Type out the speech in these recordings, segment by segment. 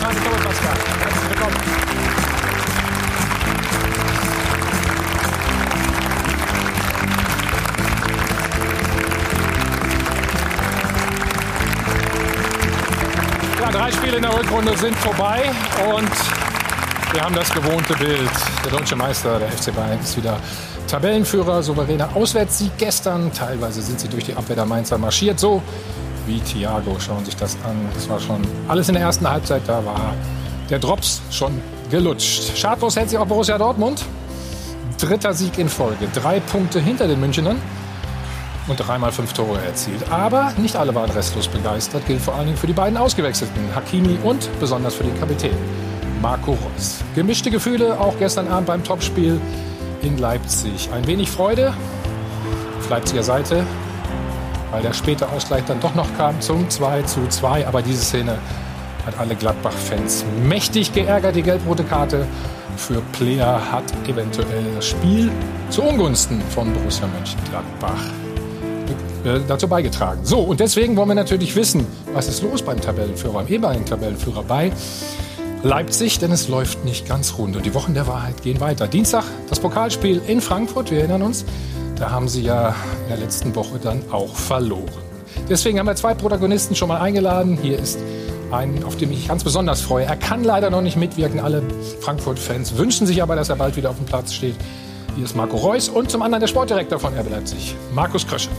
Herzlich willkommen. Ja, drei Spiele in der Rückrunde sind vorbei und wir haben das gewohnte Bild. Der deutsche Meister, der FC Bayern, ist wieder Tabellenführer. Souveräner Auswärtssieg gestern. Teilweise sind sie durch die Abwehr der Mainzer marschiert. So wie Thiago. Schauen sich das an. Das war schon alles in der ersten Halbzeit. Da war der Drops schon gelutscht. Schadlos hält sich auch Borussia Dortmund. Dritter Sieg in Folge. Drei Punkte hinter den Münchnern und dreimal fünf Tore erzielt. Aber nicht alle waren restlos begeistert. Gilt vor allen Dingen für die beiden Ausgewechselten, Hakimi und besonders für den Kapitän, Marco Reus. Gemischte Gefühle auch gestern Abend beim Topspiel in Leipzig. Ein wenig Freude auf Leipziger Seite, weil der späte Ausgleich dann doch noch kam zum 2 zu 2. Aber diese Szene hat alle Gladbach-Fans mächtig geärgert. Die gelb-rote Karte für Player hat eventuell das Spiel zu Ungunsten von Borussia Mönchengladbach äh, dazu beigetragen. So, und deswegen wollen wir natürlich wissen, was ist los beim Tabellenführer, beim ehemaligen Tabellenführer bei Leipzig, denn es läuft nicht ganz rund. Und die Wochen der Wahrheit gehen weiter. Dienstag das Pokalspiel in Frankfurt, wir erinnern uns. Da haben sie ja in der letzten Woche dann auch verloren. Deswegen haben wir zwei Protagonisten schon mal eingeladen. Hier ist ein, auf den ich ganz besonders freue. Er kann leider noch nicht mitwirken. Alle Frankfurt-Fans wünschen sich aber, dass er bald wieder auf dem Platz steht. Hier ist Marco Reus und zum anderen der Sportdirektor von RB Leipzig, Markus Krösche.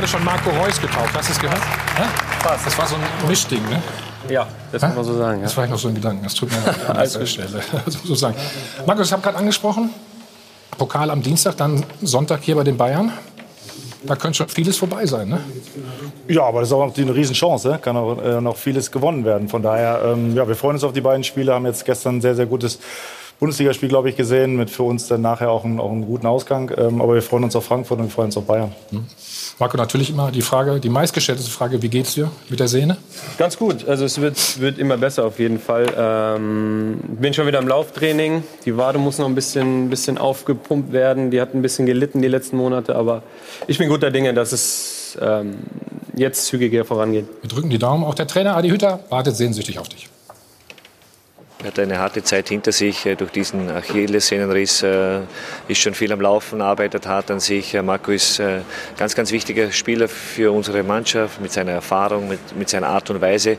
Gerade schon Marco Reus getauft. Hast du es gehört? Hä? Das war so ein Mischding, ne? Ja, das kann man so sagen. Ja. Das war ich noch so ein Gedanken. Das tut mir leid an dieser Stelle. Ich sagen. Markus, ich habe gerade angesprochen, Pokal am Dienstag, dann Sonntag hier bei den Bayern. Da könnte schon vieles vorbei sein, ne? Ja, aber das ist auch noch eine Riesenchance. Kann auch äh, noch vieles gewonnen werden. Von daher, ähm, ja, wir freuen uns auf die beiden Spiele. Haben jetzt gestern ein sehr, sehr gutes Bundesligaspiel, glaube ich, gesehen. Mit für uns dann nachher auch einen, auch einen guten Ausgang. Ähm, aber wir freuen uns auf Frankfurt und wir freuen uns auf Bayern. Hm. Marco, natürlich immer die Frage, die meistgestellte Frage, wie geht's dir mit der Sehne? Ganz gut. Also es wird, wird immer besser auf jeden Fall. Ähm, bin schon wieder im Lauftraining. Die Wade muss noch ein bisschen, bisschen aufgepumpt werden. Die hat ein bisschen gelitten die letzten Monate, aber ich bin guter Dinge, dass es ähm, jetzt zügiger vorangeht. Wir drücken die Daumen. Auch der Trainer Adi Hütter wartet sehnsüchtig auf dich. Er hat eine harte Zeit hinter sich äh, durch diesen Achillessehnenriss, äh, ist schon viel am Laufen, arbeitet hart an sich. Äh, Marco ist ein ganz, ganz wichtiger Spieler für unsere Mannschaft mit seiner Erfahrung, mit, mit seiner Art und Weise,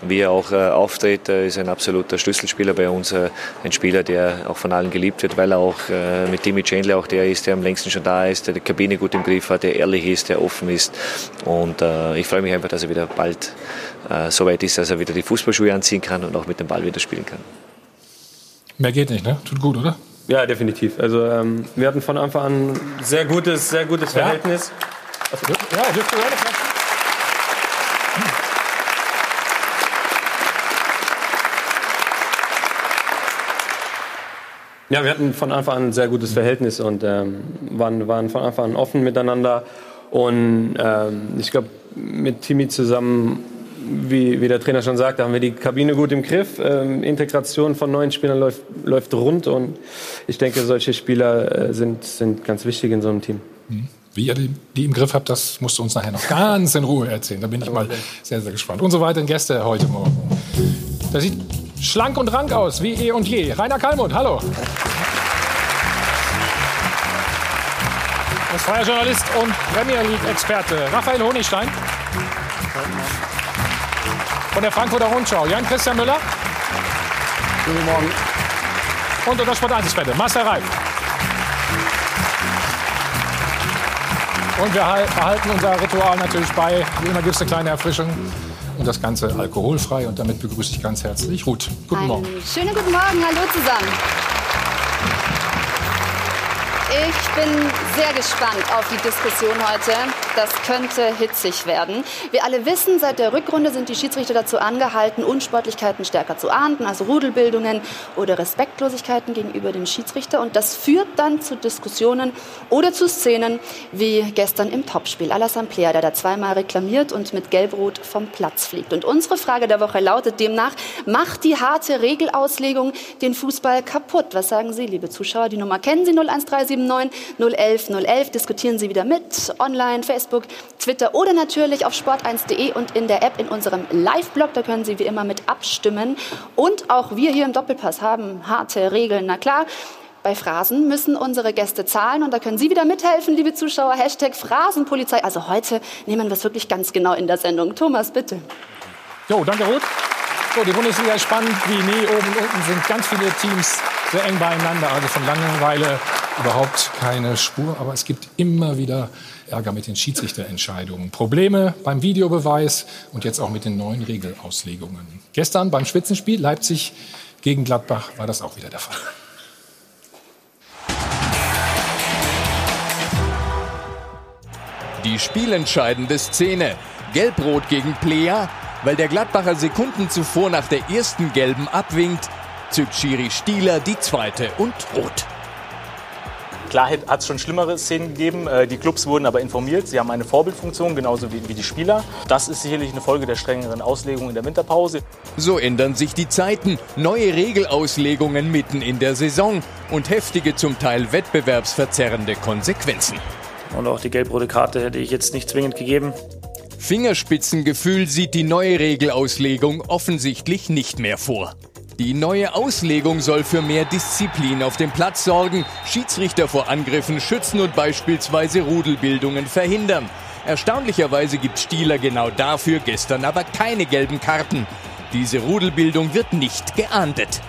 wie er auch auftritt. Er ist ein absoluter Schlüsselspieler bei uns, ein Spieler, der auch von allen geliebt wird, weil er auch mit Timmy Chandler auch der ist, der am längsten schon da ist, der die Kabine gut im Griff hat, der ehrlich ist, der offen ist. Und ich freue mich einfach, dass er wieder bald so weit ist, dass er wieder die Fußballschuhe anziehen kann und auch mit dem Ball wieder spielen kann. Mehr geht nicht, ne? Tut gut, oder? Ja, definitiv. Also ähm, wir hatten von Anfang an ein sehr gutes, sehr gutes Ja? Verhältnis. Also, ja, dürft ihr gerne klatschen. Ja, wir hatten von Anfang an ein sehr gutes Verhältnis und ähm, waren, waren von Anfang an offen miteinander. Und ähm, ich glaube, mit Timmy zusammen, wie, wie der Trainer schon sagte, haben wir die Kabine gut im Griff. Ähm, Integration von neuen Spielern läuft, läuft rund und ich denke, solche Spieler äh, sind, sind ganz wichtig in so einem Team. Wie ihr die, die im Griff habt, das musst du uns nachher noch ganz in Ruhe erzählen. Da bin ich mal sehr, sehr gespannt. Unsere weiteren Gäste heute Morgen. Da sieht schlank und rank aus, wie eh und je. Rainer Kallmund, hallo. Das freier Journalist und Premier League-Experte Raphael Honigstein. Von der Frankfurter Rundschau, Jan-Christian Müller. Guten Morgen. Und unser Sport 1 experte Marcel Reif. Und wir hal- behalten unser Ritual natürlich bei. Wie immer gibt es eine kleine Erfrischung. Und das Ganze alkoholfrei. Und damit begrüße ich ganz herzlich Ruth. Guten Morgen. Einen schönen guten Morgen, hallo zusammen. Ich bin sehr gespannt auf die Diskussion heute. Das könnte hitzig werden. Wir alle wissen, seit der Rückrunde sind die Schiedsrichter dazu angehalten, Unsportlichkeiten stärker zu ahnden, also Rudelbildungen oder Respektlosigkeiten gegenüber dem Schiedsrichter. Und das führt dann zu Diskussionen oder zu Szenen wie gestern im Topspiel. Alassane Player, der da zweimal reklamiert und mit Gelb-Rot vom Platz fliegt. Und unsere Frage der Woche lautet demnach, macht die harte Regelauslegung den Fußball kaputt? Was sagen Sie, liebe Zuschauer? Die Nummer kennen Sie 01379 011 011. Diskutieren Sie wieder mit online, Facebook, Twitter oder natürlich auf sport1.de und in der App in unserem Live-Blog. Da können Sie wie immer mit abstimmen. Und auch wir hier im Doppelpass haben harte Regeln. Na klar, bei Phrasen müssen unsere Gäste zahlen und da können Sie wieder mithelfen, liebe Zuschauer. Hashtag Phrasenpolizei. Also heute nehmen wir es wirklich ganz genau in der Sendung. Thomas, bitte. Jo, danke Ruth. So, die Bundesliga ist spannend wie nie. Oben und unten sind ganz viele Teams sehr eng beieinander. Also von Langeweile überhaupt keine Spur. Aber es gibt immer wieder Ärger mit den Schiedsrichterentscheidungen. Probleme beim Videobeweis und jetzt auch mit den neuen Regelauslegungen. Gestern beim Spitzenspiel Leipzig gegen Gladbach war das auch wieder der Fall. Die spielentscheidende Szene. Gelbrot gegen Plea, weil der Gladbacher Sekunden zuvor nach der ersten gelben abwinkt, zückt Schiri Stieler die zweite und rot. Klar hat es schon schlimmere Szenen gegeben. Äh, die Clubs wurden aber informiert. Sie haben eine Vorbildfunktion, genauso wie, wie die Spieler. Das ist sicherlich eine Folge der strengeren Auslegung in der Winterpause. So ändern sich die Zeiten. Neue Regelauslegungen mitten in der Saison und heftige, zum Teil wettbewerbsverzerrende Konsequenzen. Und auch die gelb-rote Karte hätte ich jetzt nicht zwingend gegeben. Fingerspitzengefühl sieht die neue Regelauslegung offensichtlich nicht mehr vor. Die neue Auslegung soll für mehr Disziplin auf dem Platz sorgen, Schiedsrichter vor Angriffen schützen und beispielsweise Rudelbildungen verhindern. Erstaunlicherweise gibt Stieler genau dafür gestern aber keine gelben Karten. Diese Rudelbildung wird nicht geahndet.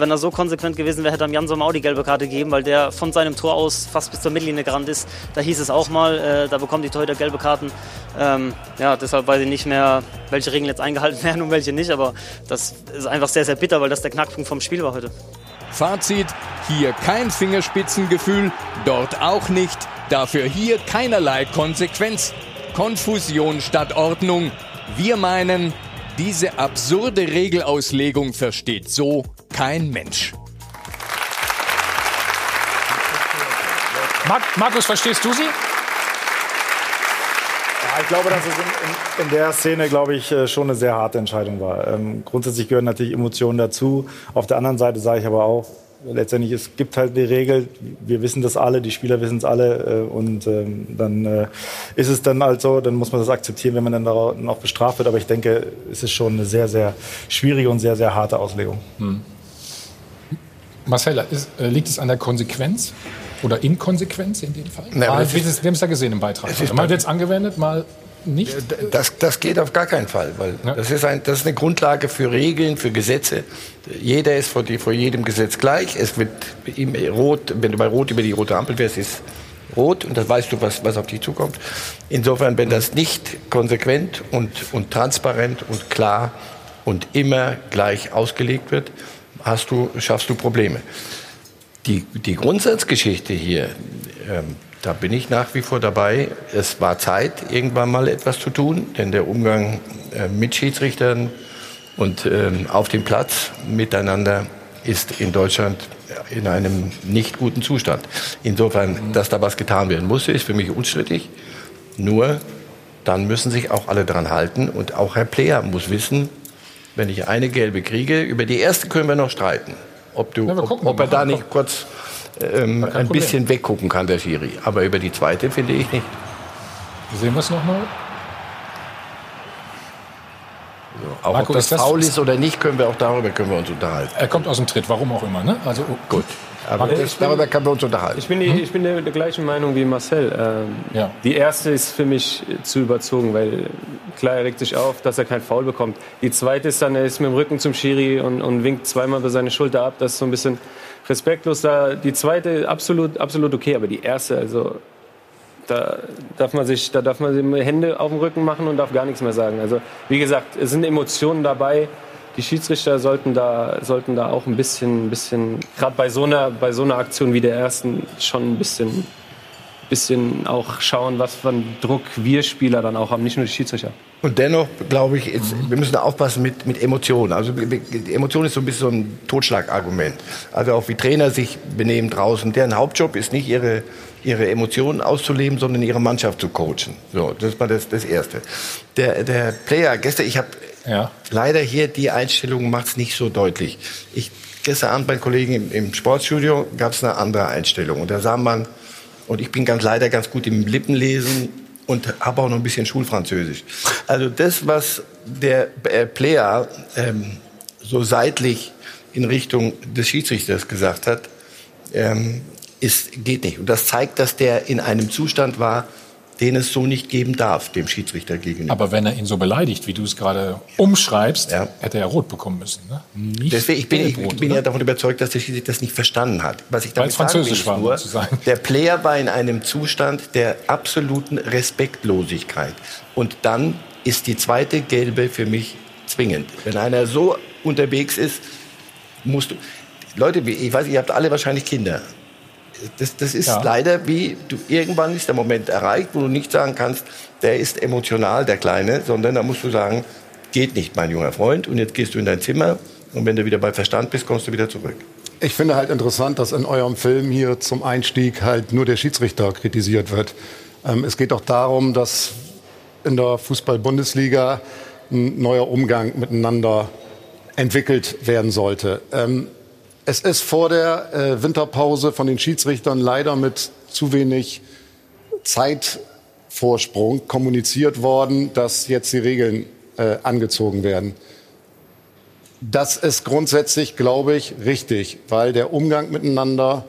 Wenn er so konsequent gewesen wäre, hätte er Jan Sommer auch die gelbe Karte gegeben, weil der von seinem Tor aus fast bis zur Mittellinie gerannt ist. Da hieß es auch mal, äh, da bekommen die Torhüter gelbe Karten. Ähm, ja, deshalb weiß ich nicht mehr, welche Regeln jetzt eingehalten werden und welche nicht. Aber das ist einfach sehr, sehr bitter, weil das der Knackpunkt vom Spiel war heute. Fazit, hier kein Fingerspitzengefühl, dort auch nicht. Dafür hier keinerlei Konsequenz. Konfusion statt Ordnung. Wir meinen, diese absurde Regelauslegung versteht so kein Mensch. Markus, verstehst du sie? Ich glaube, dass es in, in, in, der Szene, glaube ich, äh, schon eine sehr harte Entscheidung war. Ähm, grundsätzlich gehören natürlich Emotionen dazu. Auf der anderen Seite sage ich aber auch, letztendlich, es gibt halt die Regel, wir wissen das alle, die Spieler wissen es alle äh, und ähm, dann äh, ist es dann halt so, dann muss man das akzeptieren, wenn man dann darauf noch bestraft wird. Aber ich denke, es ist schon eine sehr, sehr schwierige und sehr, sehr harte Auslegung. Hm. Marcella, ist, äh, liegt es an der Konsequenz oder Inkonsequenz in dem Fall? Nee, mal, wir haben es ja gesehen im Beitrag. Mal wird es angewendet, mal nicht? Das, das geht auf gar keinen Fall, weil ja. das, ist ein, das ist eine Grundlage für Regeln, für Gesetze. Jeder ist vor, die, vor jedem Gesetz gleich. Es wird ihm rot, wenn du bei Rot über die rote Ampel wärst, ist rot und dann weißt du, was, was auf dich zukommt. Insofern, wenn das nicht konsequent und, und transparent und klar und immer gleich ausgelegt wird, hast du, schaffst du Probleme. Die, die Grundsatzgeschichte hier, ähm, da bin ich nach wie vor dabei. Es war Zeit, irgendwann mal etwas zu tun, denn der Umgang äh, mit Schiedsrichtern und ähm, auf dem Platz miteinander ist in Deutschland in einem nicht guten Zustand. Insofern, dass da was getan werden muss, ist für mich unstrittig. Nur dann müssen sich auch alle dran halten und auch Herr Player muss wissen, wenn ich eine gelbe kriege, über die erste können wir noch streiten. Ob, du, ja, ob, ob er da nicht kurz ähm, ein Problem. bisschen weggucken kann, der Schiri. Aber über die zweite finde ich nicht. Sehen wir es nochmal? So, auch Marco, ob das, faul ist oder nicht, können wir auch darüber können wir uns unterhalten. Er kommt aus dem Tritt, warum auch immer. Ne? Also oh, gut. Aber das, bin, darüber können wir uns unterhalten. Ich bin, die, hm? ich bin der, der, gleichen Meinung wie Marcel. Ähm, ja. Die erste ist für mich zu überzogen, weil klar, er regt sich auf, dass er kein Foul bekommt. Die zweite ist dann, er ist mit dem Rücken zum Schiri und, und winkt zweimal über seine Schulter ab. Das ist so ein bisschen respektlos. Da, die zweite absolut, absolut okay, aber die erste, also da darf man sich, da darf man Hände auf dem Rücken machen und darf gar nichts mehr sagen. Also wie gesagt, es sind Emotionen dabei die Schiedsrichter sollten da, sollten da auch ein bisschen, bisschen gerade bei so, einer, bei so einer Aktion wie der ersten, schon ein bisschen bisschen auch schauen, was für einen Druck wir Spieler dann auch haben, nicht nur die Schiedsrichter. Und dennoch glaube ich, ist, wir müssen aufpassen mit, mit Emotionen. Also Emotion ist so ein bisschen so ein Totschlagargument. Also auch wie Trainer sich benehmen draußen. Deren Hauptjob ist nicht ihre, ihre Emotionen auszuleben, sondern ihre Mannschaft zu coachen. So, das war das, das Erste. Der, der Player, gestern, ich habe Ja. leider hier die Einstellung macht es nicht so deutlich. Ich, gestern Abend bei Kollegen im, im Sportstudio gab es eine andere Einstellung. Und da sah man, und ich bin ganz leider ganz gut im Lippenlesen und habe auch noch ein bisschen Schulfranzösisch. Also das, was der äh, Player ähm, so seitlich in Richtung des Schiedsrichters gesagt hat, ähm, ist, geht nicht. Und das zeigt, dass der in einem Zustand war, den es so nicht geben darf, dem Schiedsrichter gegenüber. Aber wenn er ihn so beleidigt, wie du es gerade umschreibst, Ja. hätte er rot bekommen müssen. Ne? Nicht Deswegen, ich bin, ich, ich bin ja davon überzeugt, dass der Schiedsrichter das nicht verstanden hat. Was ich damit sagen will, war, ist sagen. der Player war in einem Zustand der absoluten Respektlosigkeit. Und dann ist die zweite gelbe für mich zwingend. Wenn einer so unterwegs ist, musst du. Leute, ich weiß, ihr habt alle wahrscheinlich Kinder. Das, das ist Ja. leider wie, du, irgendwann ist der Moment erreicht, wo du nicht sagen kannst, der ist emotional, der Kleine, sondern da musst du sagen, geht nicht, mein junger Freund, und jetzt gehst du in dein Zimmer und wenn du wieder bei Verstand bist, kommst du wieder zurück. Ich finde halt interessant, dass in eurem Film hier zum Einstieg halt nur der Schiedsrichter kritisiert wird. Ähm, es geht doch darum, dass in der Fußball-Bundesliga ein neuer Umgang miteinander entwickelt werden sollte. Ähm, es ist vor der äh, Winterpause von den Schiedsrichtern leider mit zu wenig Zeitvorsprung kommuniziert worden, dass jetzt die Regeln äh, angezogen werden. Das ist grundsätzlich, glaube ich, richtig, weil der Umgang miteinander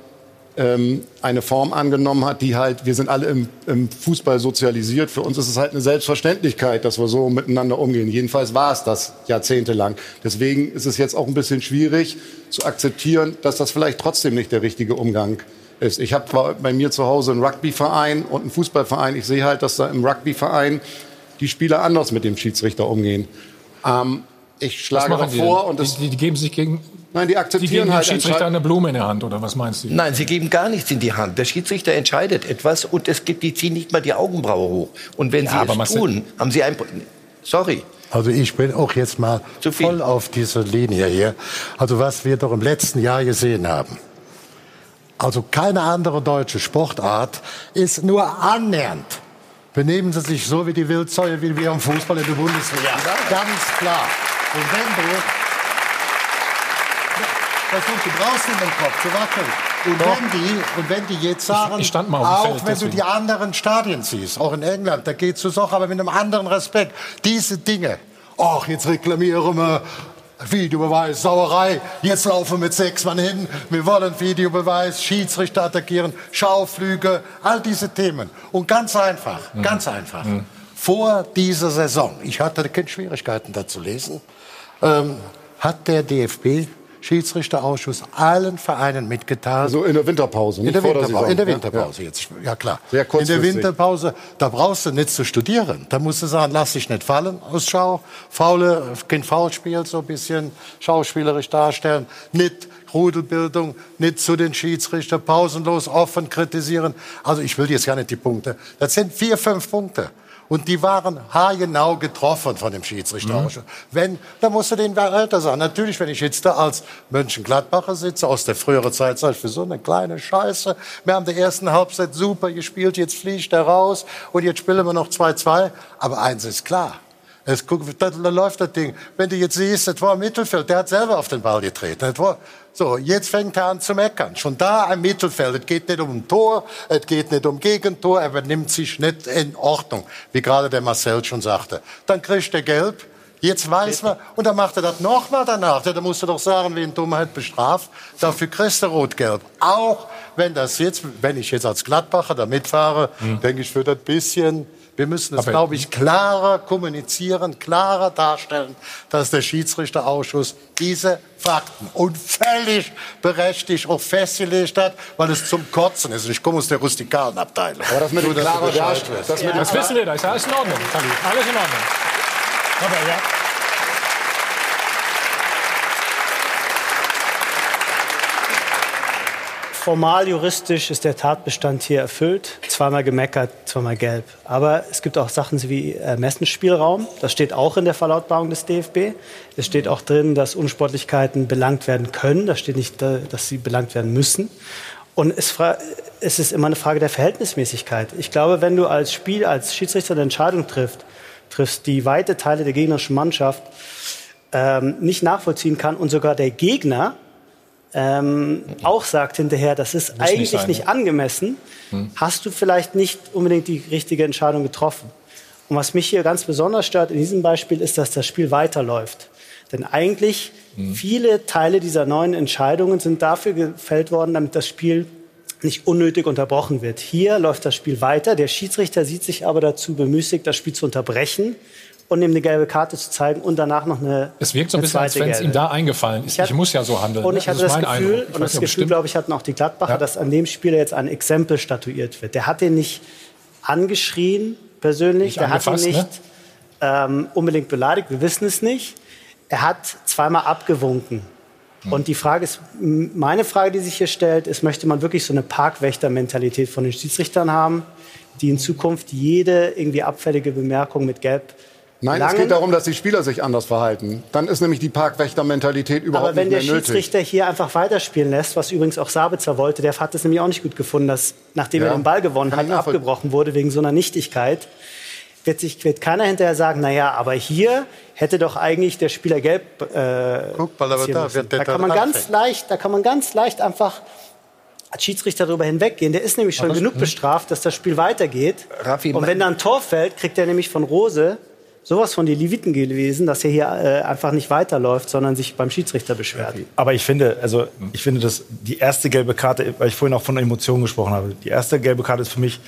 ähm, eine Form angenommen hat, die halt, wir sind alle im, im Fußball sozialisiert. Für uns ist es halt eine Selbstverständlichkeit, dass wir so miteinander umgehen. Jedenfalls war es das jahrzehntelang. Deswegen ist es jetzt auch ein bisschen schwierig zu akzeptieren, dass das vielleicht trotzdem nicht der richtige Umgang ist. Ich habe bei mir zu Hause einen Rugbyverein und einen Fußballverein. Ich sehe halt, dass da im Rugbyverein die Spieler anders mit dem Schiedsrichter umgehen. Ähm, ich schlage die vor und das, die, die geben sich gegen, nein, die die akzeptieren geben dem halt Schiedsrichter eine Blume in der Hand, oder was meinst du? Nein, sie geben gar nichts in die Hand. Der Schiedsrichter entscheidet etwas und es gibt, die ziehen nicht mal die Augenbraue hoch. Und wenn Ja, sie aber es tun, haben sie ein... Sorry. Also ich bin auch jetzt mal voll auf dieser Linie hier. Also was wir doch im letzten Jahr gesehen haben. Also keine andere deutsche Sportart ist nur annähernd. Benehmen sie sich so wie die Wildsäue, wie wir im Fußball in der Bundesliga. Ganz klar. Und wenn du... Das tut du brauchst nicht im Kopf zu wackeln. Und wenn die, und wenn die jetzt sagen, ich stand mal auch Feld, wenn deswegen. du die anderen Stadien siehst, auch in England, da geht's es auch, aber mit einem anderen Respekt. Diese Dinge, ach, jetzt reklamieren wir Videobeweis, Sauerei, jetzt laufen wir mit sechs Mann hin, wir wollen Videobeweis, Schiedsrichter attackieren, Schauflüge, all diese Themen. Und ganz einfach, ganz einfach, vor dieser Saison, ich hatte keine Schwierigkeiten da zu lesen, ähm, hat der DFB Schiedsrichterausschuss allen Vereinen mitgeteilt, Also in der Winterpause, in nicht der vor der Winterpause, in der Ja, Winterpause jetzt, ja klar. Sehr in der. Winterpause, da brauchst du nicht zu studieren. Da musst du sagen, lass dich nicht fallen aus Schau, faule, kein Foulspiel, so ein bisschen schauspielerisch darstellen, nicht Rudelbildung, nicht zu den Schiedsrichter, pausenlos, offen kritisieren. Also ich will jetzt gar nicht die Punkte. Das sind vier, fünf Punkte. Und die waren haargenau getroffen von dem Schiedsrichterausschuss. Wenn, da musst du den älter sagen. Natürlich, wenn ich jetzt da als Mönchengladbacher sitze, aus der früheren Zeit, sag ich, für so eine kleine Scheiße. Wir haben die ersten Halbzeit super gespielt, jetzt fliegt er raus und jetzt spielen wir noch 2-2. Aber eins ist klar. Es guck, da, da läuft das Ding. Wenn du jetzt siehst, das war im Mittelfeld, der hat selber auf den Ball getreten. Das war, so, jetzt fängt er an zu meckern. Schon da im Mittelfeld. Es geht nicht um ein Tor, es geht nicht um Gegentor, er benimmt sich nicht in Ordnung, wie gerade der Marcel schon sagte. Dann kriegt er gelb. Jetzt weiß man, und dann macht er das nochmal danach. Da musst du doch sagen, wen Dummheit bestraft. Dafür kriegst du rot-gelb. Auch wenn das jetzt, wenn ich jetzt als Gladbacher da mitfahre, denke ich, für das bisschen, wir müssen es, glaube ich, klarer kommunizieren, klarer darstellen, dass der Schiedsrichterausschuss diese Fakten und völlig berechtigt auch festgelegt hat, weil es zum Kotzen ist. Ich komme aus der rustikalen Abteilung. Aber das mit dem dass du klarer weißt. das dem Das wissen wir, das ist alles in Ordnung. Alles in Ordnung. Aber ja. Formal juristisch ist der Tatbestand hier erfüllt. Zweimal gemeckert, zweimal gelb. Aber es gibt auch Sachen wie Ermessensspielraum. Das steht auch in der Verlautbarung des DFB. Es steht auch drin, dass Unsportlichkeiten belangt werden können. Da steht nicht, dass sie belangt werden müssen. Und es, es ist immer eine Frage der Verhältnismäßigkeit. Ich glaube, wenn du als Spiel, als Schiedsrichter eine Entscheidung triffst, triffst, die weite Teile der gegnerischen Mannschaft ähm, nicht nachvollziehen kann und sogar der Gegner ähm, auch sagt hinterher, das ist Muss eigentlich nicht, sein, nicht ne? angemessen, hm. hast du vielleicht nicht unbedingt die richtige Entscheidung getroffen. Und was mich hier ganz besonders stört in diesem Beispiel ist, dass das Spiel weiterläuft. Denn eigentlich hm. viele Teile dieser neuen Entscheidungen sind dafür gefällt worden, damit das Spiel nicht unnötig unterbrochen wird. Hier läuft das Spiel weiter. Der Schiedsrichter sieht sich aber dazu bemüßigt, das Spiel zu unterbrechen und ihm eine gelbe Karte zu zeigen und danach noch eine Es wirkt so ein bisschen, als wenn es ihm da eingefallen ist. Ich, ich, muss ja so handeln. Und ich hatte das, das Gefühl, und das Gefühl, glaube ich, hatten auch die Gladbacher, ja. dass an dem Spieler jetzt ein Exempel statuiert wird. Der hat den nicht angeschrien persönlich, nicht der hat ihn nicht ne? ähm, unbedingt beleidigt, wir wissen es nicht. Er hat zweimal abgewunken. Hm. Und die Frage ist, meine Frage, die sich hier stellt, ist, möchte man wirklich so eine Parkwächter-Mentalität von den Schiedsrichtern haben, die in Zukunft jede irgendwie abfällige Bemerkung mit Gelb Nein, Langen. es geht darum, dass die Spieler sich anders verhalten. Dann ist nämlich die Parkwächter-Mentalität überhaupt nicht mehr nötig. Aber wenn der Schiedsrichter hier einfach weiterspielen lässt, was übrigens auch Sabitzer wollte, der hat es nämlich auch nicht gut gefunden, dass nachdem ja. er den Ball gewonnen hat, abgebrochen wurde wegen so einer Nichtigkeit, wird sich wird keiner hinterher sagen, na ja, aber hier hätte doch eigentlich der Spieler gelb äh, Guck da, wird der da kann man ganz anfängt. leicht, da kann man ganz leicht einfach als Schiedsrichter darüber hinweggehen. Der ist nämlich schon genug hm. bestraft, dass das Spiel weitergeht. Raffi, und wenn da ein Tor fällt, kriegt er nämlich von Rose sowas von die Leviten gewesen, dass er hier äh, einfach nicht weiterläuft, sondern sich beim Schiedsrichter beschwert. Aber ich finde, also ich finde, dass die erste gelbe Karte, weil ich vorhin auch von Emotionen gesprochen habe, die erste gelbe Karte ist für mich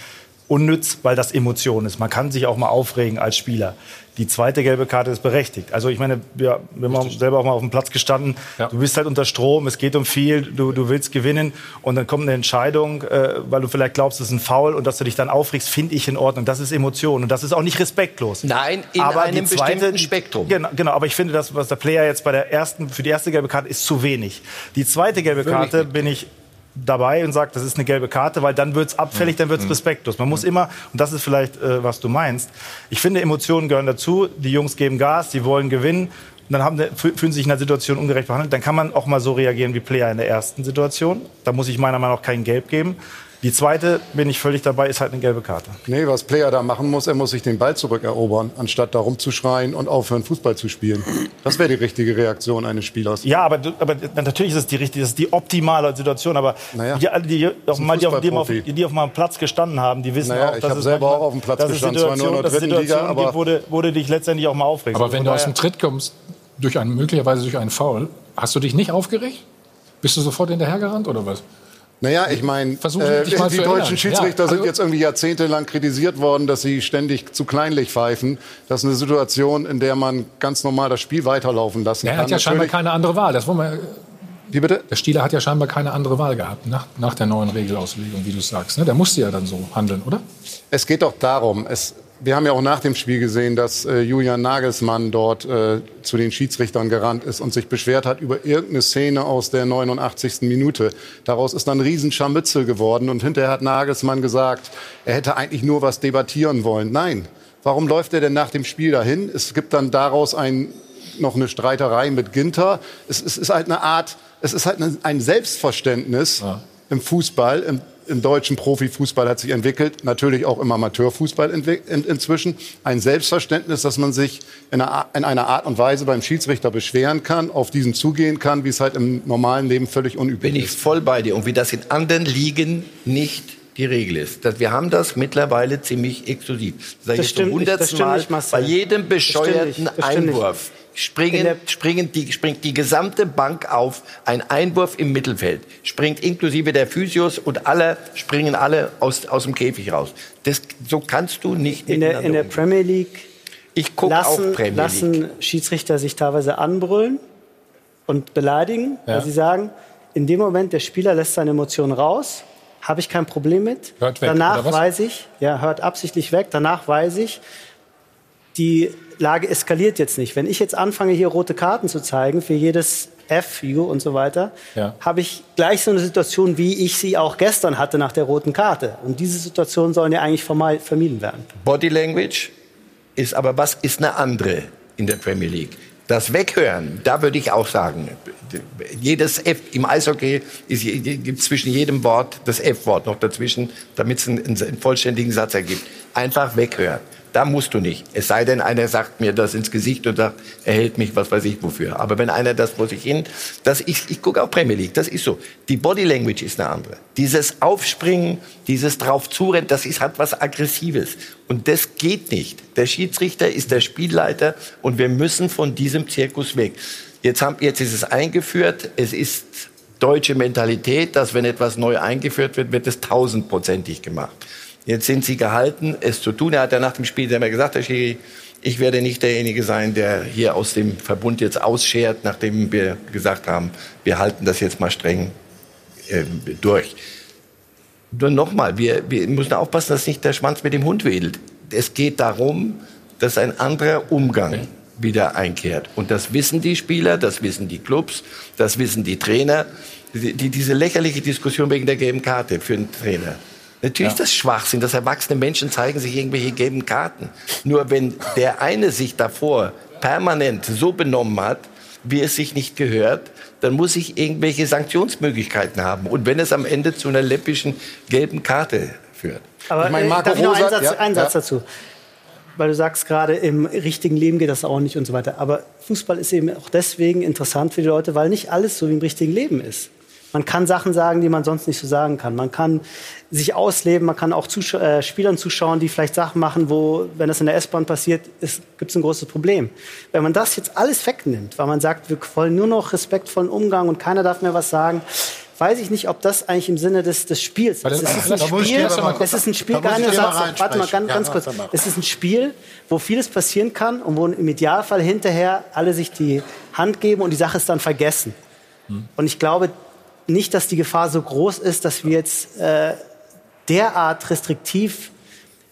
unnütz, weil das Emotion ist. Man kann sich auch mal aufregen als Spieler. Die zweite gelbe Karte ist berechtigt. Also ich meine, wir, wir haben selber auch mal auf dem Platz gestanden. Ja. Du bist halt unter Strom, es geht um viel, du, du willst gewinnen und dann kommt eine Entscheidung, äh, weil du vielleicht glaubst, es ist ein Foul und dass du dich dann aufregst, finde ich in Ordnung. Das ist Emotion und das ist auch nicht respektlos. Nein, in aber einem zweite, bestimmten Spektrum. Genau, genau, aber ich finde, das, was der Player jetzt bei der ersten, für die erste gelbe Karte ist zu wenig. Die zweite gelbe Karte bin ich dabei und sagt, das ist eine gelbe Karte, weil dann wird es abfällig, dann wird es respektlos. Man muss immer, und das ist vielleicht, äh, was du meinst, ich finde, Emotionen gehören dazu. Die Jungs geben Gas, die wollen gewinnen. Und dann haben, fühlen sich in der Situation ungerecht behandelt. Dann kann man auch mal so reagieren wie Player in der ersten Situation. Da muss ich meiner Meinung nach kein Gelb geben. Die zweite, bin ich völlig dabei, ist halt eine gelbe Karte. Nee, was Player da machen muss, er muss sich den Ball zurückerobern, anstatt da rumzuschreien und aufhören, Fußball zu spielen. Das wäre die richtige Reaktion eines Spielers. Ja, aber, aber natürlich ist es die richtige, das ist die optimale Situation. Aber naja, die, alle, die, auf mal, die, auf, die, auf, die auf meinem Platz gestanden haben, die wissen naja, auch, dass ich es selber manchmal, auch auf dem Platz gestanden, zwar nur in der dritten Liga, aber gibt, wo du dich letztendlich auch mal aufregst. Aber wenn du aus dem Tritt kommst, durch einen, möglicherweise durch einen Foul, hast du dich nicht aufgeregt? Bist du sofort hinterhergerannt oder was? Naja, ich meine, äh, die deutschen Schiedsrichter ja, also sind jetzt irgendwie jahrzehntelang kritisiert worden, dass sie ständig zu kleinlich pfeifen. Das ist eine Situation, in der man ganz normal das Spiel weiterlaufen lassen er kann. Er hat ja scheinbar keine andere Wahl. Das wollen wir wie bitte? Der Stieler hat ja scheinbar keine andere Wahl gehabt nach, nach der neuen Regelauslegung, wie du sagst. Ne? Der musste ja dann so handeln, oder? Es geht doch darum, es, wir haben ja auch nach dem Spiel gesehen, dass äh, Julian Nagelsmann dort äh, zu den Schiedsrichtern gerannt ist und sich beschwert hat über irgendeine Szene aus der 89. Minute. Daraus ist dann ein Riesenscharmützel geworden und hinterher hat Nagelsmann gesagt, er hätte eigentlich nur was debattieren wollen. Nein. Warum läuft er denn nach dem Spiel dahin? Es gibt dann daraus ein, noch eine Streiterei mit Ginter. Es, es ist halt eine Art, es ist halt ein Selbstverständnis ja. im Fußball, im im deutschen Profifußball hat sich entwickelt, natürlich auch im Amateurfußball in, inzwischen, ein Selbstverständnis, dass man sich in einer, in einer, Art und Weise beim Schiedsrichter beschweren kann, auf diesen zugehen kann, wie es halt im normalen Leben völlig unüblich ist. Bin ich voll bei dir. Und wie das in anderen Ligen nicht die Regel ist. Dass wir haben das mittlerweile ziemlich exklusiv. Das, das stimmt, das stimmt Mal, nicht, bei jedem bescheuerten Einwurf springen, springen die, springt die gesamte Bank auf, ein Einwurf im Mittelfeld, springt inklusive der Physios und alle springen alle aus, aus dem Käfig raus. Das, so kannst du nicht in der, in der Premier League ich gucke auch Premier League. lassen Schiedsrichter sich teilweise anbrüllen und beleidigen, ja. weil sie sagen, in dem Moment, der Spieler lässt seine Emotionen raus, habe ich kein Problem mit. Hört weg, Danach weiß ich, ja, hört absichtlich weg. Danach weiß ich, die Lage eskaliert jetzt nicht. Wenn ich jetzt anfange, hier rote Karten zu zeigen für jedes F, U und so weiter, Ja. habe ich gleich so eine Situation, wie ich sie auch gestern hatte nach der roten Karte. Und diese Situationen sollen ja eigentlich vermieden werden. Body Language ist aber was ist eine andere in der Premier League. Das Weghören, da würde ich auch sagen, jedes F im Eishockey ist, gibt zwischen jedem Wort das F-Wort noch dazwischen, damit es einen, einen vollständigen Satz ergibt. Einfach weghören. Da musst du nicht. Es sei denn, einer sagt mir das ins Gesicht und sagt, er hält mich, was weiß ich wofür. Aber wenn einer das vor sich hin, das ich, ich gucke auch Premier League, das ist so. Die Body Language ist eine andere. Dieses Aufspringen, dieses drauf zurennen, das ist halt was Aggressives. Und das geht nicht. Der Schiedsrichter ist der Spielleiter und wir müssen von diesem Zirkus weg. Jetzt, haben, jetzt ist es eingeführt. Es ist deutsche Mentalität, dass wenn etwas neu eingeführt wird, wird es tausendprozentig gemacht. Jetzt sind sie gehalten, es zu tun. Er hat ja nach dem Spiel selber gesagt, Herr Schiri, ich werde nicht derjenige sein, der hier aus dem Verbund jetzt ausschert, nachdem wir gesagt haben, wir halten das jetzt mal streng äh, durch. Nur nochmal, wir, wir müssen aufpassen, dass nicht der Schwanz mit dem Hund wedelt. Es geht darum, dass ein anderer Umgang wieder einkehrt. Und das wissen die Spieler, das wissen die Clubs, das wissen die Trainer. Die, die, diese lächerliche Diskussion wegen der gelben Karte für einen Trainer. Natürlich ist das Schwachsinn, dass erwachsene Menschen zeigen sich irgendwelche gelben Karten. Nur wenn der eine sich davor permanent so benommen hat, wie es sich nicht gehört, dann muss ich irgendwelche Sanktionsmöglichkeiten haben. Und wenn es am Ende zu einer läppischen gelben Karte führt. Aber Ich meine, äh, Marco darf ich noch einen Rosa- Satz, ja, einen Satz ja. dazu? Weil du sagst gerade, im richtigen Leben geht das auch nicht und so weiter. Aber Fußball ist eben auch deswegen interessant für die Leute, weil nicht alles so wie im richtigen Leben ist. Man kann Sachen sagen, die man sonst nicht so sagen kann. Man kann sich ausleben, man kann auch Zusch äh, Spielern zuschauen, die vielleicht Sachen machen, wo, wenn das in der S-Bahn passiert, gibt es ein großes Problem. Wenn man das jetzt alles wegnimmt, weil man sagt, wir wollen nur noch respektvollen Umgang und keiner darf mehr was sagen, weiß ich nicht, ob das eigentlich im Sinne des, des Spiels ist. Es ist ein Spiel, es ist ein Spiel, keine Satz, warte mal ganz, ganz kurz. Es ist ein Spiel, wo vieles passieren kann und wo im Idealfall hinterher alle sich die Hand geben und die Sache ist dann vergessen. Und ich glaube nicht, dass die Gefahr so groß ist, dass wir jetzt äh, derart restriktiv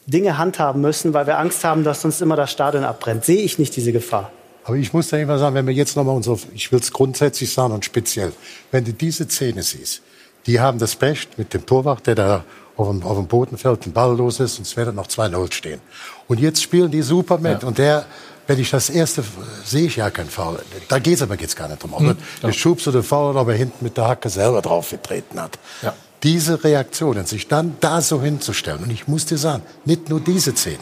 Dinge handhaben müssen, weil wir Angst haben, dass uns immer das Stadion abbrennt. Sehe ich nicht diese Gefahr. Aber ich muss da immer sagen, wenn wir jetzt nochmal unsere, ich will es grundsätzlich sagen und speziell, wenn du diese Szene siehst, die haben das Pech mit dem Torwart, der da auf dem, auf dem Boden fällt, ein Ball los ist und es werden noch 2-0 stehen. Und jetzt spielen die super mit. Und der, wenn ich das erste, sehe ich ja keinen Foul. Da geht's aber geht's gar nicht drum. Ob der Schubs oder Foul, oder ob er hinten mit der Hacke selber drauf getreten hat. Ja. Diese Reaktionen, sich dann da so hinzustellen. Und ich muss dir sagen, nicht nur diese Szene.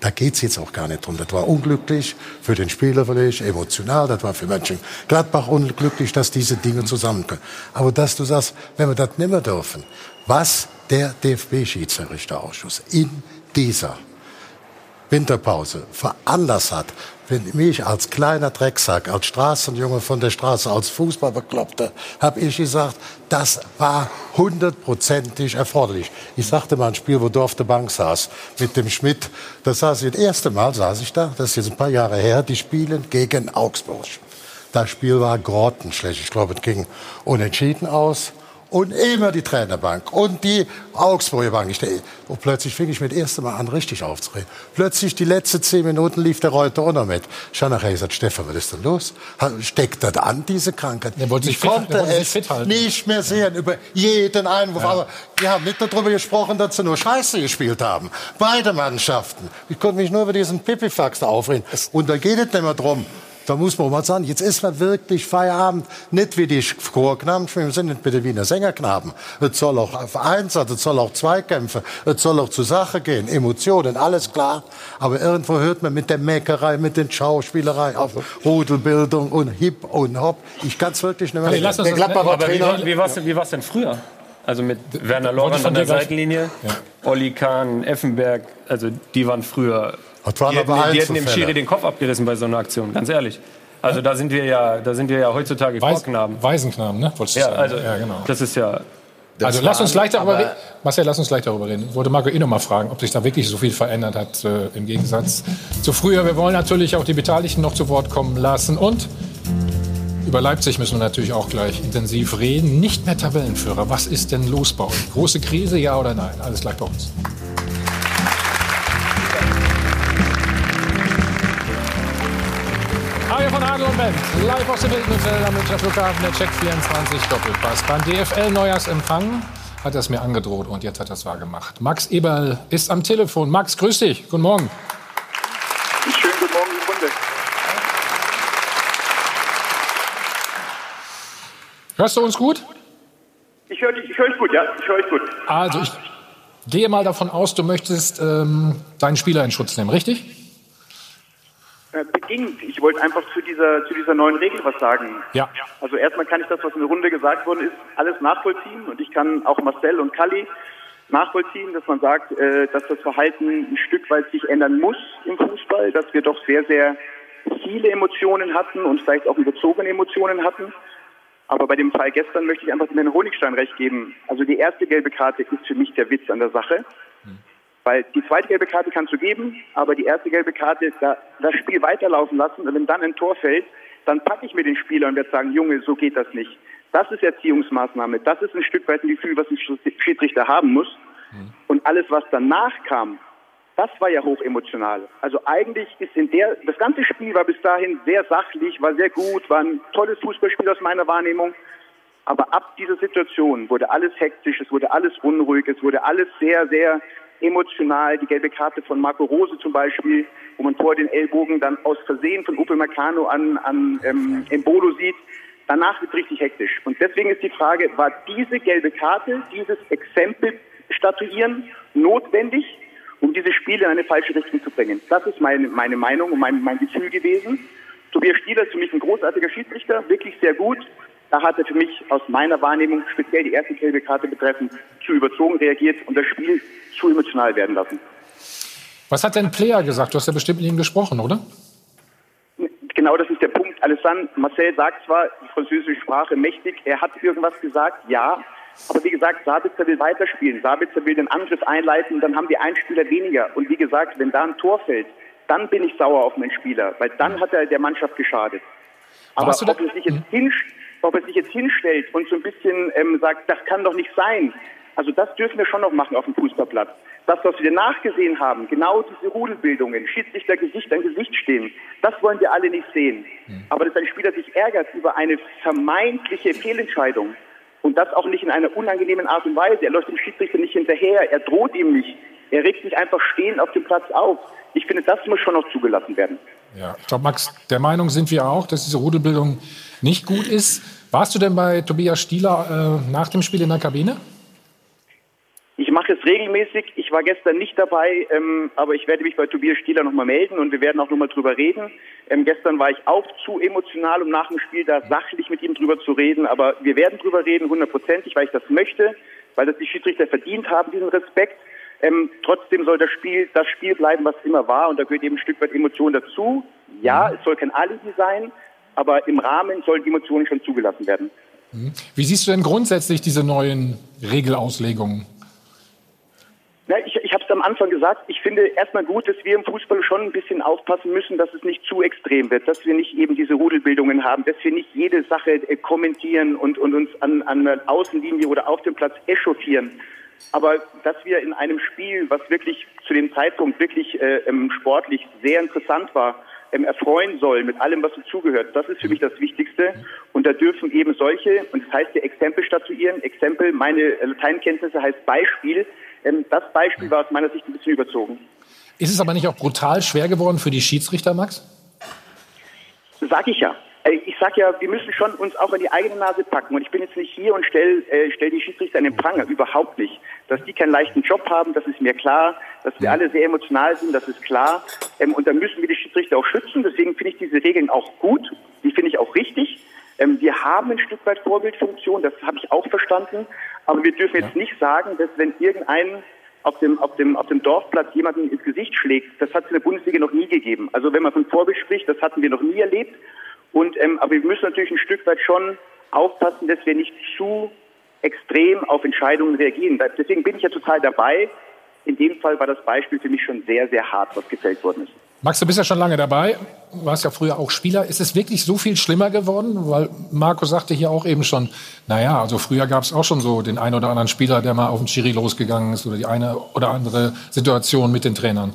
Da geht's jetzt auch gar nicht drum. Das war unglücklich für den Spieler vielleicht, emotional. Das war für Mönchengladbach unglücklich, dass diese Dinge zusammenkommen. Aber dass du sagst, wenn wir das nicht mehr dürfen, was der DFB-Schiedsrichterausschuss in dieser Winterpause veranlasst hat, wenn mich als kleiner Drecksack, als Straßenjunge von der Straße, als Fußballbekloppter, habe ich gesagt, das war hundertprozentig erforderlich. Ich sagte mal ein Spiel, wo auf der Bank saß, mit dem Schmidt, das saß ich, das erste Mal saß ich da, das ist jetzt ein paar Jahre her, die spielen gegen Augsburg. Das Spiel war grottenschlecht. Ich glaube, es ging unentschieden aus. Und immer die Trainerbank und die Augsburger Bank. Ich, und plötzlich fing ich mit ersten Mal an, richtig aufzureden. Plötzlich die letzten zehn Minuten lief der Reuter auch noch mit. Ich habe nachher gesagt, Stefan, was ist denn los? Steckt das an, diese Krankheit? Der wollte ich fit- konnte wollte es fit halten. nicht mehr sehen über jeden Einwurf. Aber wir haben nicht darüber gesprochen, dass sie nur Scheiße gespielt haben. Beide Mannschaften. Ich konnte mich nur über diesen Pipifax da aufreden. Und da geht es nicht mehr drum. Da muss man mal sagen, jetzt ist man wirklich Feierabend, nicht wie die Chorknaben, wir sind nicht bitte wie eine Sängerknaben. Es soll auch auf Einsatz, es soll auch Zweikämpfe, es soll auch zur Sache gehen, Emotionen, alles klar. Aber irgendwo hört man mit der Meckerei, mit den Schauspielerei auf Rudelbildung und Hip und Hop. Ich kann es wirklich nicht mehr Nee, lass uns Der Aber wie, Trainer- war- wie war es wie war's denn früher? Also mit Werner Lorand von an der Seitenlinie, Olli Kahn, Effenberg, also die waren früher. Das waren die hätten, aber die hätten dem. Schiri den Kopf abgerissen bei so einer Aktion, ganz ehrlich. Also da sind wir ja, da sind wir ja heutzutage Weiß, Vorknaben. Waisenknaben, ne? Wolltest du Ja, sagen? also ja, genau. das ist ja. Also lass uns gleich darüber reden. Marcel, lass uns gleich darüber reden. Ich wollte Marco eh noch mal fragen, ob sich da wirklich so viel verändert hat äh, im Gegensatz zu früher. Wir wollen natürlich auch die Beteiligten noch zu Wort kommen lassen. Und über Leipzig müssen wir natürlich auch gleich intensiv reden. Nicht mehr Tabellenführer. Was ist denn los bei euch? Große Krise, ja oder nein? Alles gleich bei uns. Adel und Bent, live aus dem Hilton am Münchner Flughafen, der Check 24 Doppelpass. Beim DFL-Neujahrsempfang hat er es mir angedroht und jetzt hat er es wahr gemacht. Max Eberl ist am Telefon. Max, grüß dich. Guten Morgen. Schönen guten Morgen, die Runde. Hörst du uns gut? Ich höre dich, ich höre dich gut, ja. Ich höre dich gut. Also, ich gehe mal davon aus, du möchtest ähm, deinen Spieler in Schutz nehmen, richtig? Äh, bedingt. Ich wollte einfach zu dieser, zu dieser neuen Regel was sagen. Ja. Also erstmal kann ich das, was in der Runde gesagt worden ist, alles nachvollziehen. Und ich kann auch Marcel und Kalli nachvollziehen, dass man sagt, äh, dass das Verhalten ein Stück weit sich ändern muss im Fußball, dass wir doch sehr, sehr viele Emotionen hatten und vielleicht auch überzogene Emotionen hatten. Aber bei dem Fall gestern möchte ich einfach Herrn Honigstein recht geben. Also die erste gelbe Karte ist für mich der Witz an der Sache. Weil die zweite gelbe Karte kannst du geben, aber die erste gelbe Karte, da, das Spiel weiterlaufen lassen und wenn dann ein Tor fällt, dann packe ich mir den Spieler und werde sagen, Junge, so geht das nicht. Das ist Erziehungsmaßnahme. Das ist ein Stück weit ein Gefühl, was ein Schiedsrichter haben muss. Und alles, was danach kam, das war ja hochemotional. Also eigentlich ist in der, das ganze Spiel war bis dahin sehr sachlich, war sehr gut, war ein tolles Fußballspiel aus meiner Wahrnehmung. Aber ab dieser Situation wurde alles hektisch, es wurde alles unruhig, es wurde alles sehr, sehr emotional. Die gelbe Karte von Marco Rose zum Beispiel, wo man vor den Ellbogen dann aus Versehen von Upel Meccano an, an ähm, Embolo sieht. Danach wird richtig hektisch. Und deswegen ist die Frage, war diese gelbe Karte, dieses Exempel statuieren notwendig, um dieses Spiel in eine falsche Richtung zu bringen? Das ist meine, meine Meinung und mein, mein Gefühl gewesen. Tobias Stieler ist für mich ein großartiger Schiedsrichter, wirklich sehr gut. Da hat er für mich aus meiner Wahrnehmung, speziell die erste gelbe Karte betreffend, zu überzogen reagiert und das Spiel zu emotional werden lassen. Was hat denn Player gesagt? Du hast ja bestimmt mit ihm gesprochen, oder? Genau das ist der Punkt. Alessandro Marcel sagt zwar die französische Sprache mächtig, er hat irgendwas gesagt, ja. Aber wie gesagt, Sabitzer will weiterspielen. Sabitzer will den Angriff einleiten, dann haben wir einen Spieler weniger. Und wie gesagt, wenn da ein Tor fällt, dann bin ich sauer auf meinen Spieler, weil dann hat er der Mannschaft geschadet. Aber ob er, sich jetzt hinst ob er sich jetzt hinstellt und so ein bisschen ähm, sagt, das kann doch nicht sein. Also das dürfen wir schon noch machen auf dem Fußballplatz. Das, was wir nachgesehen haben, genau diese Rudelbildungen, Schiedsrichter Gesicht an Gesicht stehen, das wollen wir alle nicht sehen. Aber dass ein Spieler sich ärgert über eine vermeintliche Fehlentscheidung und das auch nicht in einer unangenehmen Art und Weise. Er läuft dem Schiedsrichter nicht hinterher, er droht ihm nicht. Er regt sich einfach stehen auf dem Platz auf. Ich finde, das muss schon noch zugelassen werden. Ja, ich glaube, Max, der Meinung sind wir auch, dass diese Rudelbildung nicht gut ist. Warst du denn bei Tobias Stieler äh, nach dem Spiel in der Kabine? Ich mache es regelmäßig. Ich war gestern nicht dabei, ähm, aber ich werde mich bei Tobias Stieler nochmal melden und wir werden auch nochmal drüber reden. Ähm, gestern war ich auch zu emotional, um nach dem Spiel da sachlich mit ihm drüber zu reden, aber wir werden drüber reden, hundertprozentig, weil ich das möchte, weil das die Schiedsrichter verdient haben, diesen Respekt. Ähm, trotzdem soll das Spiel das Spiel bleiben, was immer war und da gehört eben ein Stück weit Emotion dazu. Ja, es soll kein Alibi sein, aber im Rahmen sollen Emotionen schon zugelassen werden. Wie siehst du denn grundsätzlich diese neuen Regelauslegungen? Ja, ich ich habe es am Anfang gesagt, ich finde erstmal gut, dass wir im Fußball schon ein bisschen aufpassen müssen, dass es nicht zu extrem wird, dass wir nicht eben diese Rudelbildungen haben, dass wir nicht jede Sache äh, kommentieren und, und uns an, an der Außenlinie oder auf dem Platz echauffieren. Aber dass wir in einem Spiel, was wirklich zu dem Zeitpunkt wirklich äh, ähm, sportlich sehr interessant war, ähm, erfreuen sollen mit allem, was dazugehört. Das ist für mich das Wichtigste. Und da dürfen eben solche, und das heißt ja Exempel statuieren. Exempel, meine äh, Lateinkenntnisse heißt Beispiel. Ähm, das Beispiel war aus meiner Sicht ein bisschen überzogen. Ist es aber nicht auch brutal schwer geworden für die Schiedsrichter, Max? Sag ich ja. Äh, Ich sag ja, wir müssen schon uns auch an die eigene Nase packen. Und ich bin jetzt nicht hier und stell, äh, stell die Schiedsrichter an den Pranger. Überhaupt nicht. Dass die keinen leichten Job haben, das ist mir klar. Dass wir alle sehr emotional sind, das ist klar. Ähm, und da müssen wir die Schiedsrichter auch schützen. Deswegen finde ich diese Regeln auch gut. Die finde ich auch richtig. Ähm, wir haben ein Stück weit Vorbildfunktion, das habe ich auch verstanden. Aber wir dürfen jetzt nicht sagen, dass wenn irgendein auf dem, auf dem, auf dem Dorfplatz jemanden ins Gesicht schlägt, das hat es in der Bundesliga noch nie gegeben. Also wenn man von Vorbild spricht, das hatten wir noch nie erlebt. Und, ähm, aber wir müssen natürlich ein Stück weit schon aufpassen, dass wir nicht zu extrem auf Entscheidungen reagieren. Deswegen bin ich ja total dabei. In dem Fall war das Beispiel für mich schon sehr, sehr hart, was gefällt worden ist. Max, du bist ja schon lange dabei, du warst ja früher auch Spieler. Ist es wirklich so viel schlimmer geworden? Weil Marco sagte hier auch eben schon, naja, also früher gab es auch schon so den einen oder anderen Spieler, der mal auf den Schiri losgegangen ist oder die eine oder andere Situation mit den Trainern.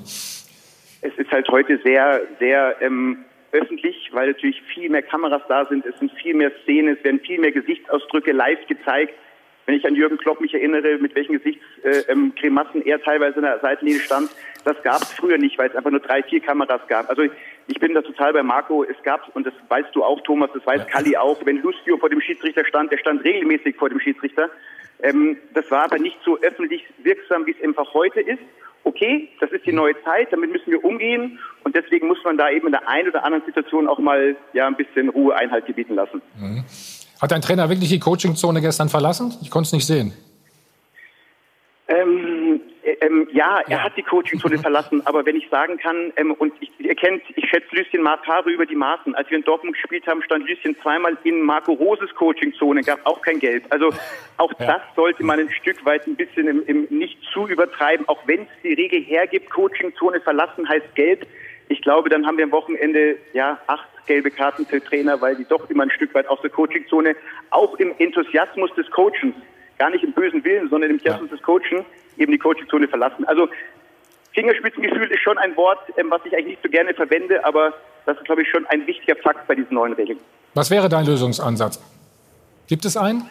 Es ist halt heute sehr, sehr ähm, öffentlich, weil natürlich viel mehr Kameras da sind, es sind viel mehr Szenen, es werden viel mehr Gesichtsausdrücke live gezeigt. Wenn ich an Jürgen Klopp mich erinnere, mit welchen Gesichtsgrimassen er teilweise in der Seitenlinie stand, das gab es früher nicht, weil es einfach nur drei, vier Kameras gab. Also ich bin da total bei Marco. Es gab, und das weißt du auch, Thomas, das weiß Kalli auch, wenn Lucio vor dem Schiedsrichter stand, der stand regelmäßig vor dem Schiedsrichter. Ähm, das war aber nicht so öffentlich wirksam, wie es einfach heute ist. Okay, das ist die neue Zeit, damit müssen wir umgehen und deswegen muss man da eben in der einen oder anderen Situation auch mal ja ein bisschen Ruhe Einhalt gebieten lassen. Mhm. Hat dein Trainer wirklich die Coachingzone gestern verlassen? Ich konnte es nicht sehen. Ähm, äh, ähm, ja, er hat die Coachingzone verlassen, aber wenn ich sagen kann, ähm, und ich, ihr kennt, ich schätze Lucien Martare über die Maßen. Als wir in Dortmund gespielt haben, stand Lucien zweimal in Marco Roses Coachingzone, gab auch kein Geld. Also auch ja. das sollte man ein Stück weit ein bisschen im, im nicht zu übertreiben, auch wenn es die Regel hergibt, Coachingzone verlassen heißt Geld. Ich glaube, dann haben wir am Wochenende ja acht gelbe Karten für Trainer, weil die doch immer ein Stück weit aus der Coachingzone, auch im Enthusiasmus des Coachens, gar nicht im bösen Willen, sondern im Enthusiasmus ja. des Coachen, eben die Coachingzone verlassen. Also Fingerspitzengefühl ist schon ein Wort, ähm, was ich eigentlich nicht so gerne verwende, aber das ist, glaube ich, schon ein wichtiger Fakt bei diesen neuen Regeln. Was wäre dein Lösungsansatz? Gibt es einen?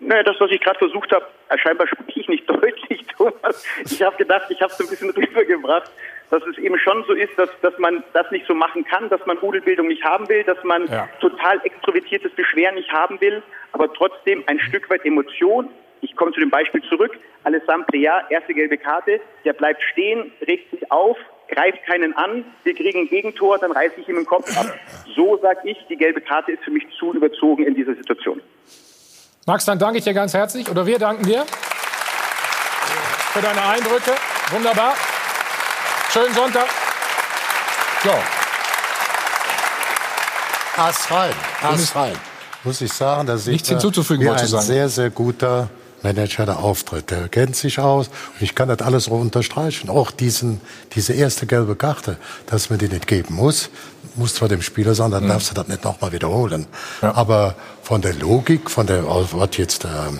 Naja, das, was ich gerade versucht habe, äh, scheinbar spreche ich nicht deutlich, Thomas. Ich habe gedacht, ich habe es ein bisschen rübergebracht, dass es eben schon so ist, dass, dass man das nicht so machen kann, dass man Rudelbildung nicht haben will, dass man ja. total extrovertiertes Beschweren nicht haben will, aber trotzdem ein Stück weit Emotion ich komme zu dem Beispiel zurück. Alessandro Plea, erste gelbe Karte, der bleibt stehen, regt sich auf, greift keinen an, wir kriegen ein Gegentor, dann reiße ich ihm den Kopf ab. So sage ich, die gelbe Karte ist für mich zu überzogen in dieser Situation. Max, dann danke ich dir ganz herzlich, oder wir danken dir für deine Eindrücke. Wunderbar. Schönen Sonntag. So. Ass rein, Ass rein. Muss ich sagen, dass ich Nichts hinzuzufügen, wie ein sagen. sehr, sehr guter Manager der Auftritt. Der kennt sich aus und ich kann das alles auch unterstreichen. Auch diesen, diese erste gelbe Karte, dass man die nicht geben muss, muss zwar dem Spieler sagen, dann mhm. darfst du das nicht nochmal wiederholen. Ja. Aber von der Logik, von der, was jetzt der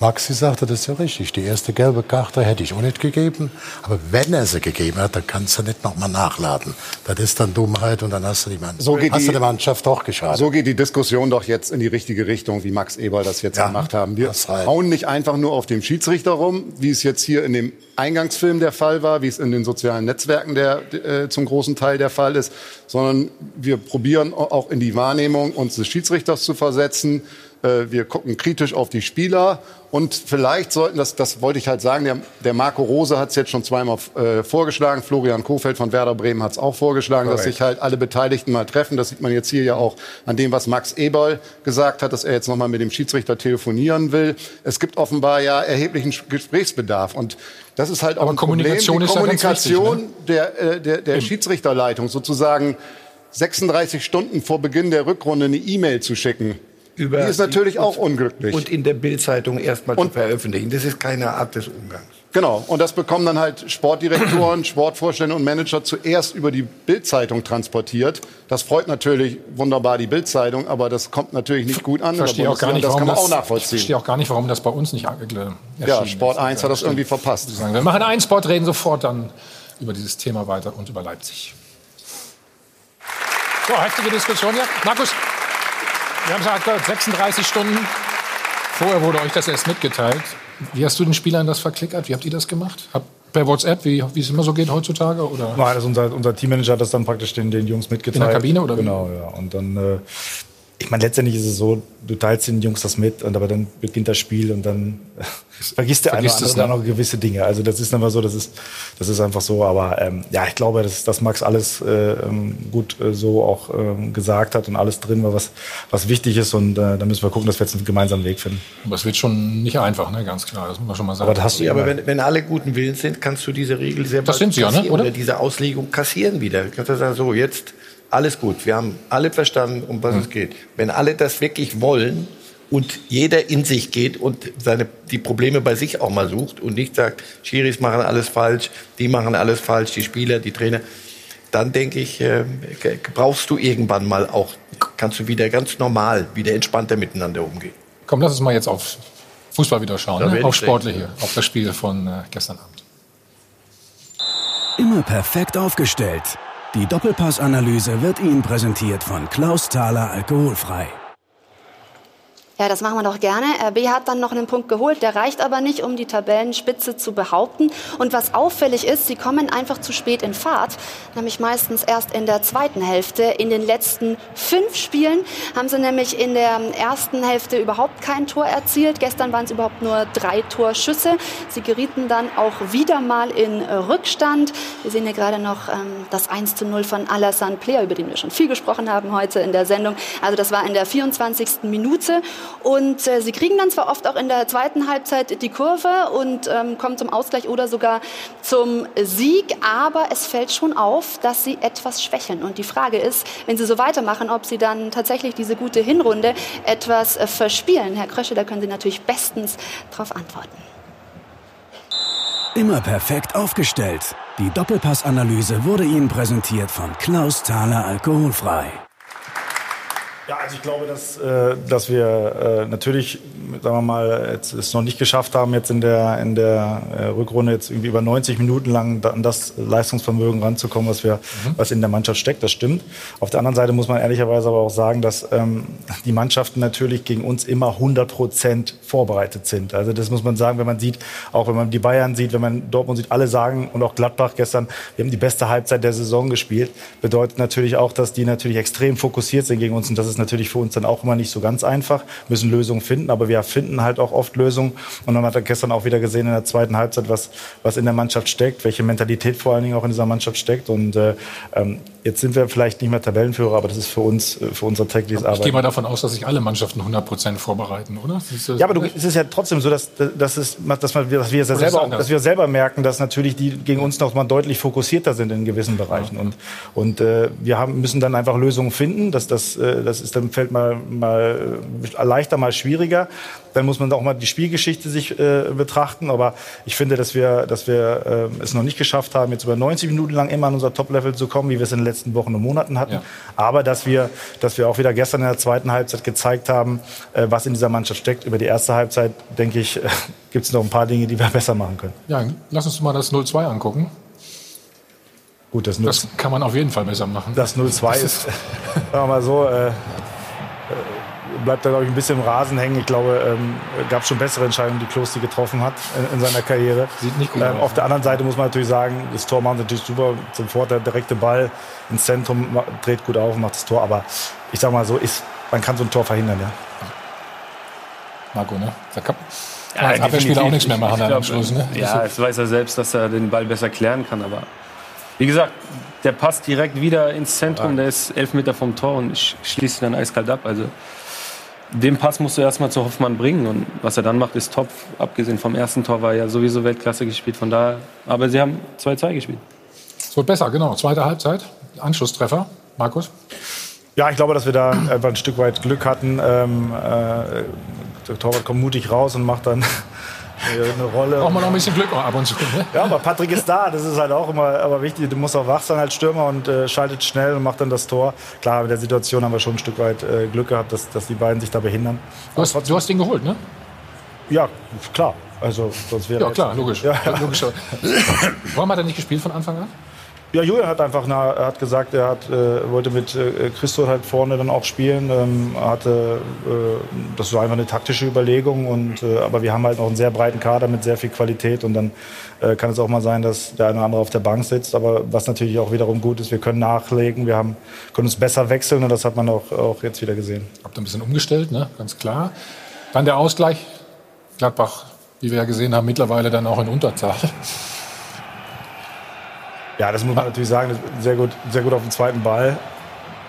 Maxi sagte, das ist ja richtig. Die erste gelbe Karte hätte ich auch nicht gegeben. Aber wenn er sie gegeben hat, dann kannst du nicht nochmal nachladen. Das ist dann Dummheit und dann hast du die, Mann so hast die, du der Mannschaft doch geschadet. So geht die Diskussion doch jetzt in die richtige Richtung, wie Max Eberl das jetzt ja, gemacht haben. Wir hauen nicht einfach nur auf dem Schiedsrichter rum, wie es jetzt hier in dem Eingangsfilm der Fall war, wie es in den sozialen Netzwerken der, äh, zum großen Teil der Fall ist, sondern wir probieren auch in die Wahrnehmung uns des Schiedsrichters zu versetzen. Äh, wir gucken kritisch auf die Spieler und vielleicht sollten, das, das wollte ich halt sagen, der, der Marco Rose hat es jetzt schon zweimal äh, vorgeschlagen, Florian Kofeld von Werder Bremen hat es auch vorgeschlagen, Correct. dass sich halt alle Beteiligten mal treffen. Das sieht man jetzt hier ja auch an dem, was Max Eberl gesagt hat, dass er jetzt nochmal mit dem Schiedsrichter telefonieren will. Es gibt offenbar ja erheblichen Gesprächsbedarf und das ist halt auch Aber ein Kommunikation Problem. Die Kommunikation wichtig, ne? der, äh, der, der Schiedsrichterleitung sozusagen 36 Stunden vor Beginn der Rückrunde eine E-Mail zu schicken über die ist natürlich auch unglücklich. Und in der Bildzeitung erstmal zu veröffentlichen. Das ist keine Art des Umgangs. Genau. Und das bekommen dann halt Sportdirektoren, Sportvorstände und Manager zuerst über die Bildzeitung transportiert. Das freut natürlich wunderbar die Bildzeitung, aber das kommt natürlich nicht gut an. Verstehe auch gar nicht, das kann man das, auch nachvollziehen. Ich verstehe auch gar nicht, warum das bei uns nicht erschienen Ja, Sport 1 hat das irgendwie verpasst. Wir machen einen Spot, reden sofort dann über dieses Thema weiter und über Leipzig. So, heftige Diskussion hier. Markus, wir haben es gehört, 36 Stunden. Vorher wurde euch das erst mitgeteilt. Wie hast du den Spielern das verklickert? Wie habt ihr das gemacht? Hab per WhatsApp, wie, wie es immer so geht heutzutage? Oder? Nein, also unser, unser Teammanager hat das dann praktisch den, den Jungs mitgeteilt. In der Kabine oder? Genau, ja. Und dann äh, ich meine, letztendlich ist es so, du teilst den Jungs das mit, und aber dann beginnt das Spiel und dann vergisst der eine oder andere dann noch gewisse Dinge. Also das ist einfach so, das ist, das ist einfach so. Aber ähm, ja, ich glaube, dass, dass Max alles äh, ähm, gut äh, so auch ähm, gesagt hat und alles drin war, was, was wichtig ist. Und äh, da müssen wir gucken, dass wir jetzt einen gemeinsamen Weg finden. Aber es wird schon nicht einfach, ne? ganz klar. Das muss man schon mal sagen. Aber, das hast du ja, aber wenn, wenn alle guten Willens sind, kannst du diese Regel sehr das sind sie ja, ne? oder? oder diese Auslegung kassieren wieder. Du kannst du sagen, so jetzt alles gut. Wir haben alle verstanden, um was mhm. es geht. Wenn alle das wirklich wollen und jeder in sich geht und seine, die Probleme bei sich auch mal sucht und nicht sagt, Schiris machen alles falsch, die machen alles falsch, die Spieler, die Trainer, dann denke ich, äh, brauchst du irgendwann mal auch, kannst du wieder ganz normal, wieder entspannter miteinander umgehen. Komm, lass uns mal jetzt auf Fußball wieder schauen, ne? auf Sportler hier, auf das Spiel von äh, gestern Abend. Immer perfekt aufgestellt Die Doppelpass-Analyse wird Ihnen präsentiert von Klaus Thaler Alkoholfrei. Ja, das machen wir doch gerne. RB hat dann noch einen Punkt geholt, der reicht aber nicht, um die Tabellenspitze zu behaupten. Und was auffällig ist, sie kommen einfach zu spät in Fahrt, nämlich meistens erst in der zweiten Hälfte. In den letzten fünf Spielen haben sie nämlich in der ersten Hälfte überhaupt kein Tor erzielt. Gestern waren es überhaupt nur drei Torschüsse. Sie gerieten dann auch wieder mal in Rückstand. Wir sehen hier gerade noch ähm, das 1 zu 0 von Alassane Player, über den wir schon viel gesprochen haben heute in der Sendung. Also das war in der 24. Minute. Und äh, sie kriegen dann zwar oft auch in der zweiten Halbzeit die Kurve und ähm, kommen zum Ausgleich oder sogar zum Sieg, aber es fällt schon auf, dass sie etwas schwächeln. Und die Frage ist, wenn sie so weitermachen, ob sie dann tatsächlich diese gute Hinrunde etwas äh, verspielen. Herr Krösche, da können Sie natürlich bestens darauf antworten. Immer perfekt aufgestellt. Die Doppelpassanalyse wurde Ihnen präsentiert von Klaus Thaler Alkoholfrei. Ja, also ich glaube, dass, äh, dass wir äh, natürlich, sagen wir mal, jetzt es noch nicht geschafft haben, jetzt in der, in der äh, Rückrunde jetzt irgendwie über 90 Minuten lang an das Leistungsvermögen ranzukommen, was wir, mhm. was in der Mannschaft steckt. Das stimmt. Auf der anderen Seite muss man ehrlicherweise aber auch sagen, dass ähm, die Mannschaften natürlich gegen uns immer 100 Prozent vorbereitet sind. Also das muss man sagen, wenn man sieht, auch wenn man die Bayern sieht, wenn man Dortmund sieht, alle sagen und auch Gladbach gestern, wir haben die beste Halbzeit der Saison gespielt. Bedeutet natürlich auch, dass die natürlich extrem fokussiert sind gegen uns und das ist natürlich für uns dann auch immer nicht so ganz einfach, müssen Lösungen finden, aber wir finden halt auch oft Lösungen. Und dann hat er gestern auch wieder gesehen in der zweiten Halbzeit, was, was in der Mannschaft steckt, welche Mentalität vor allen Dingen auch in dieser Mannschaft steckt. Und äh, ähm, Jetzt sind wir vielleicht nicht mehr Tabellenführer, aber das ist für uns, äh, für unser tägliches Arbeiten. Ich gehe mal davon aus, dass sich alle Mannschaften 100 Prozent vorbereiten, oder? Ja, aber du, es ist ja trotzdem so, dass, dass, es, dass, man, dass, wir, selber, dass wir selber merken, dass natürlich die gegen uns noch mal deutlich fokussierter sind in gewissen Bereichen. Und, und äh, wir haben, müssen dann einfach Lösungen finden. Das, das, äh, das ist dann fällt mal, mal leichter, mal schwieriger. Dann muss man auch mal die Spielgeschichte sich äh, betrachten. Aber ich finde, dass wir, dass wir äh, es noch nicht geschafft haben, jetzt über 90 Minuten lang immer an unser Top-Level zu kommen, wie wir es in den letzten Wochen und Monaten hatten. Ja. Aber dass wir, dass wir auch wieder gestern in der zweiten Halbzeit gezeigt haben, äh, was in dieser Mannschaft steckt. Über die erste Halbzeit, denke ich, äh, gibt es noch ein paar Dinge, die wir besser machen können. Ja, lass uns mal das 0-2 angucken. Gut, das, das kann man auf jeden Fall besser machen. Das 0-2 ist, sagen wir mal so, äh, äh bleibt da, glaube ich, ein bisschen im Rasen hängen. Ich glaube, ähm, gab schon bessere Entscheidungen, die Klosti getroffen hat in, in seiner Karriere. Sieht nicht gut ähm, aus. Auf der anderen Seite muss man natürlich sagen, das Tor macht natürlich super. Sofort der direkte Ball ins Zentrum, dreht gut auf und macht das Tor. Aber ich sage mal so, ist, man kann so ein Tor verhindern, ja. Marco, ne? Da kann, ja, als Abwehrspieler auch nichts mehr machen glaub, am Schluss. Ne? Ja, es weiß er selbst, dass er den Ball besser klären kann. Aber wie gesagt, der passt direkt wieder ins Zentrum. Der ist elf Meter vom Tor und schließt ihn dann eiskalt ab. Also den Pass musst du erstmal zu Hoffmann bringen. Und was er dann macht, ist top. Abgesehen vom ersten Tor war er ja sowieso Weltklasse gespielt. Von daher, aber sie haben 2-2 gespielt. Es wird besser, genau. Zweite Halbzeit. Anschlusstreffer. Markus? Ja, ich glaube, dass wir da einfach ein Stück weit Glück hatten. Ähm, äh, der Torwart kommt mutig raus und macht dann eine Rolle. Braucht man noch ein bisschen Glück ab und zu. Ne? Ja, aber Patrick ist da. Das ist halt auch immer aber wichtig. Du musst auch wach sein als Stürmer und äh, schaltet schnell und macht dann das Tor. Klar, in der Situation haben wir schon ein Stück weit äh, Glück gehabt, dass, dass die beiden sich da behindern. Du hast, du hast den geholt, ne? Ja, klar. Also, sonst wäre ja, klar, logisch. Ja. logisch. Warum hat er nicht gespielt von Anfang an? Ja, Julian hat einfach na, hat gesagt, er hat, äh, wollte mit äh, Christoph halt vorne dann auch spielen. Ähm, hatte, äh, das war einfach eine taktische Überlegung. Und, äh, aber wir haben halt noch einen sehr breiten Kader mit sehr viel Qualität. Und dann äh, kann es auch mal sein, dass der eine oder andere auf der Bank sitzt. Aber was natürlich auch wiederum gut ist, wir können nachlegen, wir haben, können uns besser wechseln. Und das hat man auch, auch jetzt wieder gesehen. Habt ihr ein bisschen umgestellt, ne? ganz klar. Dann der Ausgleich. Gladbach, wie wir ja gesehen haben, mittlerweile dann auch in Unterzahl. Ja, das muss man natürlich sagen. Sehr gut, sehr gut auf dem zweiten Ball.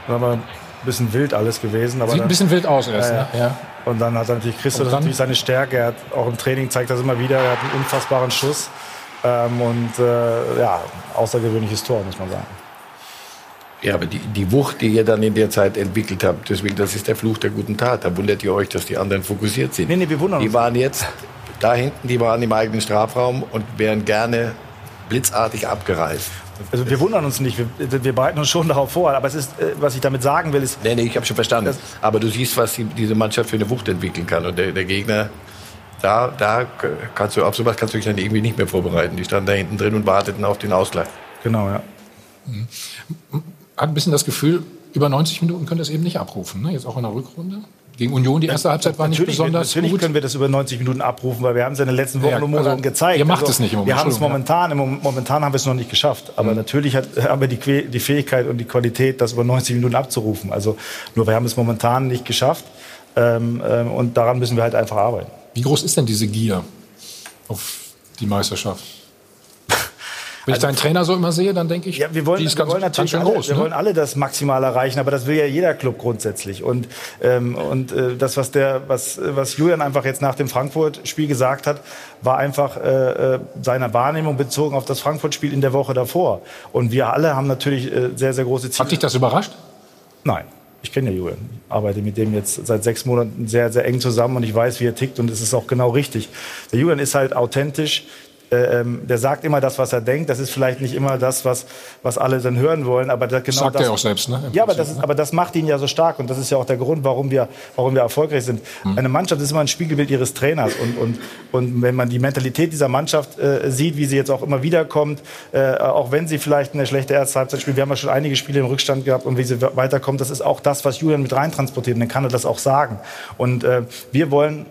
Dann haben wir ein bisschen wild alles gewesen. Aber Sieht dann, ein bisschen wild aus erst. Ja, ne? ja. Und dann hat er natürlich Christoph natürlich seine Stärke. Er hat auch im Training zeigt das immer wieder. Er hat einen unfassbaren Schuss. Ähm, und äh, ja, außergewöhnliches Tor, muss man sagen. Ja, aber die, die Wucht, die ihr dann in der Zeit entwickelt habt, deswegen, das ist der Fluch der guten Tat. Da wundert ihr euch, dass die anderen fokussiert sind. Nee, nee, wir wundern die uns. Die waren jetzt da hinten, die waren im eigenen Strafraum und wären gerne blitzartig abgereist. Also wir wundern uns nicht, wir, wir, bereiten uns schon darauf vor. Aber es ist, äh, was ich damit sagen will, ist. Nee, nee, ich habe schon verstanden. Aber du siehst, was die, diese Mannschaft für eine Wucht entwickeln kann. Und der, der Gegner, da, da kannst du auf sowas kannst du dich dann irgendwie nicht mehr vorbereiten. Die standen da hinten drin und warteten auf den Ausgleich. Genau, ja. Hat ein bisschen das Gefühl, über 90 Minuten können das eben nicht abrufen. Ne? Jetzt auch in der Rückrunde. Gegen Union, die erste Halbzeit war nicht natürlich, besonders natürlich gut. können wir das über 90 Minuten abrufen, weil wir haben es in den letzten Wochen Ja, und Monaten also, gezeigt. ihr macht Also, es nicht im Moment, Wir haben es momentan, momentan haben wir es noch nicht geschafft. Aber natürlich hat, haben wir die, die Fähigkeit und die Qualität, das über 90 Minuten abzurufen. Also nur wir haben es momentan nicht geschafft. Ähm, ähm, und daran müssen wir halt einfach arbeiten. Wie groß ist denn diese Gier auf die Meisterschaft? Wenn ich deinen Trainer so immer sehe, dann denke ich, Also Ja, wir wollen, die ist wir ganz, wollen ganz natürlich schön alle, groß. wir ne? wollen alle das maximal erreichen, aber das will ja jeder Club grundsätzlich. Und, ähm, und äh, das, was, der, was, was Julian einfach jetzt nach dem Frankfurt-Spiel gesagt hat, war einfach äh, äh, seiner Wahrnehmung bezogen auf das Frankfurt-Spiel in der Woche davor. Und wir alle haben natürlich äh, sehr, sehr große Ziele. Hat dich das überrascht? Nein. Ich kenne ja Julian, arbeite mit dem jetzt seit sechs Monaten sehr, sehr eng zusammen und ich weiß, wie er tickt und es ist auch genau richtig. Der Julian ist halt authentisch, ähm, der sagt immer das, was er denkt. Das ist vielleicht nicht immer das, was, was alle dann hören wollen, aber da, genau Sagt das, er auch selbst, ne? Im Ja, aber das, ist, aber das macht ihn ja so stark und das ist ja auch der Grund, warum wir, warum wir erfolgreich sind. Hm. Eine Mannschaft ist immer ein Spiegelbild ihres Trainers und, und, und wenn man die Mentalität dieser Mannschaft äh, sieht, wie sie jetzt auch immer wieder kommt, äh, auch wenn sie vielleicht eine schlechte erste Halbzeit spielt, wir haben ja schon einige Spiele im Rückstand gehabt und wie sie weiterkommt, das ist auch das, was Julian mit reintransportiert und dann kann er das auch sagen. Und äh, wir wollen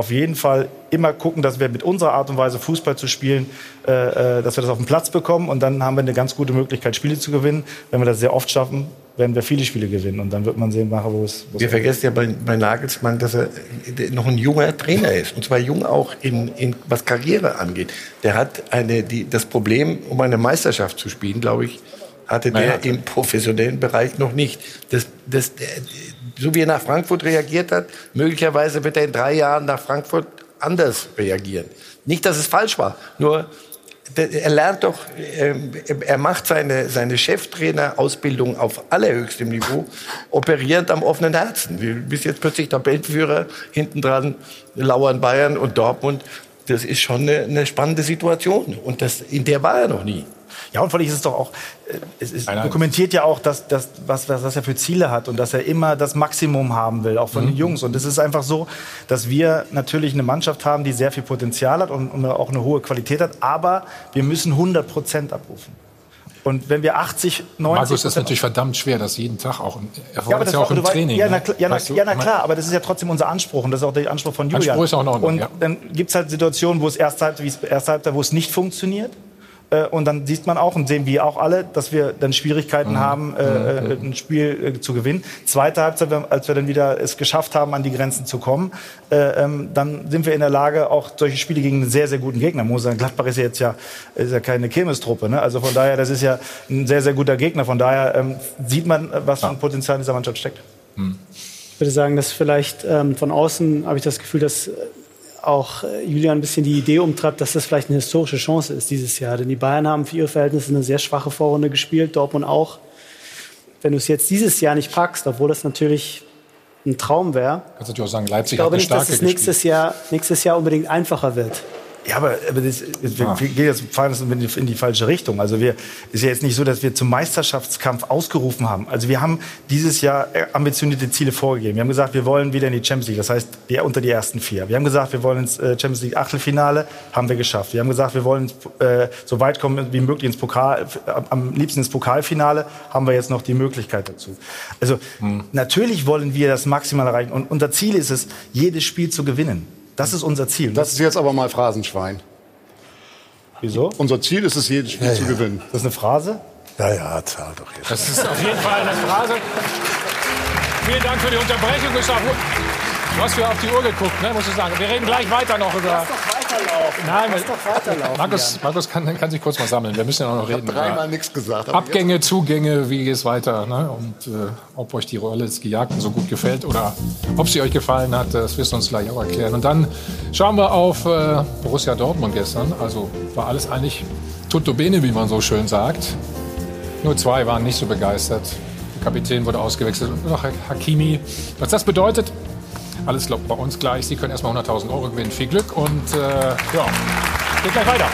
auf jeden Fall immer gucken, dass wir mit unserer Art und Weise Fußball zu spielen, äh, äh, dass wir das auf den Platz bekommen und dann haben wir eine ganz gute Möglichkeit, Spiele zu gewinnen. Wenn wir das sehr oft schaffen, werden wir viele Spiele gewinnen und dann wird man sehen, wo es. wo es Wir vergessen ja bei, bei Nagelsmann, dass er noch ein junger Trainer ist. Und zwar jung auch in, in was Karriere angeht. Der hat eine, die, das Problem, um eine Meisterschaft zu spielen, glaube ich, hatte der Naja. im professionellen Bereich noch nicht. Das, das, der, so wie er nach Frankfurt reagiert hat, möglicherweise wird er in drei Jahren nach Frankfurt anders reagieren. Nicht, dass es falsch war, nur er lernt doch, ähm, er macht seine, seine Cheftrainer-Ausbildung auf allerhöchstem Niveau, operierend am offenen Herzen. Du bist jetzt plötzlich Tabellenführer, hinten dran lauern Bayern und Dortmund. Das ist schon eine, eine spannende Situation. Und das, in der war er noch nie. Ja, und vor allem ist es doch auch, äh, es ist, dokumentiert ja auch, dass, dass, was, was, was er für Ziele hat und dass er immer das Maximum haben will, auch von den Jungs. Und es ist einfach so, dass wir natürlich eine Mannschaft haben, die sehr viel Potenzial hat und, und auch eine hohe Qualität hat, aber wir müssen 100 Prozent abrufen. Und wenn wir 80, 90 Markus, das ist natürlich verdammt schwer, das jeden Tag auch. Er Ja, das ja auch war- im wei- Training. Ja, na, ne? klar- ja, na, ja, na klar, aber das ist ja trotzdem unser Anspruch und das ist auch der Anspruch von Julian. Anspruch ist auch Ordnung, Und ja. dann gibt es halt Situationen, wo es erste Halbzeit, wie es erste Halbzeit, wo es nicht funktioniert. Äh, Und dann sieht man auch und sehen wir auch alle, dass wir dann Schwierigkeiten Mhm. haben, äh, äh, ein Spiel äh, zu gewinnen. Zweite Halbzeit, als wir dann wieder es geschafft haben, an die Grenzen zu kommen, äh, ähm, dann sind wir in der Lage, auch solche Spiele gegen einen sehr, sehr guten Gegner. Muss sagen, Gladbach ist ja jetzt ja, ist ja keine Kirmestruppe. Ne? Also von daher, das ist ja ein sehr, sehr guter Gegner. Von daher ähm, sieht man, was für ein Potenzial in dieser Mannschaft steckt. Ich würde sagen, dass vielleicht ähm, von außen habe ich das Gefühl, dass äh, auch äh, Julian ein bisschen die Idee umtreibt, dass das vielleicht eine historische Chance ist dieses Jahr. Denn die Bayern haben für ihre Verhältnisse eine sehr schwache Vorrunde gespielt, Dortmund auch. Wenn du es jetzt dieses Jahr nicht packst, obwohl das natürlich ein Traum wäre, Kannst natürlich auch sagen, Leipzig ich glaube hat eine nicht, dass starke es nächstes Jahr, nächstes Jahr unbedingt einfacher wird. Ja, aber, aber das, das, wir, wir gehen jetzt fahren das in die, falsche Richtung. Also wir ist ja jetzt nicht so, dass wir zum Meisterschaftskampf ausgerufen haben. Also wir haben dieses Jahr äh, ambitionierte Ziele vorgegeben. Wir haben gesagt, wir wollen wieder in die Champions League, das heißt die, unter die ersten vier. Wir haben gesagt, wir wollen ins äh, Champions League Achtelfinale, haben wir geschafft. Wir haben gesagt, wir wollen äh, so weit kommen wie möglich ins Pokal, äh, am liebsten ins Pokalfinale, haben wir jetzt noch die Möglichkeit dazu. Also natürlich wollen wir das maximal erreichen und unser Ziel ist es, jedes Spiel zu gewinnen. Das ist unser Ziel. Das ist jetzt aber mal Phrasenschwein. Wieso? Unser Ziel ist es, jedes Spiel Ja, zu ja. gewinnen. Das ist eine Phrase? Ja, ja, zahl doch jetzt. Das ist auf jeden Fall eine Phrase. Vielen Dank für die Unterbrechung. Du hast ja auf die Uhr geguckt, ne, muss ich sagen. Wir reden gleich weiter noch über. Nein, Lass doch weiterlaufen. Markus, Markus kann, kann sich kurz mal sammeln. Wir müssen ja auch noch reden. Dreimal über nichts gesagt. Abgänge, Zugänge, wie geht es weiter? Ne? Und äh, ob euch die Rolle des Gejagten so gut gefällt oder ob sie euch gefallen hat, das wirst du uns gleich auch erklären. Und dann schauen wir auf äh, Borussia Dortmund gestern. Also war alles eigentlich tutto bene, wie man so schön sagt. Nur zwei waren nicht so begeistert. Der Kapitän wurde ausgewechselt und noch Hakimi. Was das bedeutet, alles glaubt bei uns gleich. Sie können erstmal 100.000 Euro gewinnen. Viel Glück und äh, ja, geht gleich weiter.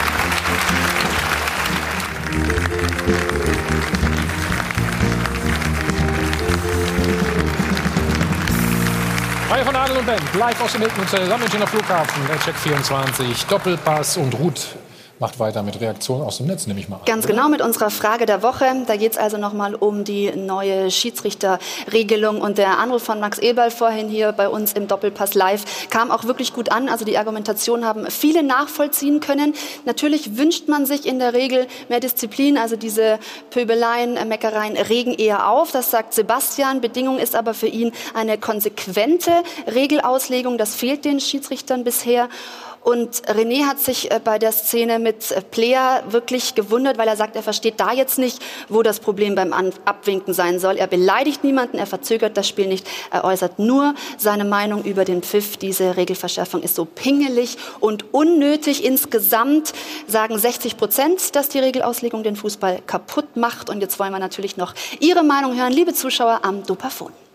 Reihe von Adel und Ben, live aus dem Hilton Hotel, Münchner Flughafen, der Check 24, Doppelpass und Ruth macht weiter mit Reaktionen aus dem Netz, nehme ich mal an. Ganz genau mit unserer Frage der Woche. Da geht es also nochmal um die neue Schiedsrichterregelung. Und der Anruf von Max Eberl vorhin hier bei uns im Doppelpass live kam auch wirklich gut an. Also die Argumentation haben viele nachvollziehen können. Natürlich wünscht man sich in der Regel mehr Disziplin. Also diese Pöbeleien, Meckereien regen eher auf. Das sagt Sebastian. Bedingung ist aber für ihn eine konsequente Regelauslegung. Das fehlt den Schiedsrichtern bisher. Und René hat sich äh, bei der Szene mit äh, Plea wirklich gewundert, weil er sagt, er versteht da jetzt nicht, wo das Problem beim Abwinken sein soll. Er beleidigt niemanden, er verzögert das Spiel nicht, er äußert nur seine Meinung über den Pfiff. Diese Regelverschärfung ist so pingelig und unnötig. Insgesamt sagen 60 Prozent, dass die Regelauslegung den Fußball kaputt macht. Und jetzt wollen wir natürlich noch Ihre Meinung hören, liebe Zuschauer am Dopafon.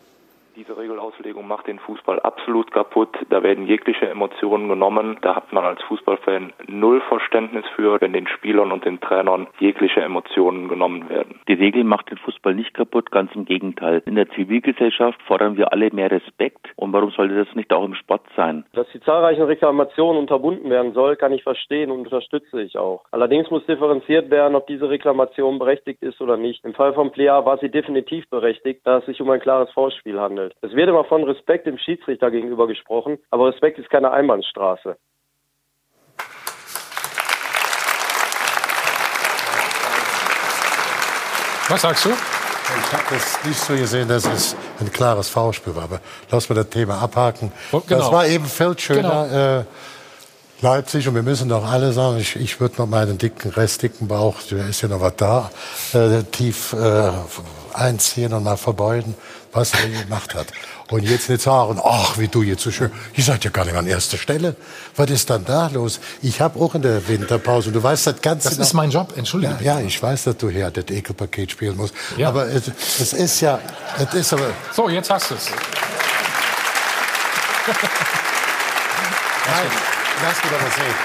Diese Regelauslegung macht den Fußball absolut kaputt. Da werden jegliche Emotionen genommen. Da hat man als Fußballfan null Verständnis für, wenn den Spielern und den Trainern jegliche Emotionen genommen werden. Die Regel macht den Fußball nicht kaputt, ganz im Gegenteil. In der Zivilgesellschaft fordern wir alle mehr Respekt. Und warum sollte das nicht auch im Sport sein? Dass die zahlreichen Reklamationen unterbunden werden soll, kann ich verstehen und unterstütze ich auch. Allerdings muss differenziert werden, ob diese Reklamation berechtigt ist oder nicht. Im Fall von Plea war sie definitiv berechtigt, da es sich um ein klares Vorspiel handelt. Es wird immer von Respekt dem Schiedsrichter gegenüber gesprochen, aber Respekt ist keine Einbahnstraße. Was sagst du? Ich habe das nicht so gesehen, dass es ein klares Foulspiel war. Aber lass mal das Thema abhaken. Genau. Das war eben Feldschöner. Genau. Äh, Leipzig und wir müssen doch alle sagen, ich, ich würde noch meinen dicken, restdicken Bauch, der ist ja noch was da, äh, tief äh, einziehen und mal verbeuden, was er gemacht hat. Und jetzt nicht sagen, ach, wie du jetzt so schön, ihr seid ja gar nicht an erster Stelle. Was ist dann da los? Ich habe auch in der Winterpause, du weißt das Ganze. Das ist mein Job, entschuldige. Ja, ja, ich weiß, dass du hier das Ekelpaket spielen musst. Ja. Aber es, es ist ja, es ist aber... So, jetzt hast du es. Nein, mich doch mal sehen.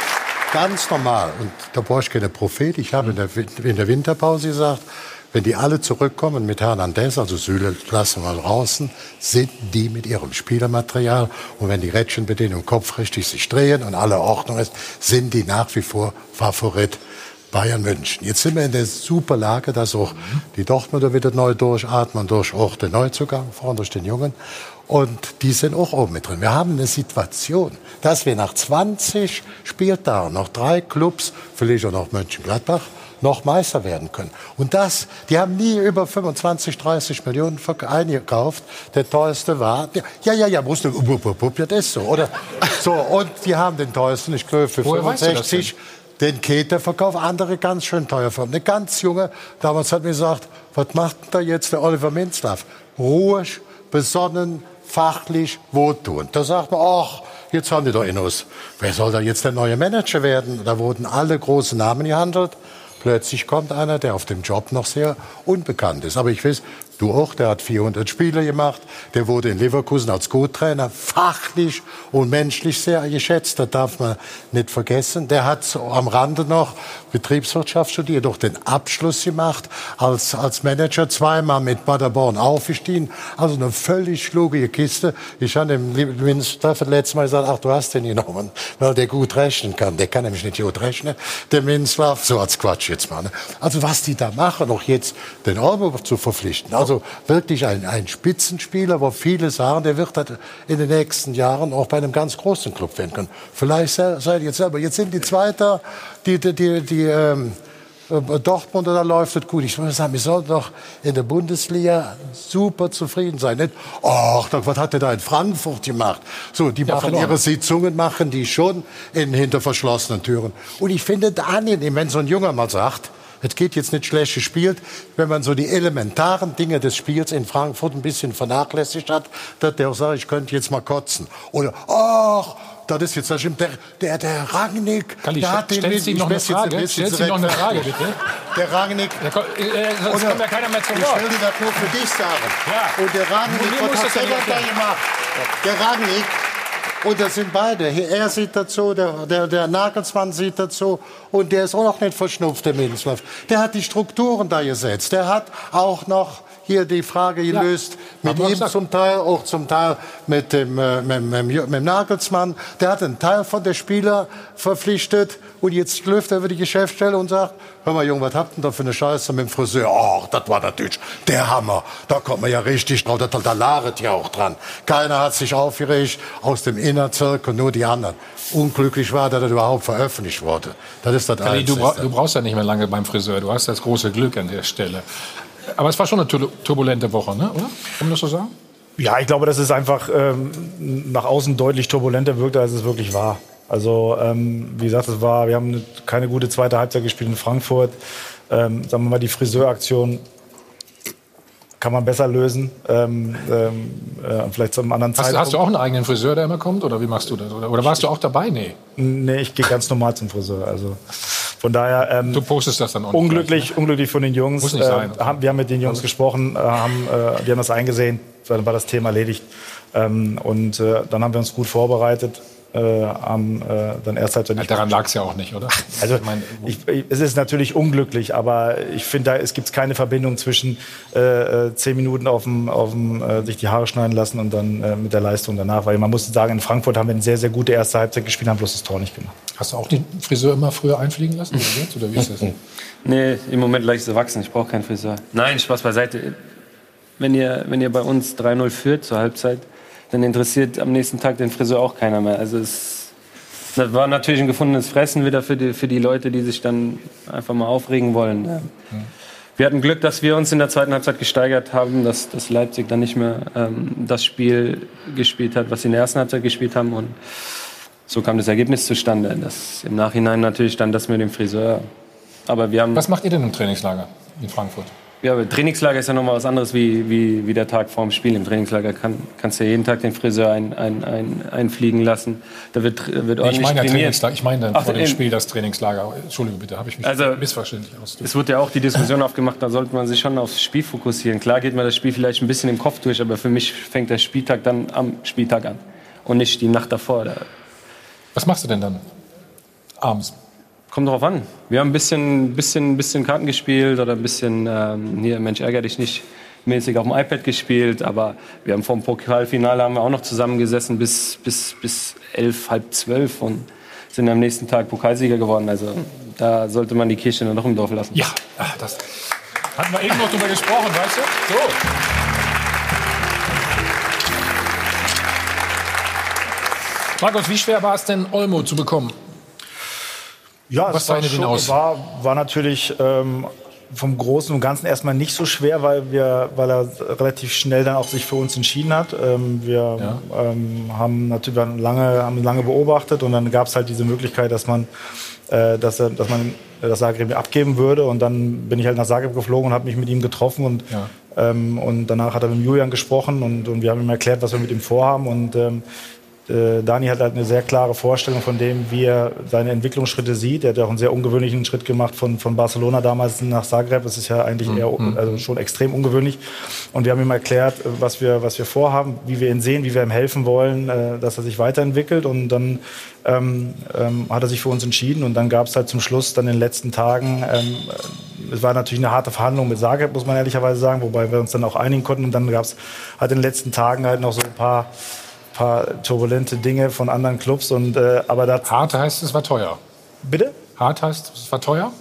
Ganz normal. Und da brauche keine Prophet. Ich habe in der, in der Winterpause gesagt, wenn die alle zurückkommen mit Hernandez, also Süle lassen wir draußen, sind die mit ihrem Spielermaterial. Und wenn die Rädchen mit denen im Kopf richtig sich drehen und alle Ordnung ist, sind die nach wie vor Favorit. Bayern München. Jetzt sind wir in der super Lage, dass auch die Dortmunder wieder neu durchatmen, durch auch den Neuzugang, vorne durch den Jungen. Und die sind auch oben mit drin. Wir haben eine Situation, dass wir nach 20 Spieltagen noch drei Clubs, vielleicht auch noch Mönchengladbach, noch Meister werden können. Und das, die haben nie über 25, 30 Millionen eingekauft. Der teuerste war, ja, ja, ja, musst du, das ist so, oder? So, und die haben den teuersten, ich glaube, für Woher weißt du das 65 den Keter verkauft, andere ganz schön teuer verkauft. Eine ganz junge, damals hat mir gesagt, was macht denn da jetzt der Oliver Minzlaff? Ruhig, besonnen, fachlich, wohltuend. Da sagt man, ach, jetzt haben die doch Innos. Wer soll da jetzt der neue Manager werden? Da wurden alle großen Namen gehandelt. Plötzlich kommt einer, der auf dem Job noch sehr unbekannt ist. Aber ich weiß, du auch, der hat 400 Spiele gemacht. Der wurde in Leverkusen als Co-Trainer fachlich und menschlich sehr geschätzt. Das darf man nicht vergessen. Der hat am Rande noch Betriebswirtschaft studiert, auch den Abschluss gemacht als, als Manager, zweimal mit Paderborn aufgestiegen. Also eine völlig schlugige Kiste. Ich habe dem Minzlaff letztes Mal gesagt, ach, du hast den genommen, weil der gut rechnen kann. Der kann nämlich nicht gut rechnen, der Minzlaff. So als Quatsch jetzt mal. Ne? Also was die da machen, auch jetzt den Olmo zu verpflichten. Also wirklich ein, ein Spitzenspieler, wo viele sagen, der wird das in den nächsten Jahren auch bei einem ganz großen Club werden können. Vielleicht seid ihr jetzt selber. Jetzt sind die Zweiter, die, die, die, die ähm, äh, Dortmund, da läuft es gut. Ich würde sagen, wir sollten doch in der Bundesliga super zufrieden sein. Nicht, ach, was hat der da in Frankfurt gemacht? So, die Ja, machen verloren. ihre Sitzungen, machen die schon in, hinter verschlossenen Türen. Und ich finde es angenehm, wenn so ein Junger mal sagt, es geht jetzt nicht schlecht gespielt, wenn man so die elementaren Dinge des Spiels in Frankfurt ein bisschen vernachlässigt hat, dass der auch sagt, ich könnte jetzt mal kotzen. Oder, ach, das ist jetzt das stimmt, der, der, der Rangnick, Kalli, der hat den stellst ich noch eine Frage? Stellst du noch eine Frage, bitte? Der Rangnick. Komm, äh, sonst kommt ja keiner mehr Ich Wort. will dir das nur für dich sagen. Ja. Und der Rangnick, was hat der denn da gemacht? Der Rangnick und das sind beide. Er sieht dazu, der, der, der Nagelsmann sieht dazu und der ist auch noch nicht verschnupft, der Minzlaff. Der hat die Strukturen da gesetzt. Der hat auch noch hier die Frage gelöst. mit ihm zum Teil, auch zum Teil mit dem, äh, mit, mit, mit Nagelsmann. Der hat einen Teil von der Spieler verpflichtet. Und jetzt läuft er über die Geschäftsstelle und sagt, hör mal, Junge, was habt ihr da für eine Scheiße mit dem Friseur? Ach, das war natürlich der Hammer. Da kommt man ja richtig drauf. Da, da laret ja auch dran. Keiner hat sich aufgeregt aus dem Innerzirkel, nur die anderen. Unglücklich war, dass das überhaupt veröffentlicht wurde. Das ist das Einzige. du brauchst ja nicht mehr lange beim Friseur. Du hast das große Glück an der Stelle. Aber es war schon eine tur- turbulente Woche, ne? oder? Kann man das so sagen? Ja, ich glaube, dass es einfach ähm, nach außen deutlich turbulenter wirkte, als es wirklich war. Also, ähm, wie gesagt, es war, wir haben eine, keine gute zweite Halbzeit gespielt in Frankfurt. Ähm, sagen wir mal, die Friseuraktion kann man besser lösen. Ähm, ähm, äh, vielleicht zu einem anderen Hast, Zeitpunkt. hast du auch einen eigenen Friseur, der immer kommt? Oder wie machst du das? Oder, oder warst du auch dabei? Nee. Nee, ich gehe ganz normal zum Friseur. Also von daher. Ähm, Du postest das dann auch unglücklich, gleich, unglücklich von den Jungs. Muss nicht sein. Äh, haben, wir haben mit den Jungs gesprochen, äh, haben, äh, die haben das eingesehen, dann war das Thema erledigt. Ähm, und äh, dann haben wir uns gut vorbereitet. Äh, am, äh, dann erst halt nicht Daran lag es ja auch nicht, oder? Also ich, ich, es ist natürlich unglücklich, aber ich finde, es gibt keine Verbindung zwischen äh, äh, zehn Minuten auf dem, auf dem äh, sich die Haare schneiden lassen und dann äh, mit der Leistung danach. Weil man muss sagen, in Frankfurt haben wir eine sehr, sehr gute erste Halbzeit gespielt, haben bloß das Tor nicht gemacht. Hast du auch den Friseur immer früher einfliegen lassen? Oder, jetzt? oder wie ist das? Nee, im Moment leicht erwachsen. Ich brauche keinen Friseur. Nein, Spaß beiseite. Wenn ihr, wenn ihr bei uns 3-0 führt zur Halbzeit, dann interessiert am nächsten Tag den Friseur auch keiner mehr. Also es das war natürlich ein gefundenes Fressen wieder für die, für die Leute, die sich dann einfach mal aufregen wollen. Ja. Wir hatten Glück, dass wir uns in der zweiten Halbzeit gesteigert haben, dass, dass Leipzig dann nicht mehr ähm, das Spiel gespielt hat, was sie in der ersten Halbzeit gespielt haben. Und so kam das Ergebnis zustande. Das, Im Nachhinein natürlich dann das mit dem Friseur. Aber wir haben Was macht ihr denn im Trainingslager in Frankfurt? ja, aber Trainingslager ist ja nochmal was anderes wie, wie, wie der Tag vorm Spiel. Im Trainingslager kann, kannst du ja jeden Tag den Friseur ein, ein, ein, einfliegen lassen. Da wird, wird Nee, ich ordentlich meine trainiert. Trainingslager. Ich meine dann Ach, vor dem Spiel das Trainingslager. Entschuldigung bitte, habe ich mich Also, missverständlich ausgedrückt. Es wurde ja auch die Diskussion aufgemacht, da sollte man sich schon aufs Spiel fokussieren. Klar geht man das Spiel vielleicht ein bisschen im Kopf durch, aber für mich fängt der Spieltag dann am Spieltag an und nicht die Nacht davor. Da Was machst du denn dann abends? Kommt drauf an. Wir haben ein bisschen, bisschen, bisschen Karten gespielt oder ein bisschen, ähm, hier, Mensch, ärger dich nicht, mäßig auf dem iPad gespielt. Aber wir haben vom Pokalfinale haben wir auch noch zusammengesessen bis, bis, bis elf, halb zwölf und sind am nächsten Tag Pokalsieger geworden. Also da sollte man die Kirche dann noch im Dorf lassen. Ja, ach, das hatten wir eben noch drüber gesprochen, weißt du? So. Markus, wie schwer war es denn, Olmo zu bekommen? Ja, Was es war, schon, aus? war, war natürlich ähm, vom Großen und Ganzen erstmal nicht so schwer, weil, wir, weil er relativ schnell dann auch sich für uns entschieden hat. Ähm, wir ähm, haben natürlich wir haben lange, haben lange beobachtet und dann gab es halt diese Möglichkeit, dass man, äh, dass, er, dass man das Zagreb abgeben würde. Und dann bin ich halt nach Zagreb geflogen und habe mich mit ihm getroffen und Ja. ähm, und danach hat er mit Julian gesprochen und, und wir haben ihm erklärt, was wir mit ihm vorhaben. Und ähm, äh, Dani hat halt eine sehr klare Vorstellung von dem, wie er seine Entwicklungsschritte sieht. Er hat ja auch einen sehr ungewöhnlichen Schritt gemacht von, von Barcelona damals nach Zagreb. Das ist ja eigentlich eher, also schon extrem ungewöhnlich. Und wir haben ihm erklärt, äh, was wir, was wir vorhaben, wie wir ihn sehen, wie wir ihm helfen wollen, äh, dass er sich weiterentwickelt. Und dann ähm, ähm, hat er sich für uns entschieden. Und dann gab es halt zum Schluss dann in den letzten Tagen ähm, es war natürlich eine harte Verhandlung mit Zagreb, muss man ehrlicherweise sagen, wobei wir uns dann auch einigen konnten. Und dann gab es halt in den letzten Tagen halt noch so ein paar, paar turbulente Dinge von anderen Clubs. Und, äh, aber das Hart heißt, es war teuer. Bitte? Hart heißt, es war teuer?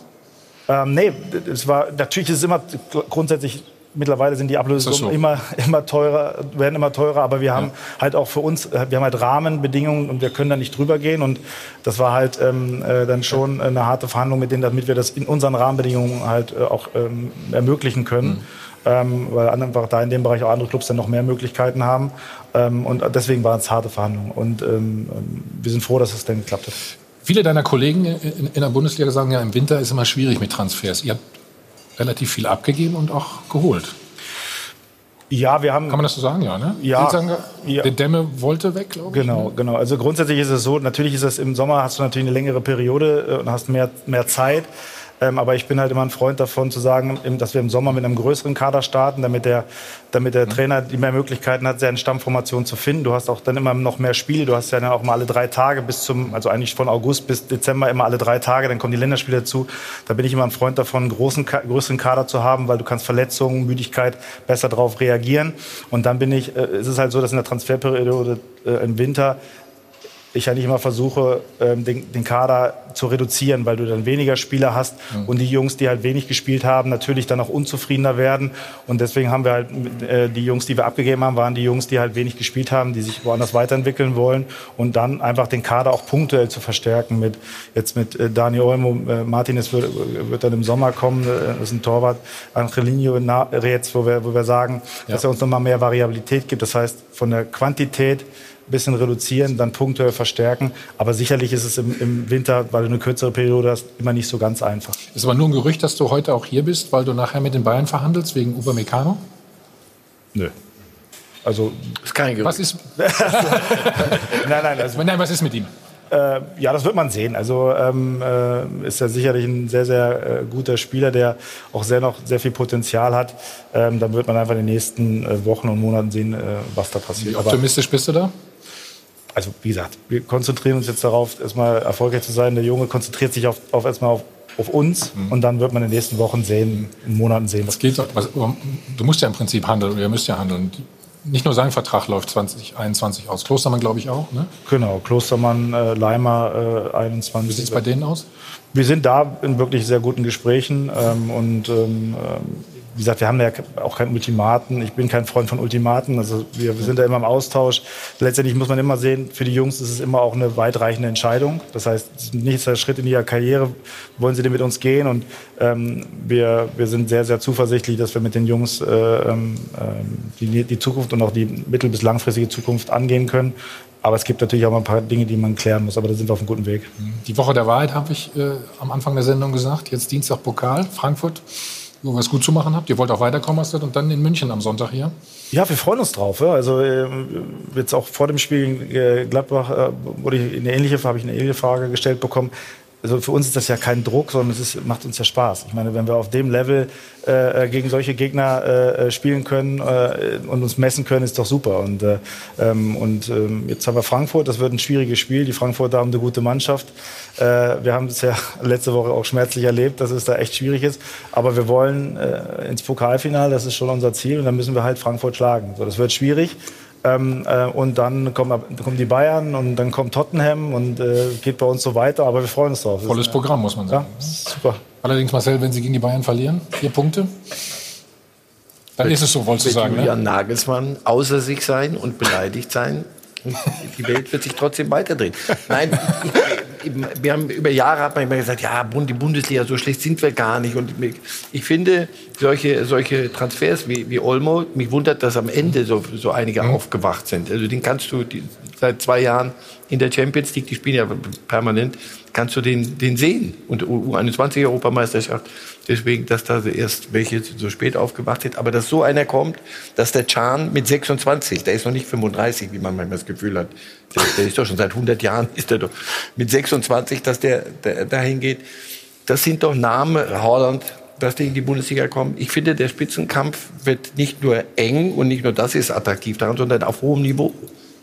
Ähm, nee, es war, natürlich ist es immer grundsätzlich, mittlerweile sind die das so? immer, immer teurer, werden immer teurer, aber wir haben halt auch für uns, äh, wir haben halt Rahmenbedingungen und wir können da nicht drüber gehen und das war halt ähm, äh, dann schon eine harte Verhandlung mit denen, damit wir das in unseren Rahmenbedingungen halt äh, auch ähm, ermöglichen können. Mhm. Ähm, weil einfach da in dem Bereich auch andere Clubs dann noch mehr Möglichkeiten haben. Ähm, und deswegen waren es harte Verhandlungen. Und ähm, wir sind froh, dass es dann geklappt hat. Viele deiner Kollegen in, in der Bundesliga sagen ja, im Winter ist immer schwierig mit Transfers. Ihr habt relativ viel abgegeben und auch geholt. Ja, wir haben. Kann man das so sagen, ja, ne? Ja. Ja. Der Dämme wollte weg, glaube ich. Genau, genau. Also grundsätzlich ist es so, natürlich ist es im Sommer hast du natürlich eine längere Periode äh, und hast mehr, mehr Zeit. Ähm, aber ich bin halt immer ein Freund davon zu sagen, dass wir im Sommer mit einem größeren Kader starten, damit der, damit der Trainer die mehr Möglichkeiten hat, seine Stammformation zu finden. Du hast auch dann immer noch mehr Spiele. Du hast ja dann auch mal alle drei Tage bis zum, also eigentlich von August bis Dezember immer alle drei Tage. Dann kommen die Länderspiele dazu. Da bin ich immer ein Freund davon, einen großen, größeren Kader zu haben, weil du kannst Verletzungen, Müdigkeit besser darauf reagieren. Und dann bin ich, äh, es ist halt so, dass in der Transferperiode äh, im Winter ich eigentlich immer versuche, ähm, den, den, Kader zu reduzieren, weil du dann weniger Spieler hast mhm. und die Jungs, die halt wenig gespielt haben, natürlich dann auch unzufriedener werden. Und deswegen haben wir halt äh, die Jungs, die wir abgegeben haben, waren die Jungs, die halt wenig gespielt haben, die sich woanders weiterentwickeln wollen und dann einfach den Kader auch punktuell zu verstärken mit jetzt mit äh, Dani Olmo, äh, Martinez wird, wird, dann im Sommer kommen, äh, das ist ein Torwart, Angelino jetzt, wo wir, wo wir sagen, ja. dass er uns nochmal mehr Variabilität gibt. Das heißt, von der Quantität bisschen reduzieren, dann punktuell verstärken. Aber sicherlich ist es im, im, Winter, weil du eine kürzere Periode hast, immer nicht so ganz einfach. Ist aber nur ein Gerücht, dass du heute auch hier bist, weil du nachher mit den Bayern verhandelst wegen Upamecano? Nö. Also das ist kein Gerücht. Was ist? nein, nein, also, nein, was ist mit ihm? Äh, ja, das wird man sehen. Also ähm, äh, ist ja sicherlich ein sehr, sehr äh, guter Spieler, der auch sehr noch sehr viel Potenzial hat. Ähm, dann wird man einfach in den nächsten äh, Wochen und Monaten sehen, äh, was da passiert. Wie optimistisch bist du da? Also wie gesagt, wir konzentrieren uns jetzt darauf, erstmal erfolgreich zu sein. Der Junge konzentriert sich auf, auf erstmal auf, auf uns mhm. und dann wird man in den nächsten Wochen sehen, in Monaten sehen. Was geht, was, du musst ja im Prinzip handeln, ihr müsst ja handeln. Nicht nur sein Vertrag läuft 2021 aus. Klostermann, glaube ich, auch, ne? Genau, Klostermann, äh, Leimer äh, 21. Wie sieht es bei denen aus? Wir sind da in wirklich sehr guten Gesprächen ähm, und ähm, wie gesagt, wir haben ja auch kein Ultimaten. Ich bin kein Freund von Ultimaten. Also wir, sind da immer im Austausch. Letztendlich muss man immer sehen, für die Jungs ist es immer auch eine weitreichende Entscheidung. Das heißt, der Schritt in ihrer Karriere, wollen sie denn mit uns gehen. Und ähm, wir, wir sind sehr, sehr zuversichtlich, dass wir mit den Jungs äh, ähm, die, die Zukunft und auch die mittel- bis langfristige Zukunft angehen können. Aber es gibt natürlich auch mal ein paar Dinge, die man klären muss. Aber da sind wir auf einem guten Weg. Die Woche der Wahrheit habe ich äh, am Anfang der Sendung gesagt. Jetzt Dienstag Pokal, Frankfurt es gut zu machen habt. Ihr wollt auch weiterkommen, hast und dann in München am Sonntag hier. Ja, wir freuen uns drauf. Also äh, jetzt auch vor dem Spiel äh, Gladbach äh, wurde ich eine ähnliche, habe ich eine ähnliche Frage gestellt bekommen also für uns ist das ja kein Druck, sondern es ist, macht uns ja Spaß. Ich meine, wenn wir auf dem Level äh, gegen solche Gegner äh, spielen können äh, und uns messen können, ist doch super. Und, äh, ähm, und ähm, jetzt haben wir Frankfurt, das wird ein schwieriges Spiel. Die Frankfurter haben eine gute Mannschaft. Äh, wir haben es ja letzte Woche auch schmerzlich erlebt, dass es da echt schwierig ist. Aber wir wollen äh, ins Pokalfinale, das ist schon unser Ziel. Und dann müssen wir halt Frankfurt schlagen. So, das wird schwierig. Ähm, äh, und dann kommen, kommen, die Bayern und dann kommt Tottenham und äh, geht bei uns so weiter. Aber wir freuen uns drauf. Volles Programm, muss man sagen. Ja, super. Allerdings, Marcel, wenn Sie gegen die Bayern verlieren, vier Punkte. Dann ist es so, wolltest du sagen. Ne? Julian ne? Nagelsmann außer sich sein und beleidigt sein. Und die Welt wird sich trotzdem weiterdrehen. Nein, wir haben über Jahre hat man immer gesagt, ja, die Bundesliga, so schlecht sind wir gar nicht. Und ich finde, solche, solche Transfers wie, wie Olmo, mich wundert, dass am Ende so, so einige mhm. aufgewacht sind. Also den kannst du die, seit zwei Jahren in der Champions League, die spielen ja permanent, kannst du den, den sehen. Und U21-Europameisterschaft, deswegen, dass da erst welche so spät aufgewacht sind. Aber dass so einer kommt, dass der Chan mit 26, der ist noch nicht 35, wie man manchmal das Gefühl hat, der, der ist doch schon seit 100 Jahren, ist er doch mit 26, dass der, der dahin geht. Das sind doch Namen, Holland, dass die in die Bundesliga kommen. Ich finde, der Spitzenkampf wird nicht nur eng und nicht nur das ist attraktiv daran, sondern auf hohem Niveau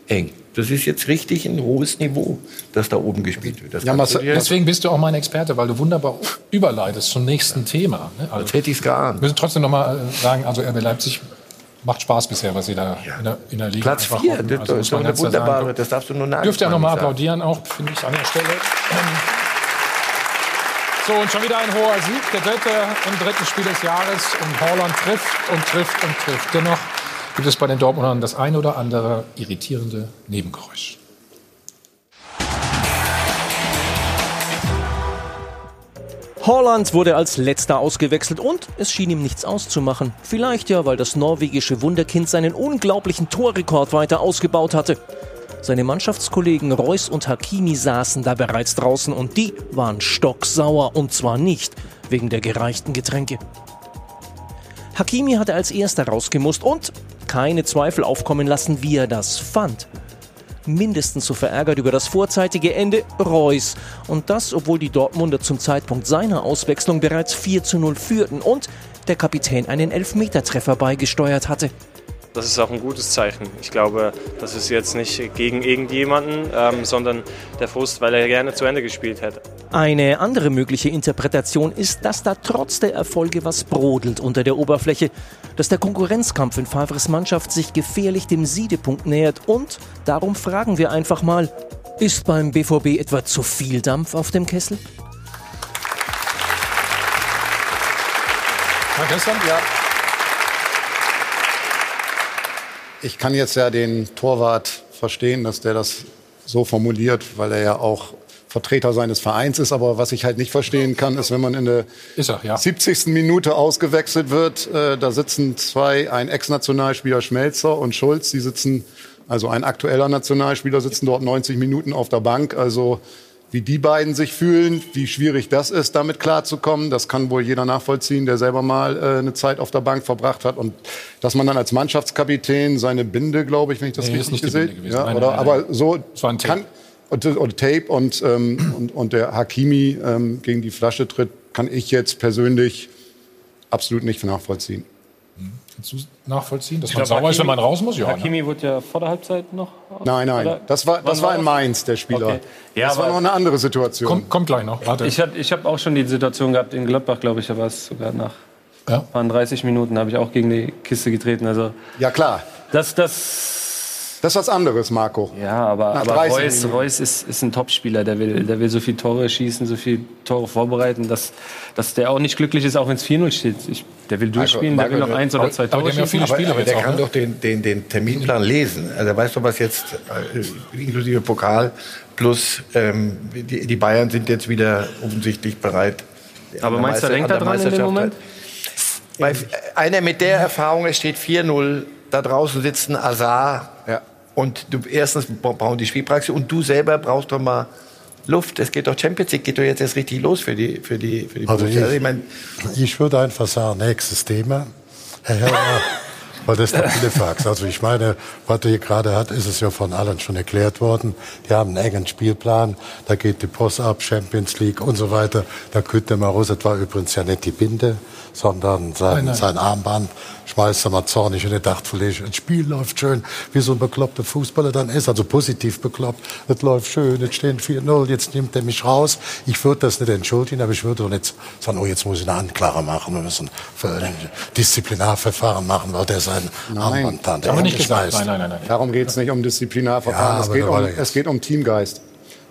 eng. Das ist jetzt richtig ein hohes Niveau, das da oben gespielt wird. Das ja, Marcel, deswegen bist du auch mein Experte, weil du wunderbar überleitest zum nächsten Thema. Ne? Also, das hätte ich es geahnt. Wir müssen trotzdem noch mal äh, sagen, also RB Leipzig macht Spaß bisher, was sie da ja. in, der, in der Liga Platz 4, das, also, ist doch eine wunderbare, sagen. das darfst du nur nageln. Dürft ihr noch mal applaudieren, auch, finde ich, an der Stelle. So, und schon wieder ein hoher Sieg, der dritte im dritten Spiel des Jahres. Und Holland trifft und trifft und trifft. Dennoch gibt es bei den Dortmundern das ein oder andere irritierende Nebengeräusch. Holland wurde als letzter ausgewechselt und es schien ihm nichts auszumachen. Vielleicht ja, weil das norwegische Wunderkind seinen unglaublichen Torrekord weiter ausgebaut hatte. Seine Mannschaftskollegen Reus und Hakimi saßen da bereits draußen und die waren stocksauer und zwar nicht wegen der gereichten Getränke. Hakimi hatte als erster rausgemusst und keine Zweifel aufkommen lassen, wie er das fand. mindestens so verärgert über das vorzeitige Ende Reus. Und das, obwohl die Dortmunder zum Zeitpunkt seiner Auswechslung bereits 4 zu 0 führten und der Kapitän einen Elfmetertreffer beigesteuert hatte. Das ist auch ein gutes Zeichen. Ich glaube, das ist jetzt nicht gegen irgendjemanden, ähm, sondern der Frust, weil er gerne zu Ende gespielt hätte. Eine andere mögliche Interpretation ist, dass da trotz der Erfolge was brodelt unter der Oberfläche, dass der Konkurrenzkampf in Favres Mannschaft sich gefährlich dem Siedepunkt nähert und darum fragen wir einfach mal, ist beim BVB etwa zu viel Dampf auf dem Kessel? Herr Christian? Ja. Ich kann jetzt ja den Torwart verstehen, dass der das so formuliert, weil er ja auch Vertreter seines Vereins ist. Aber was ich halt nicht verstehen kann, ist, wenn man in der er, ja. 70. Minute ausgewechselt wird, äh, da sitzen zwei, ein Ex-Nationalspieler Schmelzer und Schulz, die sitzen, also ein aktueller Nationalspieler sitzen dort 90 Minuten auf der Bank. Also wie die beiden sich fühlen, wie schwierig das ist, damit klarzukommen. Das kann wohl jeder nachvollziehen, der selber mal äh, eine Zeit auf der Bank verbracht hat. Und dass man dann als Mannschaftskapitän seine Binde, glaube ich, wenn ich das Nee, richtig gesehen ja, Nein, oder, nein, Aber so ein Tape. kann und, und Tape und, ähm, und, und der Hakimi ähm, gegen die Flasche tritt, kann ich jetzt persönlich absolut nicht nachvollziehen. Kannst du nachvollziehen, dass Ich man glaub, sauer ist, wenn man raus muss? Ja, ne? Hakimi wurde ja vor der Halbzeit noch. Nein, nein, das war, das war in Mainz, der Spieler. Okay. Ja, das war noch eine andere Situation. Kommt, kommt gleich noch. Warte. Ich habe ich hab auch schon die Situation gehabt in Gladbach, glaube ich, da war es sogar nach Ja. waren 30 Minuten, habe ich auch gegen die Kiste getreten. Also Ja, klar. das, das, Das ist was anderes, Marco. ja, aber, Nach aber 30 Reus. Reus ist, ist ein Topspieler, der will, der will so viele Tore schießen, so viele Tore vorbereiten, dass, dass der auch nicht glücklich ist, auch wenn es 4-0 steht. Ich, der will durchspielen, der will noch eins oder zwei Tore schießen. aber, aber der auch, kann ne? doch den, den, den Terminplan lesen. Also er weiß doch, was jetzt äh, inklusive Pokal plus ähm, die, die Bayern sind jetzt wieder offensichtlich bereit. Aber der meinst du, denkt er der dran in dem Moment? Weil einer mit der Erfahrung, es steht 4-0, da draußen sitzen Azar und du erstens bra- brauchen die Spielpraxis und du selber brauchst doch mal Luft. Es geht doch Champions League, geht doch jetzt erst richtig los für die für die für die Also Borussia. ich, ich mein, ich würde einfach sagen, nächstes Thema. Herr Herrmann, weil das der Telefax. Also ich meine, was hier gerade hat, ist es ja von allen schon erklärt worden. Die haben einen engen Spielplan, da geht die Post ab, Champions League und so weiter. Da könnte man raus, das war übrigens ja nicht die Binde, sondern sein, Nein, nein. sein Armband. Schmeißt er mal zornig in die Dachverlegung. Das Spiel läuft schön, wie so ein bekloppter Fußballer dann ist. Also positiv bekloppt. Es läuft schön, jetzt stehen 4-0, jetzt nimmt er mich raus. Ich würde das nicht entschuldigen, aber ich würde auch nicht sagen, oh, jetzt muss ich eine Anklage machen. Wir müssen ein Disziplinarverfahren machen, weil der sein Armband dann Haben wir nicht gesagt. schmeißt. Nein, nein, nein, nein. Darum geht es nicht um Disziplinarverfahren. Ja, es, aber geht um, es geht um Teamgeist.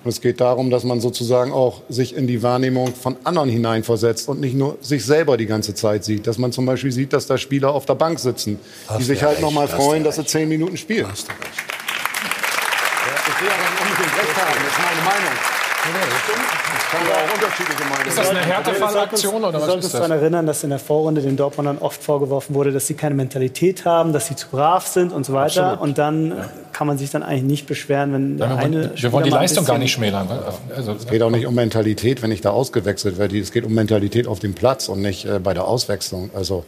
Und es geht darum, dass man sozusagen auch sich in die Wahrnehmung von anderen hineinversetzt und nicht nur sich selber die ganze Zeit sieht. Dass man zum Beispiel sieht, dass da Spieler auf der Bank sitzen, Hast die sich halt recht, nochmal freuen, dass sie zehn Minuten spielen. Hast du recht. Ich will ja nicht unbedingt recht haben, das ist meine Meinung. Ich kann ja auch unterschiedliche Meinungen Ist das eine Härtefallaktion oder Wir was sollten ist uns das? daran erinnern, dass in der Vorrunde den Dortmundern oft vorgeworfen wurde, dass sie keine Mentalität haben, dass sie zu brav sind und so weiter. Absolut. Und dann kann man sich dann eigentlich nicht beschweren, wenn der Ja, wir, eine wollen, wir wollen die Leistung gar nicht schmälern. Also, Es geht auch nicht um Mentalität, wenn ich da ausgewechselt werde. Es geht um Mentalität auf dem Platz und nicht äh, bei der Auswechslung. Also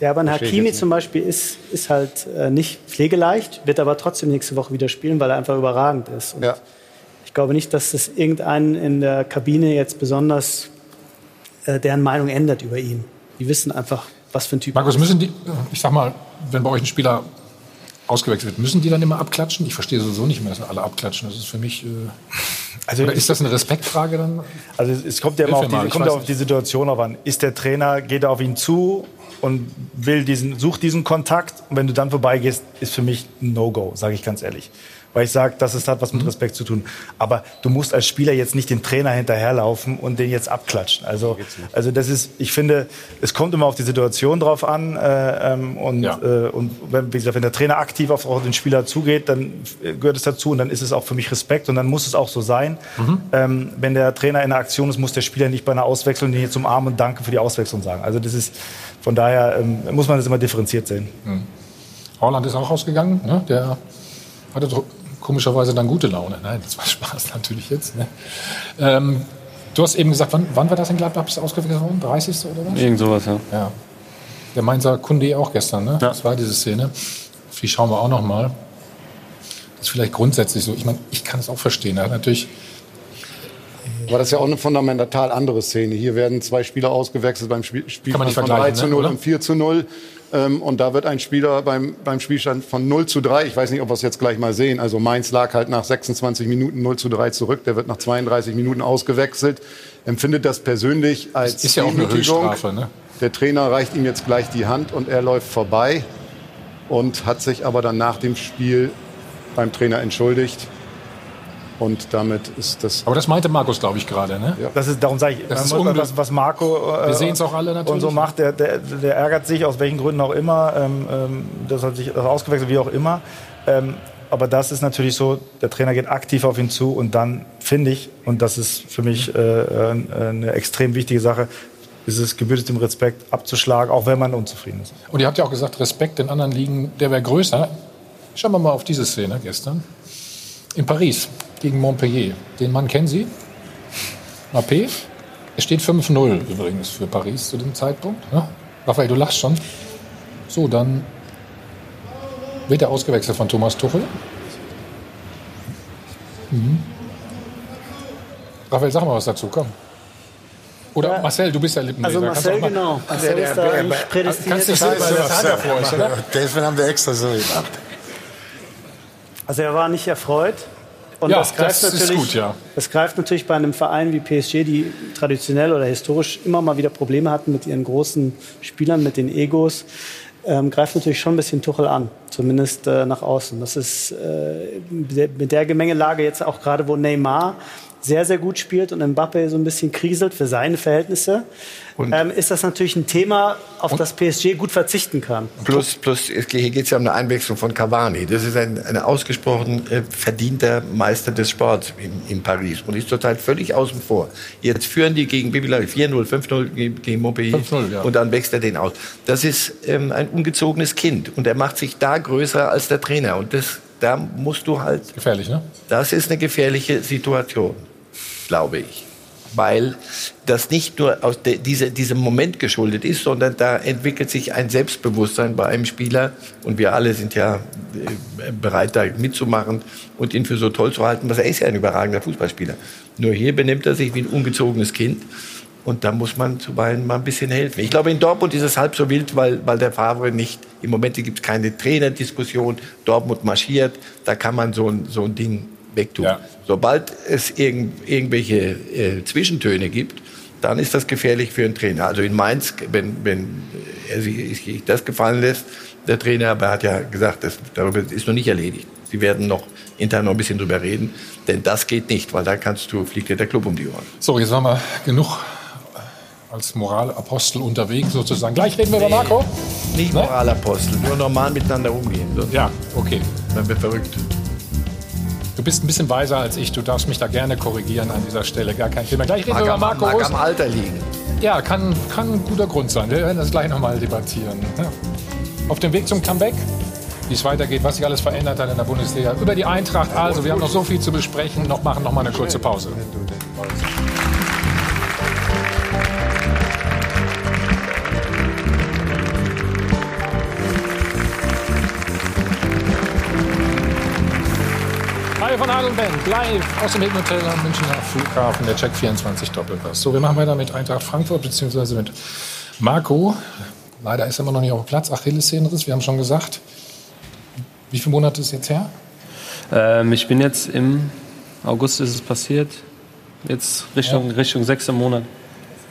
Ja, aber ein Hakimi zum Beispiel ist, ist halt äh, nicht pflegeleicht, wird aber trotzdem nächste Woche wieder spielen, weil er einfach überragend ist. Und Ja. Ich glaube nicht, dass das irgendeinen in der Kabine jetzt besonders äh, deren Meinung ändert über ihn. Die wissen einfach, was für ein Typ Markus, müssen die, ich sag mal, wenn bei euch ein Spieler ausgewechselt wird, müssen die dann immer abklatschen? Ich verstehe sowieso nicht mehr, dass alle abklatschen. Das ist für mich. Äh, Also ist das eine Respektfrage dann? Also es kommt ja immer auf die, kommt auf die. Situation auf an. Ist der Trainer, geht er auf ihn zu und will diesen, sucht diesen Kontakt und wenn du dann vorbeigehst, ist für mich ein No-Go, sage ich ganz ehrlich. Weil ich sage, das ist, hat was Mhm. mit Respekt zu tun. Aber du musst als Spieler jetzt nicht den Trainer hinterherlaufen und den jetzt abklatschen. Also, also das ist, ich finde, es kommt immer auf die Situation drauf an. Äh, ähm, und Ja. äh, und wenn, wie gesagt, wenn der Trainer aktiv auf den Spieler zugeht, dann gehört es dazu und dann ist es auch für mich Respekt und dann muss es auch so sein. Ähm, wenn der Trainer in der Aktion ist, muss der Spieler nicht bei einer Auswechslung den jetzt umarmen und Danke für die Auswechslung sagen. Also das ist von daher ähm, muss man das immer differenziert sehen. Holland ist auch rausgegangen. Ne? Der hatte komischerweise dann gute Laune. Nein, das war Spaß natürlich jetzt. Ne? Ähm, du hast eben gesagt, wann, wann war das in Gladbach? Bist du ausgewechselt worden? 30. oder was? Irgend sowas, ja. Ja. Der Mainzer Kunde auch gestern, ne? Das war diese Szene. Auf die schauen wir auch noch mal. ist vielleicht grundsätzlich so. Ich meine, ich kann es auch verstehen. Er hat natürlich aber das ist ja auch eine fundamental andere Szene. Hier werden zwei Spieler ausgewechselt beim Spiel Kann von 3 zu 0 ne, und 4 zu 0. Ähm, und da wird ein Spieler beim, beim Spielstand von 0 zu 3, ich weiß nicht, ob wir es jetzt gleich mal sehen, also Mainz lag halt nach 26 Minuten 0 zu 3 zurück, der wird nach 32 Minuten ausgewechselt, empfindet das persönlich als das ist ja auch eine Höchststrafe, ne? Der Trainer reicht ihm jetzt gleich die Hand und er läuft vorbei und hat sich aber dann nach dem Spiel beim Trainer entschuldigt. Und damit ist das. Aber das meinte Markus, glaube ich, gerade, ne? Ja. Das ist, darum sage ich, das ist was, was Marco äh, Wir sehen es auch alle natürlich. und so macht, der, der, der, ärgert sich aus welchen Gründen auch immer, ähm, ähm, das hat sich ausgewechselt, wie auch immer. Ähm, aber das ist natürlich so, der Trainer geht aktiv auf ihn zu und dann finde ich, und das ist für mich äh, äh eine extrem wichtige Sache, ist es gebührt dem Respekt abzuschlagen, auch wenn man unzufrieden ist. Und ihr habt ja auch gesagt, Respekt in anderen Ligen, der wäre größer. Schauen wir mal auf diese Szene gestern. In Paris gegen Montpellier. Den Mann kennen Sie? AP? Es steht 5-0 übrigens für Paris zu dem Zeitpunkt. Ja? Raphael, du lachst schon. So, dann wird er ausgewechselt von Thomas Tuchel. Mhm. Raphael, sag mal was dazu, komm. Oder ja. Marcel, du bist ja Lippenleser. Also Marcel, genau. Marcel ist da eigentlich prädestiniert. Kannst sehen, weil das Hand davor ist, oder? Deswegen haben wir extra so gemacht. Also er war nicht erfreut. Und ja, das, greift das natürlich, ist gut, ja. Das greift natürlich bei einem Verein wie PSG, die traditionell oder historisch immer mal wieder Probleme hatten mit ihren großen Spielern, mit den Egos, ähm, greift natürlich schon ein bisschen Tuchel an, zumindest äh, nach außen. Das ist äh, mit der Gemengelage jetzt auch gerade, wo Neymar sehr, sehr gut spielt und Mbappe so ein bisschen kriselt für seine Verhältnisse, ähm, ist das natürlich ein Thema, auf das PSG gut verzichten kann. Plus, plus hier geht es ja um eine Einwechslung von Cavani. Das ist ein, ein ausgesprochen äh, verdienter Meister des Sports in, in, Paris und ist total völlig außen vor. Jetzt führen die gegen Bibi 4-0, 5-0 gegen Montpellier ja. und dann wächst er den aus. Das ist ähm, ein ungezogenes Kind und er macht sich da größer als der Trainer und das da musst du halt. Gefährlich, ne? Das ist eine gefährliche Situation glaube ich. Weil das nicht nur aus de, diese, diesem Moment geschuldet ist, sondern da entwickelt sich ein Selbstbewusstsein bei einem Spieler. Und wir alle sind ja äh, bereit, da mitzumachen und ihn für so toll zu halten. Was er ist ja ein überragender Fußballspieler. Nur hier benimmt er sich wie ein ungezogenes Kind. Und da muss man zuweilen mal ein bisschen helfen. Ich glaube, in Dortmund ist es halb so wild, weil, weil der Favre nicht, im Moment gibt es keine Trainerdiskussion. Dortmund marschiert, da kann man so ein, so ein Ding wegtun. Ja. Sobald es irgend, irgendwelche äh, Zwischentöne gibt, dann ist das gefährlich für einen Trainer. Also in Mainz, wenn, wenn er sich das gefallen lässt, der Trainer, aber er hat ja gesagt, das, darüber ist noch nicht erledigt. Sie werden noch intern noch ein bisschen drüber reden, denn das geht nicht, weil da kannst du, fliegt dir der Club um die Ohren. So, jetzt haben wir genug als Moralapostel unterwegs sozusagen. Gleich reden wir nee, über Marco. Nicht ne? Moralapostel, nur normal miteinander umgehen. Ja, okay. Dann wird verrückt. Du bist ein bisschen weiser als ich. Du darfst mich da gerne korrigieren an dieser Stelle. Gar kein Thema. Gleich reden wir über Marco mag am Alter liegen. Ja, kann, kann ein guter Grund sein. Wir werden das gleich nochmal debattieren. Ja. Auf dem Weg zum Comeback, wie es weitergeht, was sich alles verändert hat in der Bundesliga. Über die Eintracht. Also, wir haben noch so viel zu besprechen. Noch machen noch mal eine kurze Pause. Hi von Adel Band, live aus dem Hilton Hotel am Münchner Flughafen, der Check 24 Doppelpass. So, wir machen weiter mit Eintracht Frankfurt, beziehungsweise mit Marco. Leider ist er immer noch nicht auf Platz. Achillessehnenriss, wir haben schon gesagt. Wie viele Monate ist jetzt her? Ähm, ich bin jetzt im August ist es passiert. Jetzt Richtung, ja. Richtung sechster Monat.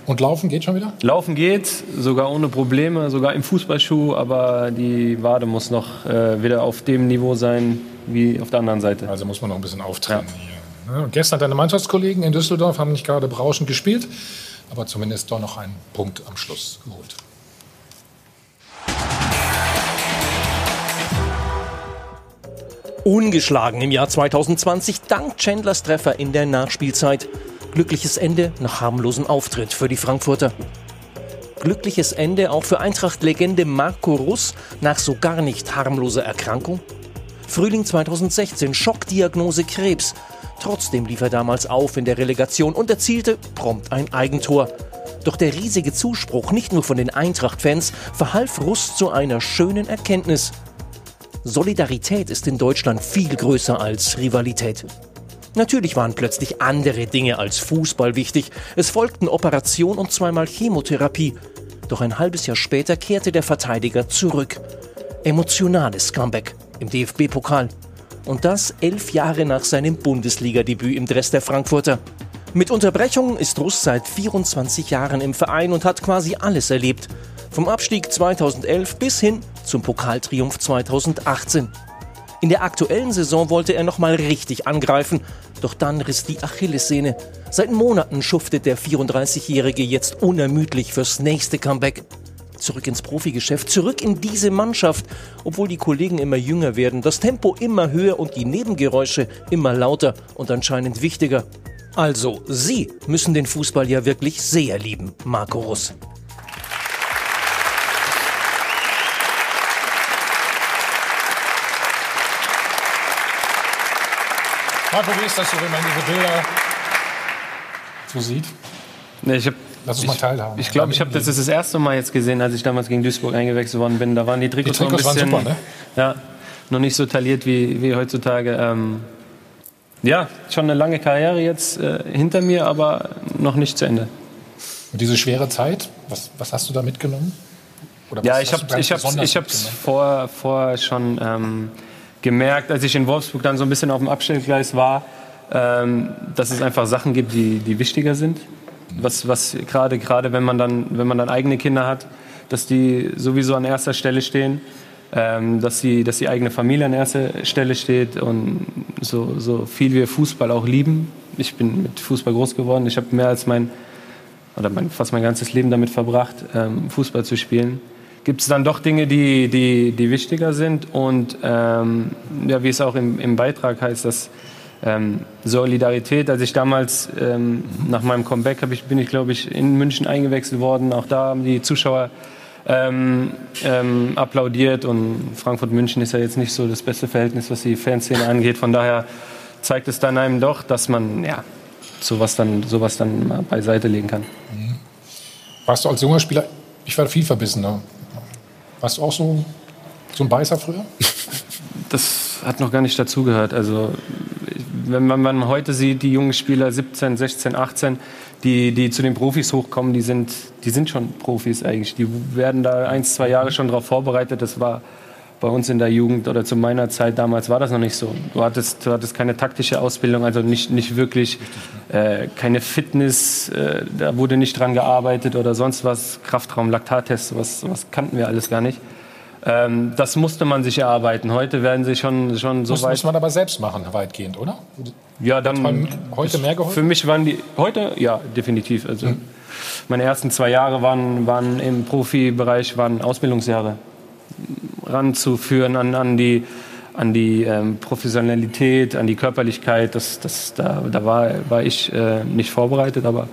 Und laufen geht schon wieder? Laufen geht, sogar ohne Probleme, sogar im Fußballschuh, aber die Wade muss noch äh, wieder auf dem Niveau sein, wie auf der anderen Seite. Also muss man noch ein bisschen auftrainieren. Ja. gestern deine Mannschaftskollegen in Düsseldorf haben nicht gerade berauschend gespielt, aber zumindest doch noch einen Punkt am Schluss geholt. Ungeschlagen im Jahr 2020 dank Chandlers Treffer in der Nachspielzeit. Glückliches Ende nach harmlosen Auftritt für die Frankfurter. Glückliches Ende auch für Eintracht-Legende Marco Russ nach so gar nicht harmloser Erkrankung. Frühling 2016, Schockdiagnose Krebs. Trotzdem lief er damals auf in der Relegation und erzielte prompt ein Eigentor. Doch der riesige Zuspruch, nicht nur von den Eintracht-Fans, verhalf Russ zu einer schönen Erkenntnis. Solidarität ist in Deutschland viel größer als Rivalität. Natürlich waren plötzlich andere Dinge als Fußball wichtig. Es folgten Operation und zweimal Chemotherapie. Doch ein halbes Jahr später kehrte der Verteidiger zurück. Emotionales Comeback im DFB-Pokal. Und das elf Jahre nach seinem Bundesligadebüt im Dress der Frankfurter. Mit Unterbrechung ist Russ seit 24 Jahren im Verein und hat quasi alles erlebt. Vom Abstieg 2011 bis hin zum Pokaltriumph 2018. In der aktuellen Saison wollte er nochmal richtig angreifen, doch dann riss die Achillessehne. Seit Monaten schuftet der 34-Jährige jetzt unermüdlich fürs nächste Comeback. Zurück ins Profigeschäft, zurück in diese Mannschaft, obwohl die Kollegen immer jünger werden, das Tempo immer höher und die Nebengeräusche immer lauter und anscheinend wichtiger. Also, Sie müssen den Fußball ja wirklich sehr lieben, Marco Russ. Marco, wie ist das so, wenn man diese Bilder so sieht? Nee, ich hab, Lass uns mal teilhaben. Ich glaube, ich habe das, das das erste Mal jetzt gesehen, als ich damals gegen Duisburg eingewechselt worden bin. Da waren die Trikots, Die Trikots noch ein bisschen, waren super, ne? Ja, noch nicht so tailliert wie, wie heutzutage. Ähm, ja, schon eine lange Karriere jetzt äh, hinter mir, aber noch nicht zu Ende. Und diese schwere Zeit, was, was hast du da mitgenommen? Oder Ja, ich habe ich hab's mitgenommen? vor, vorher schon ähm, gemerkt, als ich in Wolfsburg dann so ein bisschen auf dem Abstellgleis war, ähm, dass es einfach Sachen gibt, die, die wichtiger sind. Was, was gerade gerade wenn man dann wenn man dann eigene Kinder hat, dass die sowieso an erster Stelle stehen, ähm, dass die dass die eigene Familie an erster Stelle steht und so so viel wir Fußball auch lieben. Ich bin mit Fußball groß geworden. Ich habe mehr als mein oder mein, fast mein ganzes Leben damit verbracht, ähm, Fußball zu spielen. Gibt es dann doch Dinge, die, die, die wichtiger sind und ähm, ja, wie es auch im, im Beitrag heißt, dass ähm, Solidarität, als ich damals ähm, nach meinem Comeback ich, bin ich, glaube ich, in München eingewechselt worden. Auch da haben die Zuschauer ähm, ähm, applaudiert und Frankfurt-München ist ja jetzt nicht so das beste Verhältnis, was die Fanszene angeht. Von daher zeigt es dann einem doch, dass man ja, sowas, dann, sowas dann mal beiseite legen kann. Warst du als junger Spieler, ich war viel verbissener. Warst du auch so, so ein Beißer früher? Das hat noch gar nicht dazugehört. Also wenn man, wenn man heute sieht, die jungen Spieler 17, 16, 18, die, die zu den Profis hochkommen, die sind, die sind schon Profis eigentlich. Die werden da ein, zwei Jahre schon darauf vorbereitet. Das war bei uns in der Jugend oder zu meiner Zeit damals war das noch nicht so. Du hattest, du hattest keine taktische Ausbildung, also nicht, nicht wirklich äh, keine Fitness, äh, da wurde nicht dran gearbeitet oder sonst was. Kraftraum, Laktattest, sowas, sowas kannten wir alles gar nicht. Ähm, das musste man sich erarbeiten. Heute werden sie schon, schon so Muss, weit. muss man aber selbst machen, weitgehend, oder? Ja, dann man heute mehr geholfen? Für mich waren die heute ja definitiv. Also meine ersten zwei Jahre waren, waren im Profibereich waren Ausbildungsjahre ranzuführen an, an die an die ähm, Professionalität, an die Körperlichkeit. Das, das, da da war, war ich äh, nicht vorbereitet, aber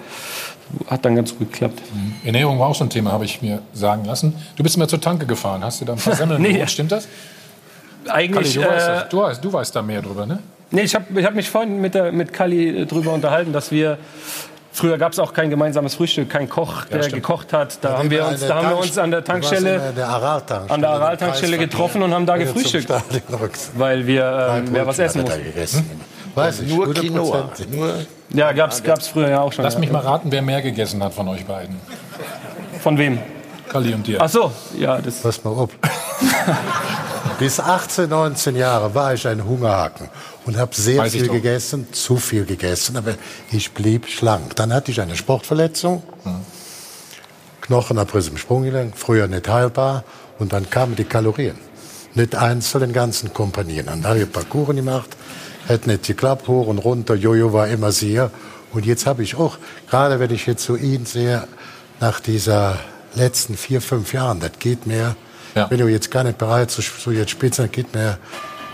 hat dann ganz gut geklappt. Ernährung war auch so ein Thema, habe ich mir sagen lassen. Du bist immer zur Tanke gefahren, hast du da ein paar Semmeln Nee. geholt, stimmt das? Eigentlich, Kalli, du, weißt äh, das. du, weißt, du weißt da mehr drüber, ne? Nee, ich habe ich hab mich vorhin mit, der, mit Kali drüber unterhalten, dass wir. Früher gab es auch kein gemeinsames Frühstück, kein Koch, der stimmt. gekocht hat. Da, haben wir, uns, da haben wir uns an der Tankstelle, an der Aral-Tankstelle, an der Aral-Tankstelle getroffen und haben da gefrühstückt, weil wir, ähm, wer was essen hat Weiß ich, Nur 100%. Quinoa. Nur Ja, gab's, gab's früher ja auch schon. Lass ja. mich mal raten, wer mehr gegessen hat von euch beiden. Von wem? Kalli und dir. Ach so, ja, das. Pass mal auf. Bis 18, 19 Jahre war ich ein Hungerhaken und habe sehr Weiß viel gegessen, zu viel gegessen, aber ich blieb schlank. Dann hatte ich eine Sportverletzung, Knochenabriss im Sprunggelenk, früher nicht heilbar und dann kamen die Kalorien. Nicht eins zu den ganzen Kompanien. Dann habe ich ein paar Kuchen gemacht, hätte nicht geklappt, hoch und runter, Jojo war immer sehr. Und jetzt habe ich auch, gerade wenn ich jetzt so ihn sehe, nach dieser letzten vier, fünf Jahren, das geht mir, wenn du jetzt gar nicht bereit zu, zu jetzt spitzen, das geht mir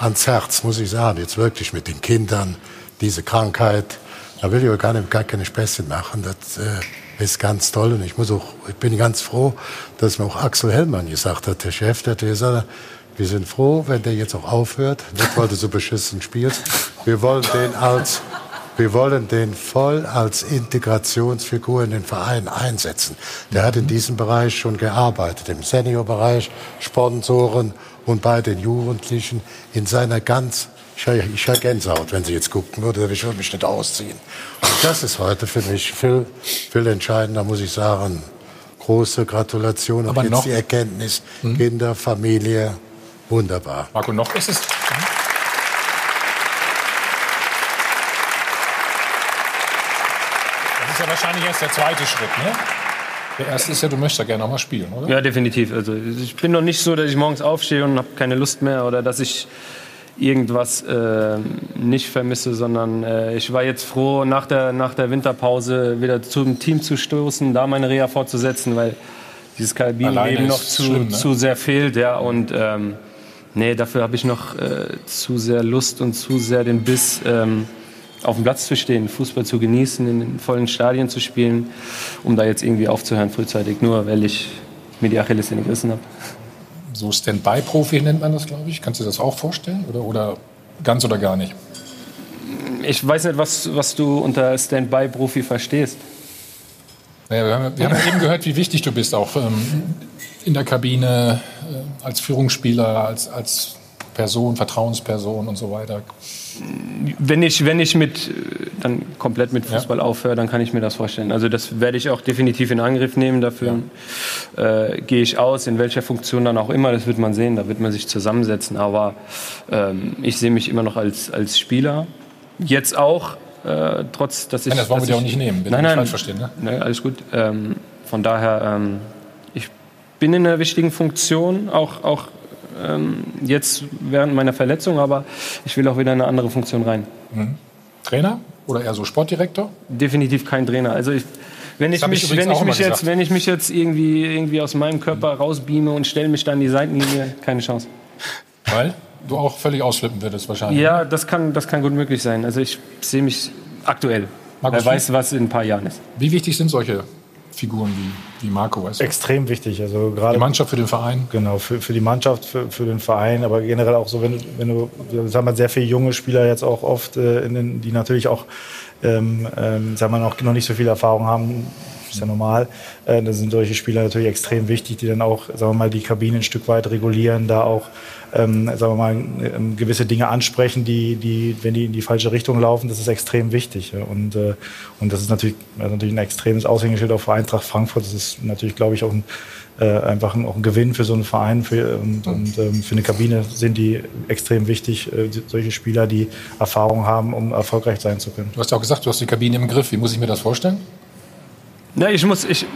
ans Herz, muss ich sagen. Jetzt wirklich mit den Kindern, diese Krankheit, da will ich auch gar, nicht, gar keine Späßchen machen. Das äh, ist ganz toll und ich muss auch, ich bin ganz froh, dass mir auch Axel Hellmann gesagt hat, der Chef, der hat gesagt, wir sind froh, wenn der jetzt auch aufhört, nicht weil du so beschissen spielst. Wir wollen den als wir wollen den voll als Integrationsfigur in den Verein einsetzen. Der hat in diesem Bereich schon gearbeitet, im Seniorbereich, Sponsoren und bei den Jugendlichen in seiner ganz ich habe ich hab Gänsehaut, wenn sie jetzt gucken würde, ich würde mich nicht ausziehen. Und das ist heute für mich viel, viel entscheidender, muss ich sagen. Große Gratulation und Aber jetzt noch- die Erkenntnis, Kinder, Familie, wunderbar. Marco, noch ist es. Das ist ja wahrscheinlich erst der zweite Schritt, ne? Der erste ist ja, du möchtest ja gerne noch mal spielen, oder? Ja, definitiv. Also ich bin noch nicht so, dass ich morgens aufstehe und habe keine Lust mehr oder dass ich irgendwas äh, nicht vermisse, sondern äh, ich war jetzt froh, nach der, nach der Winterpause wieder zum Team zu stoßen, da meine Reha fortzusetzen, weil dieses ist noch zu, schlimm, ne? zu sehr fehlt. Ja, und ähm, nee, dafür habe ich noch äh, zu sehr Lust und zu sehr den Biss, ähm, auf dem Platz zu stehen, Fußball zu genießen, in den vollen Stadien zu spielen, um da jetzt irgendwie aufzuhören frühzeitig, nur weil ich mir die Achillessehne gerissen habe. So Standby-Profi nennt man das, glaube ich. Kannst du dir das auch vorstellen? Oder, oder ganz oder gar nicht? Ich weiß nicht, was, was du unter Standby-Profi verstehst. Naja, wir haben, wir haben eben gehört, wie wichtig du bist, auch ähm, in der Kabine, äh, als Führungsspieler, als, als Person, Vertrauensperson und so weiter. Wenn ich, wenn ich mit, äh, dann komplett mit Fußball aufhöre, dann kann ich mir das vorstellen. Also das werde ich auch definitiv in Angriff nehmen. Dafür äh, gehe ich aus, in welcher Funktion dann auch immer, das wird man sehen, da wird man sich zusammensetzen. Aber ähm, ich sehe mich immer noch als, als Spieler. Jetzt auch, äh, trotz, dass ich... Nein, das wollen wir dir auch ich- nicht nehmen, bitte Nein, nicht nein, falsch verstehen, ne? Nein, alles gut. Ähm, von daher, ähm, bin in einer wichtigen Funktion, auch, auch ähm, jetzt während meiner Verletzung, aber ich will auch wieder in eine andere Funktion rein. Mhm. Trainer oder eher so Sportdirektor? Definitiv kein Trainer. Also ich, wenn ich ich mich, übrigens wenn ich mich jetzt, wenn ich mich jetzt irgendwie, irgendwie aus meinem Körper rausbeame und stelle mich dann an die Seitenlinie, keine Chance. Weil du auch völlig ausflippen würdest wahrscheinlich. Ja, das kann, das kann gut möglich sein. Also ich sehe mich aktuell. Markus, Wer weiß, was in ein paar Jahren ist. Wie wichtig sind solche Figuren wie, wie Marco? Du? Extrem wichtig. Also gerade Die Mannschaft für den Verein? Genau, für, für die Mannschaft, für, für den Verein, aber generell auch so, wenn, du- wenn du, wir haben sehr viele junge Spieler jetzt auch oft, äh, in den, die natürlich auch, ähm, ähm, sagen wir noch, noch nicht so viel Erfahrung haben, ist ja normal. Äh, da sind solche Spieler natürlich extrem wichtig, die dann auch, sagen wir mal, die Kabine ein Stück weit regulieren, da auch, ähm, sagen wir mal, ähm, gewisse Dinge ansprechen, die, die, wenn die in die falsche Richtung laufen, das ist extrem wichtig. Ja. Und, äh, und das ist natürlich, ist natürlich ein extremes Aushängeschild auch für Eintracht Frankfurt. Das ist natürlich, glaube ich, auch ein, äh, einfach ein, auch ein Gewinn für so einen Verein für, und, und ähm, für eine Kabine sind die extrem wichtig, äh, solche Spieler, die Erfahrung haben, um erfolgreich sein zu können. Du hast ja auch gesagt, du hast die Kabine im Griff. Wie muss ich mir das vorstellen? Na, ich muss, ich,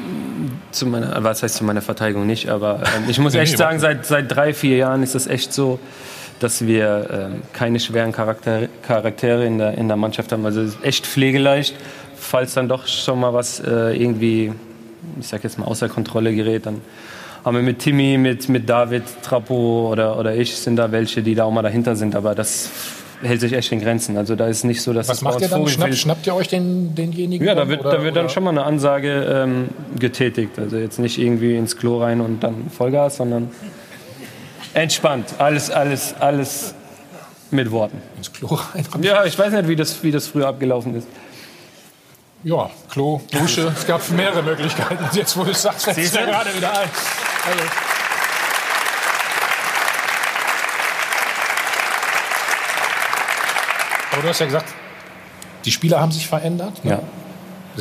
zu meiner, was heißt zu meiner Verteidigung nicht, aber ähm, ich muss echt sagen, seit, seit drei, vier Jahren ist es echt so, dass wir ähm, keine schweren Charakter, Charaktere in der, in der Mannschaft haben. Also es ist echt pflegeleicht. Falls dann doch schon mal was äh, irgendwie, ich sag jetzt mal, außer Kontrolle gerät, dann haben wir mit Timmy, mit, mit David, Trappo oder, oder ich sind da welche, die da auch mal dahinter sind. Aber das hält sich echt in Grenzen. Also da ist nicht so, dass Was macht ihr dann? Vogelwild- Schnappt, ihr euch den, denjenigen? ja, da wird, oder- da wird dann schon mal eine Ansage ähm, getätigt. Also jetzt nicht irgendwie ins Klo rein und dann Vollgas, sondern entspannt. Alles, alles, alles mit Worten. Ins Klo rein? Ja, ich weiß nicht, wie das, wie das früher abgelaufen ist. Ja, Klo, Dusche. es gab mehrere Möglichkeiten. Jetzt, wo du es sagst, fällt es mir gerade wieder ein. Also. Aber du hast ja gesagt, die Spieler haben sich verändert. Ne? Ja.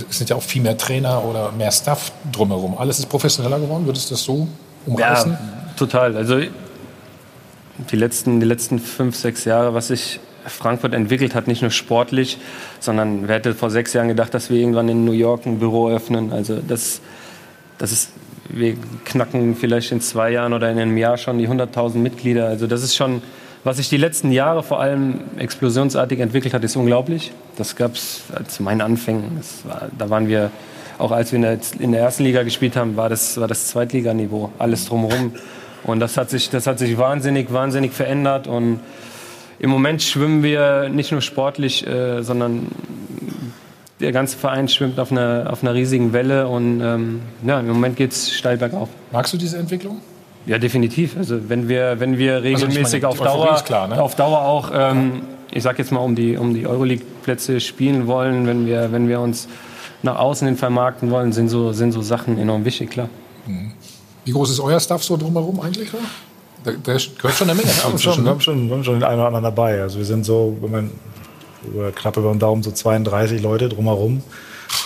Es sind ja auch viel mehr Trainer oder mehr Staff drumherum. Alles ist professioneller geworden. Würdest du das so umreißen? Ja, total. Also die letzten, die letzten fünf, sechs Jahre, was sich Frankfurt entwickelt hat, nicht nur sportlich, sondern wer hätte vor sechs Jahren gedacht, dass wir irgendwann in New York ein Büro öffnen. Also das, das ist, wir knacken vielleicht in zwei Jahren oder in einem Jahr schon die 100.000 Mitglieder. Also das ist schon, was sich die letzten Jahre vor allem explosionsartig entwickelt hat, ist unglaublich. Das gab es zu meinen Anfängen. War, da waren wir, auch als wir in der, in der ersten Liga gespielt haben, war das, war das Zweitliganiveau, alles drumherum. Und das hat sich, das hat sich wahnsinnig, wahnsinnig verändert. Und im Moment schwimmen wir nicht nur sportlich, äh, sondern der ganze Verein schwimmt auf einer, auf einer riesigen Welle. Und ähm, ja, im Moment geht es steil bergauf. Magst du diese Entwicklung? Ja, definitiv. Also wenn wir, wenn wir Also regelmäßig meine, auf, Dauer, klar, ne? auf Dauer auch, ähm, ich sag jetzt mal, um die, um die Euroleague-Plätze spielen wollen, wenn wir, wenn wir uns nach außen hin vermarkten wollen, sind so, sind so Sachen enorm wichtig, klar. Wie groß ist euer Staff so drumherum eigentlich? Oder? Da, da gehört schon eine Menge Wir haben zu. schon, wir haben schon, wir haben schon den einen oder anderen dabei. Also wir sind so, wenn man über, knapp über den Daumen so 32 Leute drumherum.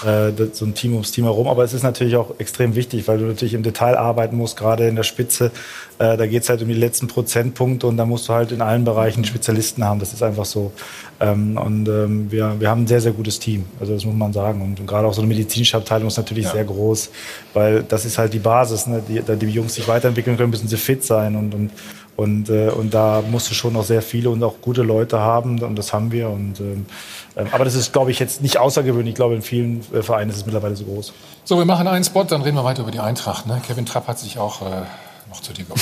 Äh, so ein Team ums Team herum. Aber es ist natürlich auch extrem wichtig, weil du natürlich im Detail arbeiten musst, gerade in der Spitze. Äh, da geht es halt um die letzten Prozentpunkte und da musst du halt in allen Bereichen Spezialisten haben. Das ist einfach so. Ähm, und ähm, wir, wir haben ein sehr, sehr gutes Team. Also das muss man sagen. Und, und gerade auch so eine medizinische Abteilung ist natürlich Ja. sehr groß, weil das ist halt die Basis. Ne? Die, da die Jungs sich weiterentwickeln können, müssen sie fit sein und, und und, äh, und da musst du schon noch sehr viele und auch gute Leute haben und das haben wir. Und, ähm, ähm, aber das ist, glaube ich, jetzt nicht außergewöhnlich. Ich glaube, in vielen äh, Vereinen ist es mittlerweile so groß. So, wir machen einen Spot, dann reden wir weiter über die Eintracht. Ne? Kevin Trapp hat sich auch äh, noch zu dir geholt.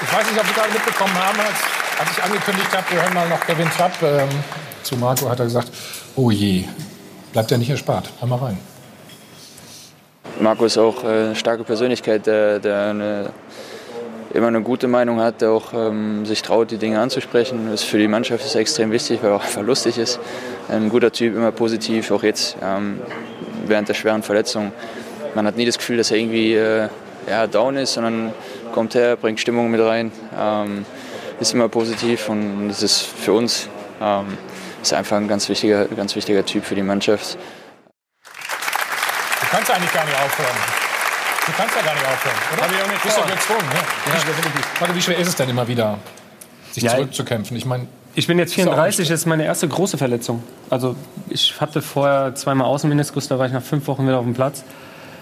Ich weiß nicht, ob Sie gerade mitbekommen haben, als, als ich angekündigt habe, wir hören mal noch Kevin Trapp. Ähm, zu Marco hat er gesagt, oh je, bleibt ja nicht erspart. Hör mal rein. Marco ist auch äh, eine starke Persönlichkeit, der, der eine, immer eine gute Meinung hat, der auch ähm, sich traut, die Dinge anzusprechen. Das für die Mannschaft ist extrem wichtig, weil er auch einfach lustig ist. Ein guter Typ, immer positiv, auch jetzt ähm, während der schweren Verletzung. Man hat nie das Gefühl, dass er irgendwie äh, ja, down ist, sondern kommt her, bringt Stimmung mit rein, ähm, ist immer positiv und das ist für uns ähm, ist einfach ein ganz wichtiger, ganz wichtiger Typ für die Mannschaft. Du kannst eigentlich gar nicht aufhören. Du kannst ja gar nicht aufhören, oder? Hab ich auch nicht Bist ja vor. gezwungen, ne? Ja. Wie, schwer, Marco, wie schwer ist es denn immer wieder, sich Ja, zurückzukämpfen? Ich meine, Ich bin jetzt Ist auch 34, das ist meine erste große Verletzung. Also ich hatte vorher zweimal Außenmeniskus, da war ich nach fünf Wochen wieder auf dem Platz.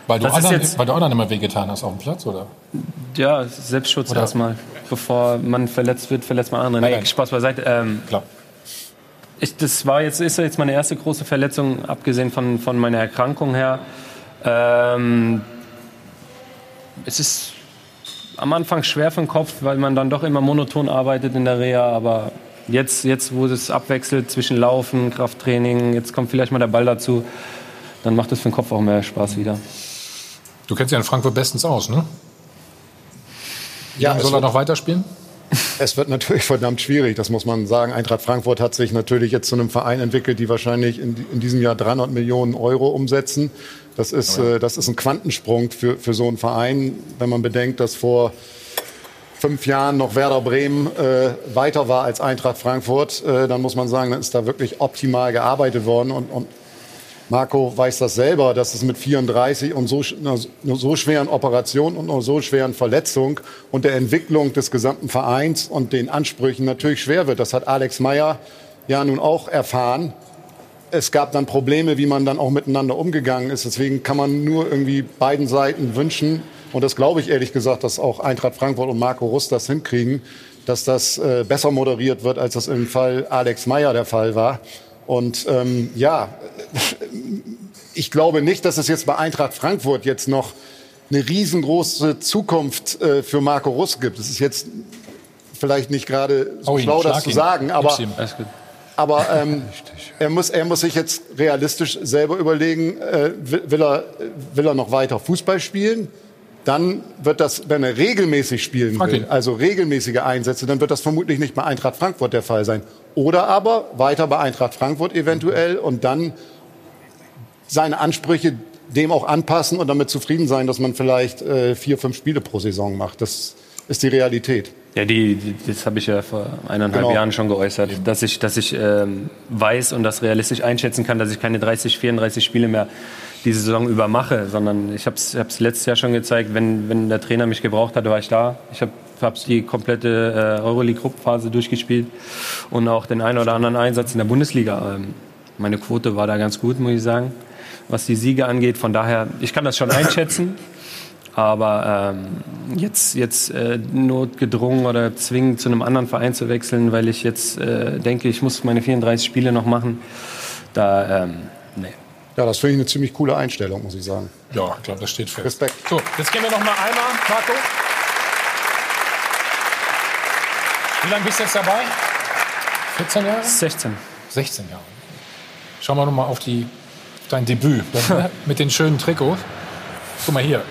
weil du, Das anderen, jetzt- weil du anderen immer wehgetan hast auf dem Platz, oder? Ja, Selbstschutz Oder- erstmal. Bevor man verletzt wird, verletzt man andere. Nee, Spaß beiseite. Ähm, Klar. Ich, das war jetzt, ist jetzt meine erste große Verletzung, abgesehen von, von meiner Erkrankung her. Ähm, es ist am Anfang schwer für den Kopf, weil man dann doch immer monoton arbeitet in der Reha. Aber jetzt, jetzt wo es abwechselt zwischen Laufen, Krafttraining, jetzt kommt vielleicht mal der Ball dazu, dann macht es für den Kopf auch mehr Spaß wieder. Du kennst ja in Frankfurt bestens aus, ne? Ja, soll er noch weiterspielen? Es wird natürlich verdammt schwierig, das muss man sagen. Eintracht Frankfurt hat sich natürlich jetzt zu einem Verein entwickelt, die wahrscheinlich in, in diesem Jahr 300 Millionen Euro umsetzen. Das ist, äh, das ist ein Quantensprung für, für so einen Verein, wenn man bedenkt, dass vor fünf Jahren noch Werder Bremen äh, weiter war als Eintracht Frankfurt. Äh, dann muss man sagen, dann ist da wirklich optimal gearbeitet worden. Und, und Marco weiß das selber, dass es mit 34 und so, einer so schweren Operation und einer so schweren Verletzung und der Entwicklung des gesamten Vereins und den Ansprüchen natürlich schwer wird. Das hat Alex Meyer ja nun auch erfahren. Es gab dann Probleme, wie man dann auch miteinander umgegangen ist. Deswegen kann man nur irgendwie beiden Seiten wünschen, und das glaube ich ehrlich gesagt, dass auch Eintracht Frankfurt und Marco Rust das hinkriegen, dass das äh, besser moderiert wird, als das im Fall Alex Meyer der Fall war. Und ähm, ja, ich glaube nicht, dass es jetzt bei Eintracht Frankfurt jetzt noch eine riesengroße Zukunft äh, für Marco Rust gibt. Es ist jetzt vielleicht nicht gerade so ihn, schlau, das zu ihn. sagen, aber, aber ähm, er, muss, er muss sich jetzt realistisch selber überlegen, äh, will, er, will er noch weiter Fußball spielen? Dann wird das, wenn er regelmäßig spielen will, also regelmäßige Einsätze, dann wird das vermutlich nicht bei Eintracht Frankfurt der Fall sein. Oder aber weiter bei Eintracht Frankfurt eventuell und dann seine Ansprüche dem auch anpassen und damit zufrieden sein, dass man vielleicht äh, vier, fünf Spiele pro Saison macht. Das ist die Realität. Ja, die, die, das habe ich ja vor eineinhalb Genau. Jahren schon geäußert, dass ich, dass ich ähm, weiß und das realistisch einschätzen kann, dass ich keine 30, 34 Spiele mehr diese Saison über mache, sondern ich habe es letztes Jahr schon gezeigt, wenn, wenn der Trainer mich gebraucht hatte, war ich da. Ich habe habe die komplette äh, Euroleague-Gruppenphase durchgespielt und auch den einen oder anderen Einsatz in der Bundesliga. Ähm, meine Quote war da ganz gut, muss ich sagen, was die Siege angeht. Von daher, ich kann das schon einschätzen. Aber ähm, jetzt, jetzt äh, notgedrungen oder zwingend zu einem anderen Verein zu wechseln, weil ich jetzt äh, denke, ich muss meine 34 Spiele noch machen, da, ähm, nee. Ja, das finde ich eine ziemlich coole Einstellung, muss ich sagen. Ja, ich glaube, das steht fest. Respekt. So, jetzt gehen wir noch mal einmal, Marco. Wie lange bist du jetzt dabei? 14 Jahre? 16. 16 Jahre. Schauen wir noch mal auf, die, auf dein Debüt mit den schönen Trikots. Guck mal hier.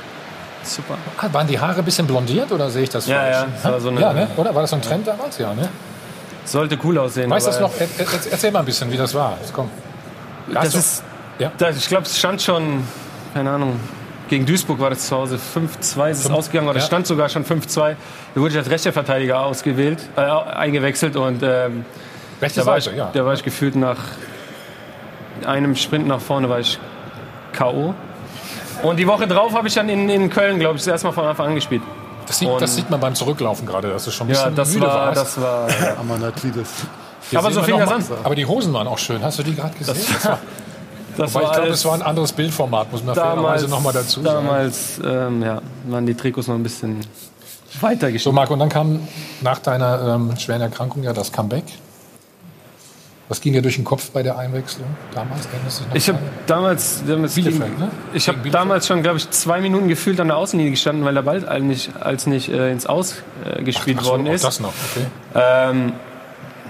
Super. Ah, waren die Haare ein bisschen blondiert oder sehe ich das Ja, falsch? ja, war so eine- ja ne? oder? War das so ein Trend damals? Ja, ne? Sollte cool aussehen. Weißt du das noch? Er, er, erzähl mal ein bisschen, wie das war. Jetzt komm. Da Das ist, Ja. das, ich glaube, es stand schon, keine Ahnung, gegen Duisburg war das zu Hause 5-2 ist es ausgegangen, oder ja. stand sogar schon 5-2. Da wurde ich als rechter Verteidiger ausgewählt, äh, eingewechselt und ähm, Rechte da, war Seite, ich, ja. da war ich gefühlt nach einem Sprint nach vorne war ich K.O. Und die Woche drauf habe ich dann in, in Köln, glaube ich, das erste Mal von Anfang an gespielt. Das sieht, das sieht man beim Zurücklaufen gerade, dass du schon ein Ja, bisschen das müde war, warst. das war. Ja. Amanatides. Hier Aber so fing das mal- an. Aber die Hosen waren auch schön. Hast du die gerade gesehen? Das- war, Das wobei ich war glaube, alles- es war ein anderes Bildformat, muss man fairerweise noch mal dazu sagen. damals ähm, ja, waren die Trikots noch ein bisschen weiter So. Marco, und dann kam nach deiner ähm, schweren Erkrankung ja das Comeback. Was ging dir durch den Kopf bei der Einwechslung damals? Ich habe damals, damals Bielefeld, ne? ich habe damals schon, glaube ich, zwei Minuten gefühlt an der Außenlinie gestanden, weil der Ball als nicht, als nicht äh, ins Aus äh, gespielt Ach so, worden ist. das noch, okay. Ähm,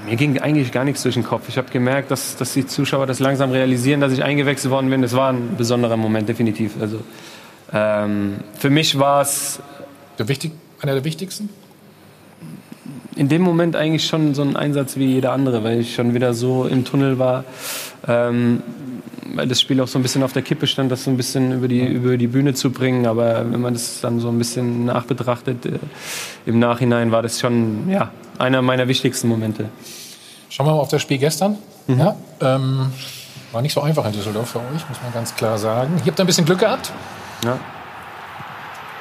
mir ging eigentlich gar nichts durch den Kopf. Ich habe gemerkt, dass, dass die Zuschauer das langsam realisieren, dass ich eingewechselt worden bin. Das war ein besonderer Moment, definitiv. Also ähm, für mich war es wichtig, einer der wichtigsten. In dem Moment eigentlich schon so ein Einsatz wie jeder andere, weil ich schon wieder so im Tunnel war, ähm, weil das Spiel auch so ein bisschen auf der Kippe stand, das so ein bisschen über die, über die Bühne zu bringen. Aber wenn man das dann so ein bisschen nachbetrachtet, äh, im Nachhinein war das schon ja, einer meiner wichtigsten Momente. Schauen wir mal auf das Spiel gestern. Mhm. Ja, ähm, war nicht so einfach in Düsseldorf für euch, muss man ganz klar sagen. Ihr habt ein bisschen Glück gehabt. Ja.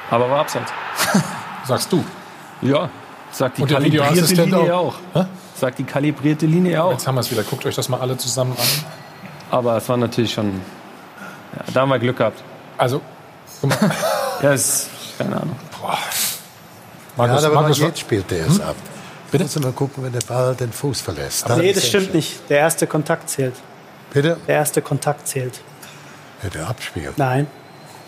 Aber war abseits. Sagst du? Ja, sagt die Und kalibrierte Linie auch. auch. Sagt die kalibrierte Linie auch. Jetzt haben wir es wieder. Guckt euch das mal alle zusammen an. Aber es war natürlich schon. Ja, da haben wir Glück gehabt. Also, guck mal. ja, ist. Keine Ahnung. Markus, ja, aber Markus, jetzt spielt der es Hm? ab. Bitte? Muss mal gucken, wenn der Ball den Fuß verlässt. Nee, das stimmt schon- nicht. Der erste Kontakt zählt. Bitte? Der erste Kontakt zählt. Ja, der abspielt. Nein.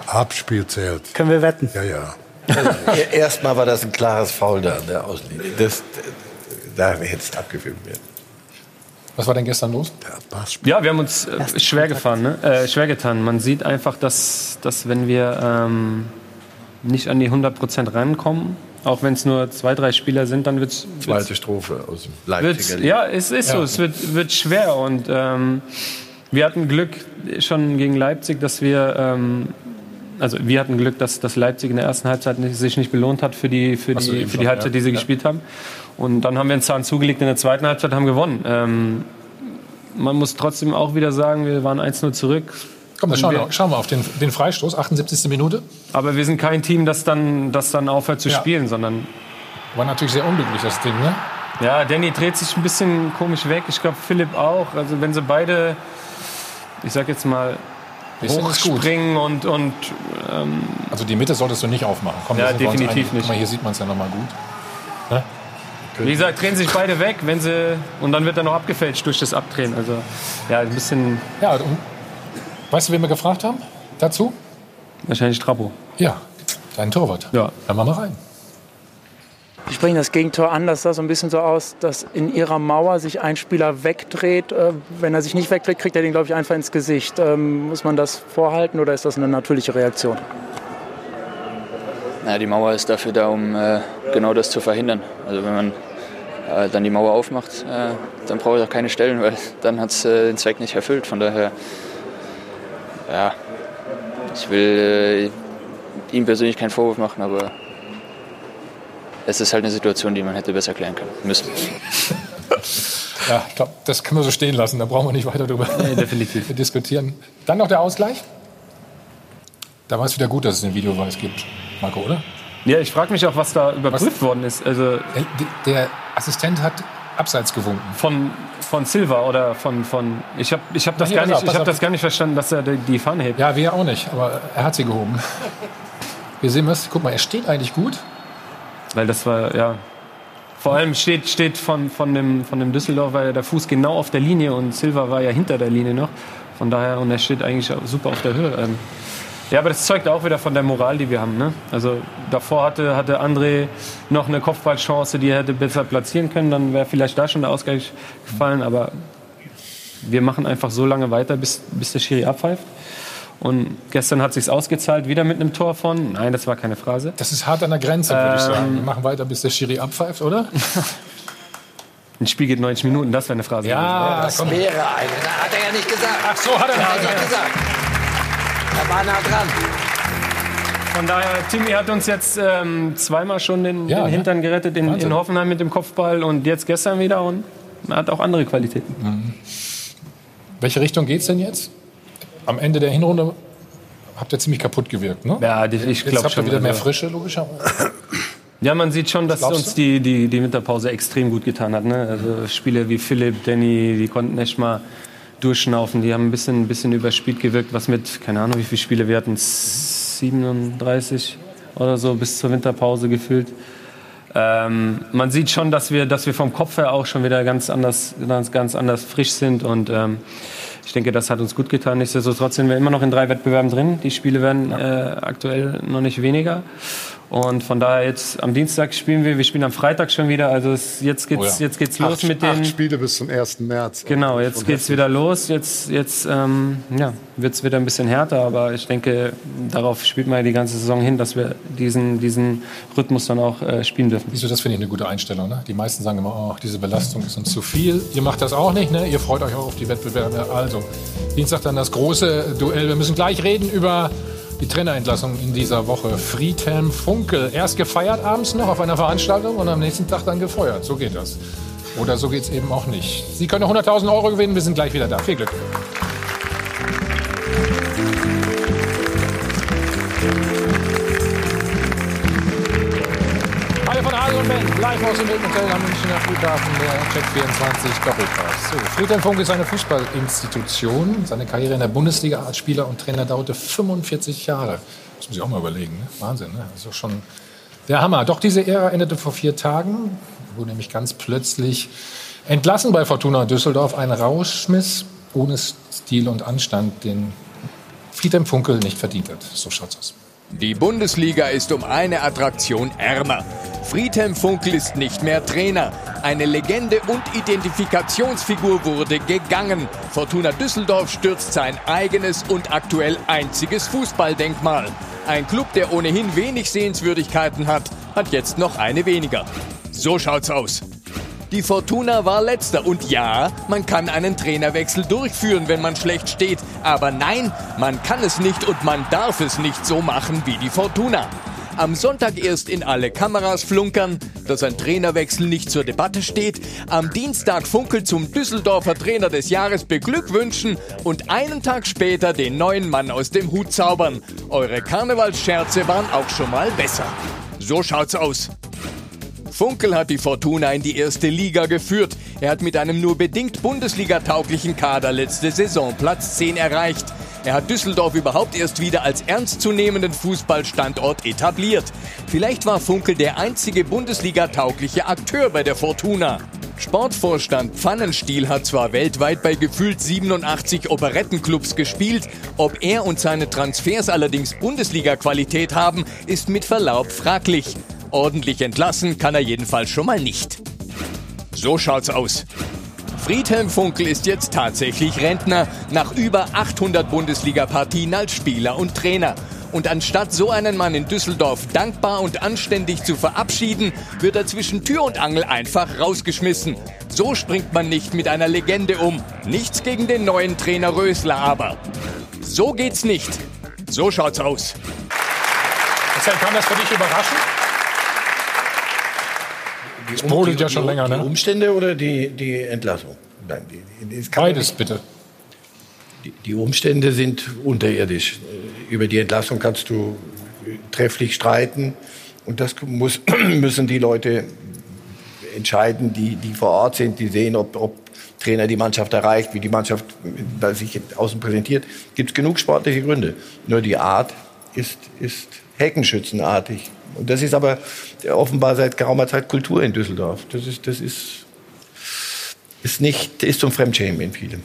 Abspiel zählt. Können wir wetten? Ja, ja. E- Erstmal war das ein klares Foul da an der Außenlinie. Das, da hätte es abgefilmt werden. Was war denn gestern los? Ja, wir haben uns äh, schwer gefahren, ne? äh, schwer getan. Man sieht einfach, dass, dass wenn wir ähm, nicht an die 100% rankommen, auch wenn es nur zwei, drei Spieler sind, dann wird es Zweite Strophe aus dem Leipziger ja, es ist so. Ja. Es wird, wird schwer. Und ähm, wir hatten Glück schon gegen Leipzig, dass wir. Ähm, also wir hatten Glück, dass, dass Leipzig in der ersten Halbzeit nicht, sich nicht belohnt hat für die, für so, die, für die Halbzeit, ja. die sie Ja. gespielt haben. Und dann haben wir einen Zahn zugelegt in der zweiten Halbzeit, haben gewonnen. Ähm, man muss trotzdem auch wieder sagen, wir waren 1-0 zurück. Komm, dann schauen wir- wir, schauen wir auf den, den Freistoß, 78. Minute. Aber wir sind kein Team, das dann, das dann aufhört zu Ja. spielen, sondern War natürlich sehr unglücklich, das Ding, ne? Ja, Danny dreht sich ein bisschen komisch weg. Ich glaube, Philipp auch. Also wenn sie beide, ich sag jetzt mal, Bisschen ist gut. hochspringen und, und ähm, Also die Mitte solltest du nicht aufmachen. Komm, Ja, wir definitiv nicht. Guck mal, hier sieht man es ja nochmal gut. Ne? wie gesagt, drehen sich beide weg, wenn sie und dann wird er noch abgefälscht durch das Abdrehen. Also ja, ein bisschen Ja, und weißt du, wen wir gefragt haben dazu? wahrscheinlich Trabo. Ja, dein Torwart. Ja. Hören wir mal rein. Sie sprechen das Gegentor an, das sah so ein bisschen so aus, dass in ihrer Mauer sich ein Spieler wegdreht. Äh, Wenn er sich nicht wegdreht, kriegt er den, glaube ich, einfach ins Gesicht. Ähm, Muss man das vorhalten oder ist das eine natürliche Reaktion? Naja, die Mauer ist dafür da, um äh, genau das zu verhindern. Also wenn man äh, dann die Mauer aufmacht, äh, dann braucht es auch keine Stellen, weil dann hat es den Zweck nicht erfüllt. Von daher, ja, ich will ihm persönlich keinen Vorwurf machen, aber es ist halt eine Situation, die man hätte besser klären können müssen. Ja, ich glaube, das können wir so stehen lassen. Da brauchen wir nicht weiter drüber Nee, diskutieren. Dann noch der Ausgleich. Da war es wieder gut, dass es den Videobeweis gibt. Marco, oder? Ja, ich frage mich auch, was da überprüft worden ist. Also Der, der Assistent hat abseits gewunken. von, von Silva oder von, von ich habe ich hab das, gar nicht- ich pass hab das gar nicht verstanden, dass er die, die Fahne hebt. Ja, wir auch nicht, aber er hat sie gehoben. Wir sehen es. Guck mal, er steht eigentlich gut. Weil das war, ja. Vor allem steht, steht von, von, dem, von dem Düsseldorf war ja der Fuß genau auf der Linie und Silva war ja hinter der Linie noch. Von daher, und er steht eigentlich super auf der Höhe. Ähm, ja, aber das zeugt auch wieder von der Moral, die wir haben. Ne? Also davor hatte, hatte André noch eine Kopfballchance, die er hätte besser platzieren können. Dann wäre vielleicht da schon der Ausgleich gefallen. Aber wir machen einfach so lange weiter, bis, bis der Schiri abpfeift. Und gestern hat sich's ausgezahlt, wieder mit einem Tor von. Nein, das war keine Phrase. Das ist hart an der Grenze, würde ich sagen. Ähm, Wir machen weiter, bis der Schiri abpfeift, oder? Ein Spiel geht 90 Minuten, das wäre eine Phrase. Ja, das komm. wäre eine. Da hat er ja nicht gesagt. Ach so, hat er Hat er nicht gesagt. Er war nah dran. Er. Von daher, Timmy hat uns jetzt ähm, zweimal schon den, Ja, den ne? Hintern gerettet, in, in Hoffenheim mit dem Kopfball und jetzt gestern wieder und er hat auch andere Qualitäten. Mhm. Welche Richtung geht's denn jetzt? Am Ende der Hinrunde habt ihr ziemlich kaputt gewirkt, ne? Ja, ich Jetzt glaube habt ihr schon. wieder mehr also- Frische, logischerweise. Ja, man sieht schon, dass uns die, die, die Winterpause extrem gut getan hat. Ne? Also Spieler wie Philipp, Danny, die konnten echt mal durchschnaufen. Die haben ein bisschen, ein bisschen überspielt gewirkt, was mit, keine Ahnung, wie viele Spiele wir hatten, 37 oder so bis zur Winterpause gefühlt. Ähm, man sieht schon, dass wir, dass wir vom Kopf her auch schon wieder ganz anders, ganz, ganz anders frisch sind und ähm, ich denke, das hat uns gut getan. Nichtsdestotrotz sind wir immer noch in drei Wettbewerben drin. Die Spiele werden äh, aktuell noch nicht weniger. Und von daher jetzt am Dienstag spielen wir, wir spielen am Freitag schon wieder. Also es, jetzt geht's, Oh ja. jetzt geht's los acht, mit den. Acht Spiele bis zum 1. März. Genau, jetzt Schon geht's heftig. wieder los. Jetzt, jetzt ähm, ja, wird's wieder ein bisschen härter, aber ich denke, darauf spielt man ja die ganze Saison hin, dass wir diesen, diesen Rhythmus dann auch äh, spielen dürfen. Du, das finde ich eine gute Einstellung. Ne? Die meisten sagen immer, oh, diese Belastung ist uns zu viel. Ihr macht das auch nicht, ne? ihr freut euch auch auf die Wettbewerbe. Also, Dienstag dann das große Duell. Wir müssen gleich reden über die Trainerentlassung in dieser Woche. Friedhelm Funkel, erst gefeiert abends noch auf einer Veranstaltung und am nächsten Tag dann gefeuert. So geht das. Oder so geht es eben auch nicht. Sie können noch 100.000 Euro gewinnen. Wir sind gleich wieder da. Viel Glück. Aus dem Hotel am Münchner Flughafen, der Check 24 Doppelpass. So, Friedhelm Funke ist eine Fußballinstitution. Seine Karriere in der Bundesliga als Spieler und Trainer dauerte 45 Jahre. Das muss ich auch mal überlegen. Ne? Wahnsinn, ne? Doch schon der Hammer. Doch diese Ära endete vor vier Tagen, wo nämlich ganz plötzlich entlassen bei Fortuna Düsseldorf ein Rauschmiss ohne Stil und Anstand, den Friedhelm Funkel nicht verdient hat. So schaut's aus. Die Bundesliga ist um eine Attraktion ärmer. Friedhelm Funkel ist nicht mehr Trainer. Eine Legende und Identifikationsfigur wurde gegangen. Fortuna Düsseldorf stürzt sein eigenes und aktuell einziges Fußballdenkmal. Ein Club, der ohnehin wenig Sehenswürdigkeiten hat, hat jetzt noch eine weniger. So schaut's aus. Die Fortuna war letzter und ja, man kann einen Trainerwechsel durchführen, wenn man schlecht steht. Aber nein, man kann es nicht und man darf es nicht so machen wie die Fortuna. Am Sonntag erst in alle Kameras flunkern, dass ein Trainerwechsel nicht zur Debatte steht, am Dienstag Funkel zum Düsseldorfer Trainer des Jahres beglückwünschen und einen Tag später den neuen Mann aus dem Hut zaubern. Eure Karnevalsscherze waren auch schon mal besser. So schaut's aus. Funkel hat die Fortuna in die erste Liga geführt. Er hat mit einem nur bedingt Bundesliga-tauglichen Kader letzte Saison Platz 10 erreicht. Er hat Düsseldorf überhaupt erst wieder als ernstzunehmenden Fußballstandort etabliert. Vielleicht war Funkel der einzige Bundesliga-taugliche Akteur bei der Fortuna. Sportvorstand Pfannenstiel hat zwar weltweit bei gefühlt 87 Operettenclubs gespielt, ob er und seine Transfers allerdings Bundesliga-Qualität haben, ist mit Verlaub fraglich. Ordentlich entlassen kann er jedenfalls schon mal nicht. So schaut's aus. Friedhelm Funkel ist jetzt tatsächlich Rentner nach über 800 Bundesliga-Partien als Spieler und Trainer. Und anstatt so einen Mann in Düsseldorf dankbar und anständig zu verabschieden, wird er zwischen Tür und Angel einfach rausgeschmissen. So springt man nicht mit einer Legende um. Nichts gegen den neuen Trainer Rösler, aber so geht's nicht. So schaut's aus. Marcel, kam das für dich überraschend? Es brodelt ja schon die, länger, Die ne? Umstände oder die, die Entlassung? Nein, die, die, Beides nicht- bitte. Die, die Umstände sind unterirdisch. Über die Entlassung kannst du trefflich streiten. Und das muss, müssen die Leute entscheiden, die, die vor Ort sind, die sehen, ob, ob Trainer die Mannschaft erreicht, wie die Mannschaft bei sich außen präsentiert. Gibt es genug sportliche Gründe. Nur die Art ist, ist heckenschützenartig. Und das ist aber offenbar seit geraumer Zeit Kultur in Düsseldorf. Das ist, das ist, ist nicht, ist zum Fremdschämen in vielen.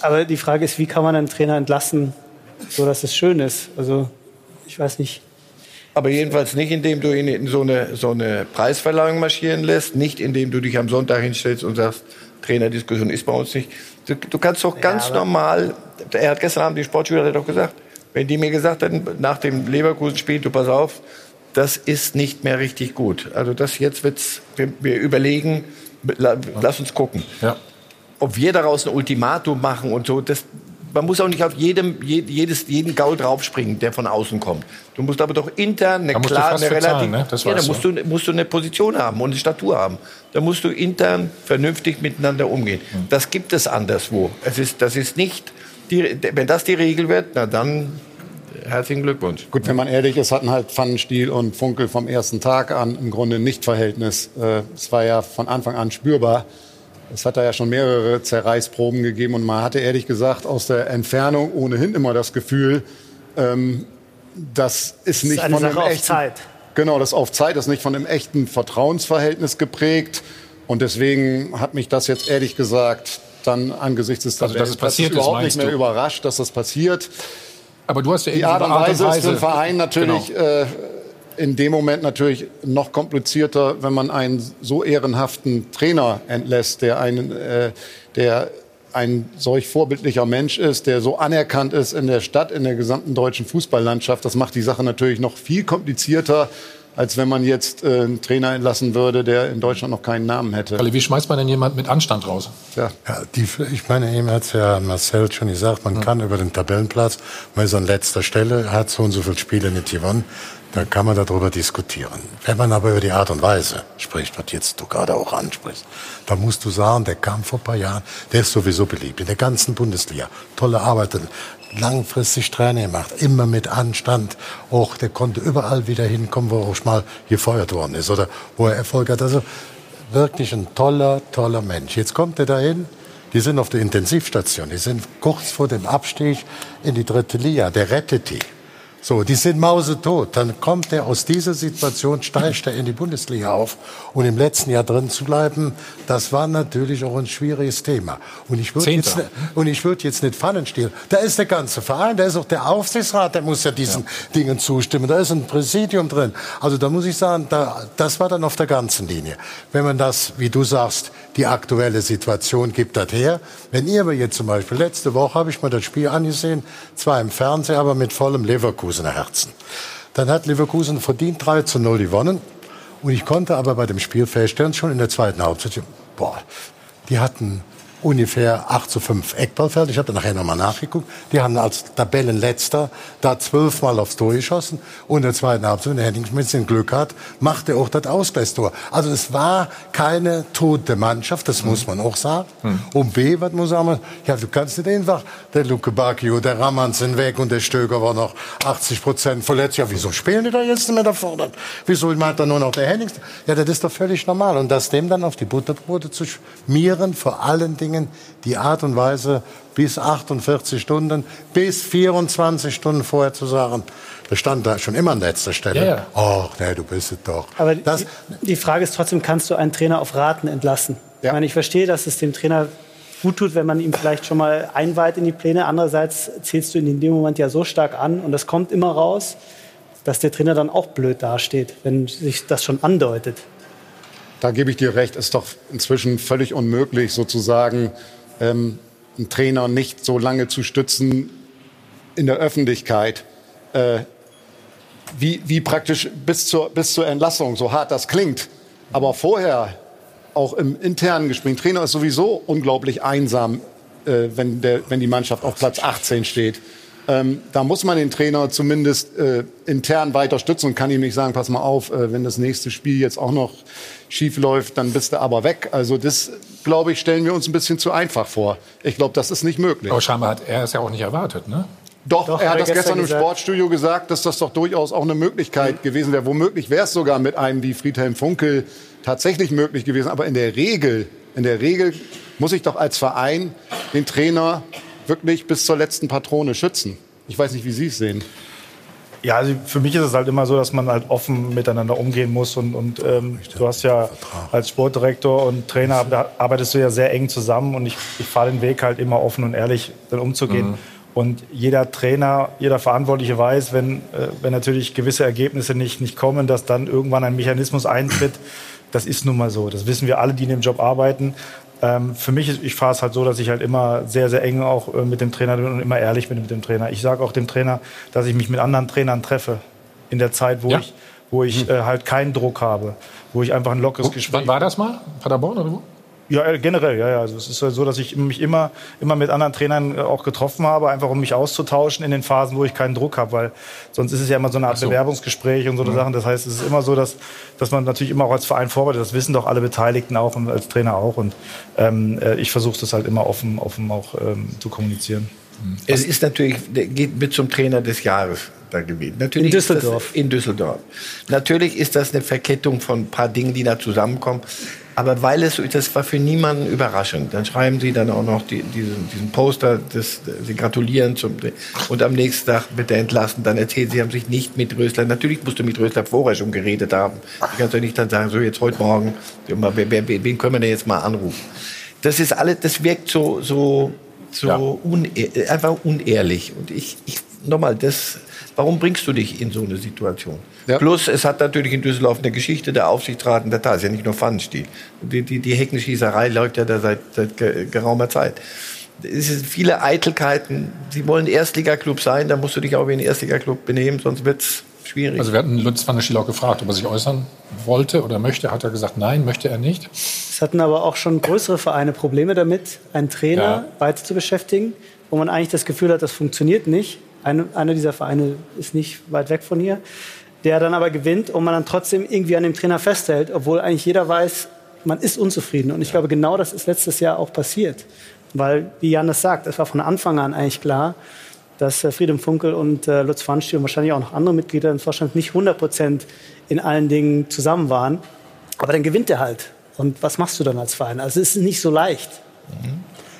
Aber die Frage ist, wie kann man einen Trainer entlassen, so dass es schön ist? Also, ich weiß nicht. Aber jedenfalls nicht, indem du ihn in so eine, so eine Preisverleihung marschieren lässt, nicht indem du dich am Sonntag hinstellst und sagst, Trainerdiskussion ist bei uns nicht. Du, du kannst doch ganz normal, er hat gestern Abend die Sportschüler hat er doch gesagt, wenn die mir gesagt hätten, nach dem Leverkusen-Spiel, du pass auf, das ist nicht mehr richtig gut. Also das jetzt wird's, wir, wir überlegen, la, lass uns gucken. Ja. Ob wir daraus ein Ultimatum machen und so, das, man muss auch nicht auf jedem, je- jedes, jeden Gaul draufspringen, der von außen kommt. Du musst aber doch intern eine Da klare, relativ, zahlen, ne? Das ja, da musst du, musst du eine Position haben und eine Statur haben. Da musst du intern vernünftig miteinander umgehen. Hm. Das gibt es anderswo. Es ist, das ist nicht, die, wenn das die Regel wird, na dann herzlichen Glückwunsch. Gut, wenn man ehrlich ist, hatten halt Pfannenstiel und Funkel vom ersten Tag an im Grunde ein Nichtverhältnis. Äh, Es war ja von Anfang an spürbar. Es hat da ja schon mehrere Zerreißproben gegeben und man hatte ehrlich gesagt aus der Entfernung ohnehin immer das Gefühl, ähm, das ist nicht eine von Sache einem echten, Zeit. Genau, das auf Zeit ist nicht von einem echten Vertrauensverhältnis geprägt und deswegen hat mich das jetzt ehrlich gesagt dann angesichts des Also, dass es passiert ist, überhaupt nicht mehr du? überrascht, dass das passiert. Aber du hast ja Die Art und über Weise ist für den Verein natürlich Genau. äh, in dem Moment natürlich noch komplizierter, wenn man einen so ehrenhaften Trainer entlässt, der einen, äh, der ein solch vorbildlicher Mensch ist, der so anerkannt ist in der Stadt, in der gesamten deutschen Fußballlandschaft. Das macht die Sache natürlich noch viel komplizierter, als wenn man jetzt äh, einen Trainer entlassen würde, der in Deutschland noch keinen Namen hätte. Wie schmeißt man denn jemand mit Anstand raus? Ja. Ja, die, ich meine, eben hat es ja Marcel schon gesagt, man kann über den Tabellenplatz, man ist an letzter Stelle, hat so und so viele Spiele nicht gewonnen, da kann man darüber diskutieren. Wenn man aber über die Art und Weise spricht, was jetzt du gerade auch ansprichst, da musst du sagen, der kam vor ein paar Jahren, der ist sowieso beliebt in der ganzen Bundesliga. Tolle Arbeit, langfristig Trainer gemacht, immer mit Anstand. Auch der konnte überall wieder hinkommen, wo er auch mal gefeuert worden ist oder wo er Erfolg hat. Also wirklich ein toller, toller Mensch. Jetzt kommt er dahin. Die sind auf der Intensivstation. Die sind kurz vor dem Abstieg in die dritte Liga. Der rettet die. So, die sind mausetot. Dann kommt er aus dieser Situation, steigt er in die Bundesliga auf. Und im letzten Jahr drin zu bleiben, das war natürlich auch ein schwieriges Thema. Und ich würde jetzt, Zehnter. und ich würde jetzt nicht Pfannen stehlen. Da ist der ganze Verein, da ist auch der Aufsichtsrat, der muss ja diesen Dingen zustimmen. Da ist ein Präsidium drin. Also da muss ich sagen, da, das war dann auf der ganzen Linie. Wenn man das, wie du sagst, die aktuelle Situation gibt das her. Wenn ihr aber jetzt zum Beispiel, letzte Woche habe ich mir das Spiel angesehen, zwar im Fernsehen, aber mit vollem Leverkusener Herzen. Dann hat Leverkusen verdient 3 zu 0 gewonnen. Und ich konnte aber bei dem Spiel feststellen, schon in der zweiten Halbzeit, boah, die hatten ungefähr 8 zu 5 Eckballfeld. Ich habe da nachher nochmal nachgeguckt. Die haben als Tabellenletzter da zwölfmal aufs Tor geschossen. Und in der zweiten Halbzeit, wenn der Henning ein bisschen Glück hat, macht er auch das Ausgleichstor. Also es war keine tote Mannschaft, das muss man auch sagen. Und B, was muss man sagen? Ja, du kannst nicht einfach, der Luke Bacchio, der Raman sind weg und der Stöger war noch 80 Prozent verletzt. Ja, wieso spielen die da jetzt nicht mehr da vorne? Wieso meint dann nur noch der Hennings? Ja, das ist doch völlig normal. Und das dem dann auf die Butterbrote zu schmieren, vor allen Dingen die Art und Weise, bis 48 Stunden, bis 24 Stunden vorher zu sagen, der stand da schon immer an letzter Stelle. Ja, ja. Ach, nee, du bist es doch. Aber die, die Frage ist trotzdem, kannst du einen Trainer auf Raten entlassen? Ich meine, ich verstehe, dass es dem Trainer gut tut, wenn man ihm vielleicht schon mal einweiht in die Pläne. Andererseits zählst du ihn in dem Moment ja so stark an und das kommt immer raus, dass der Trainer dann auch blöd dasteht, wenn sich das schon andeutet. Da gebe ich dir recht, ist doch inzwischen völlig unmöglich, sozusagen ähm, einen Trainer nicht so lange zu stützen in der Öffentlichkeit, äh, wie, wie praktisch bis zur, bis zur Entlassung, so hart das klingt. Aber vorher, auch im internen Gespräch, Trainer ist sowieso unglaublich einsam, äh, wenn, der, wenn die Mannschaft auf Platz 18 steht. Ähm, da muss man den Trainer zumindest äh, intern weiter stützen und kann ihm nicht sagen, pass mal auf, äh, wenn das nächste Spiel jetzt auch noch schief läuft, dann bist du aber weg. Also das, glaube ich, stellen wir uns ein bisschen zu einfach vor. Ich glaube, das ist nicht möglich. Aber scheinbar hat er es ja auch nicht erwartet, ne? Doch, Doch, er hat das gestern gestern im gesagt. Sportstudio gesagt, dass das doch durchaus auch eine Möglichkeit gewesen wäre. Womöglich wäre es sogar mit einem wie Friedhelm Funkel tatsächlich möglich gewesen. Aber in der Regel, in der Regel muss ich doch als Verein den Trainer wirklich bis zur letzten Patrone schützen. Ich weiß nicht, wie Sie es sehen. Ja, also für mich ist es halt immer so, dass man halt offen miteinander umgehen muss. Und, und ähm, du hast ja als Sportdirektor und Trainer, da arbeitest du ja sehr eng zusammen. Und ich, ich fahre den Weg halt immer offen und ehrlich dann umzugehen. Mhm. Und jeder Trainer, jeder Verantwortliche weiß, wenn, äh, wenn natürlich gewisse Ergebnisse nicht, nicht kommen, dass dann irgendwann ein Mechanismus eintritt. Das ist nun mal so. Das wissen wir alle, die in dem Job arbeiten. Ähm, für mich, ist, ich fahre es halt so, dass ich halt immer sehr, sehr eng auch äh, mit dem Trainer bin und immer ehrlich bin mit dem Trainer. Ich sage auch dem Trainer, dass ich mich mit anderen Trainern treffe in der Zeit, wo Ja. ich, wo ich äh, halt keinen Druck habe, wo ich einfach ein lockeres Gespräch. Wann war das mal? Paderborn oder wo? Ja, äh, generell, ja, ja. Also es ist so, dass ich mich immer, immer mit anderen Trainern äh, auch getroffen habe, einfach um mich auszutauschen in den Phasen, wo ich keinen Druck habe, weil sonst ist es ja immer so eine Art so. Bewerbungsgespräch und so eine Mhm. Sachen. Das heißt, es ist immer so, dass, dass man natürlich immer auch als Verein vorbereitet. Das wissen doch alle Beteiligten auch und als Trainer auch. Und ähm, äh, ich versuche das halt immer offen, offen auch ähm, zu kommunizieren. Es ist natürlich, geht mit zum Trainer des Jahres da gewesen. Natürlich In ist das- Düsseldorf. in Düsseldorf. Natürlich ist das eine Verkettung von ein paar Dingen, die da zusammenkommen. Aber weil es das war für niemanden überraschend. Dann schreiben sie dann auch noch die, diesen, diesen Poster, das, sie gratulieren zum, und am nächsten Tag wird er entlassen. Dann erzählen sie, haben sich nicht mit Rösler, natürlich musst du mit Rösler vorher schon geredet haben. Du kannst doch nicht dann sagen, so jetzt heute Morgen, wen können wir denn jetzt mal anrufen? Das ist alles, das wirkt so, so, so une einfach unehrlich. Und ich, ich nochmal, das, warum bringst du dich in so eine Situation? Plus, es hat natürlich in Düsseldorf eine Geschichte, der Aufsichtsrat und der Tat, ist ja nicht nur Pfannenstiel. Die, die, die Heckenschießerei läuft ja da seit, seit ge- geraumer Zeit. Es sind viele Eitelkeiten. Sie wollen Erstligaklub sein, da musst du dich auch wie ein Erstligaklub benehmen, sonst wird's schwierig. Also wir hatten Lutz van der Schiel auch gefragt, ob er sich äußern wollte oder möchte. Hat er gesagt, nein, möchte er nicht. Es hatten aber auch schon größere Vereine Probleme damit, einen Trainer Ja. weiter zu beschäftigen, wo man eigentlich das Gefühl hat, das funktioniert nicht. Eine, einer dieser Vereine ist nicht weit weg von hier, der dann aber gewinnt und man dann trotzdem irgendwie an dem Trainer festhält, obwohl eigentlich jeder weiß, man ist unzufrieden. Und ich glaube, genau das ist letztes Jahr auch passiert. Weil, wie Jan das sagt, es war von Anfang an eigentlich klar, dass äh, Friedem Funkel und äh, Lutz Pfannstiel und wahrscheinlich auch noch andere Mitglieder im Vorstand nicht 100 Prozent in allen Dingen zusammen waren. Aber dann gewinnt er halt. Und was machst du dann als Verein? Also es ist nicht so leicht.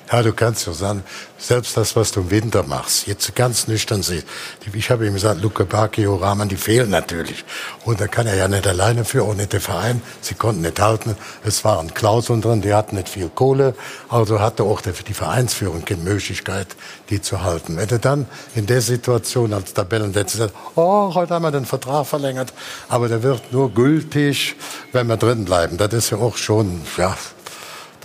Ja, du kannst ja sagen, selbst das, was du im Winter machst, jetzt ganz nüchtern siehst. Ich habe ihm gesagt, Luke Bacchio, Rahman, die fehlen natürlich. Und da kann er ja nicht alleine für, auch nicht der Verein. Sie konnten nicht halten. Es waren Klauseln drin, die hatten nicht viel Kohle. Also hatte auch die Vereinsführung keine Möglichkeit, die zu halten. Wenn du dann in der Situation als Tabellenletzter sagst, oh, heute haben wir den Vertrag verlängert, aber der wird nur gültig, wenn wir drin bleiben. Das ist ja auch schon, ja,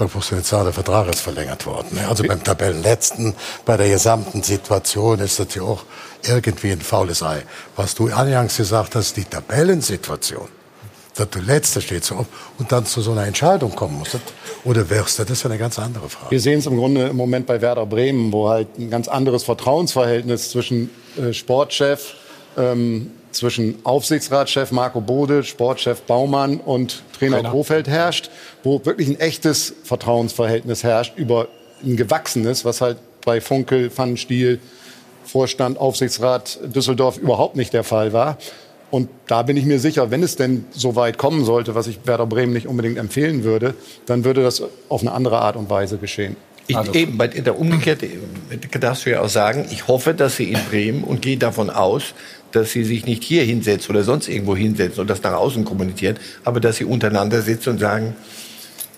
da musst du jetzt sagen, der Vertrag ist verlängert worden. ne? Also beim Tabellenletzten, bei der gesamten Situation ist das ja auch irgendwie ein faules Ei. Was du anfangs gesagt hast, die Tabellensituation, dass du Letzter stehst so, und dann zu so einer Entscheidung kommen musst, oder wirst, das ist ja eine ganz andere Frage. Wir sehen es im Grunde im Moment bei Werder Bremen, wo halt ein ganz anderes Vertrauensverhältnis zwischen äh, Sportchef, ähm, zwischen Aufsichtsratschef Marco Bode, Sportchef Baumann und Trainer Trainer. Krofeld herrscht, wo wirklich ein echtes Vertrauensverhältnis herrscht über ein gewachsenes, was halt bei Funkel, Pfannenstiel, Vorstand, Aufsichtsrat Düsseldorf überhaupt nicht der Fall war. Und da bin ich mir sicher, wenn es denn so weit kommen sollte, was ich Werder Bremen nicht unbedingt empfehlen würde, dann würde das auf eine andere Art und Weise geschehen. Ich, eben, bei der umgekehrte darfst du ja auch sagen, ich hoffe, dass sie in Bremen und gehe davon aus, dass sie sich nicht hier hinsetzt oder sonst irgendwo hinsetzt und das nach außen kommuniziert, aber dass sie untereinander sitzen und sagen,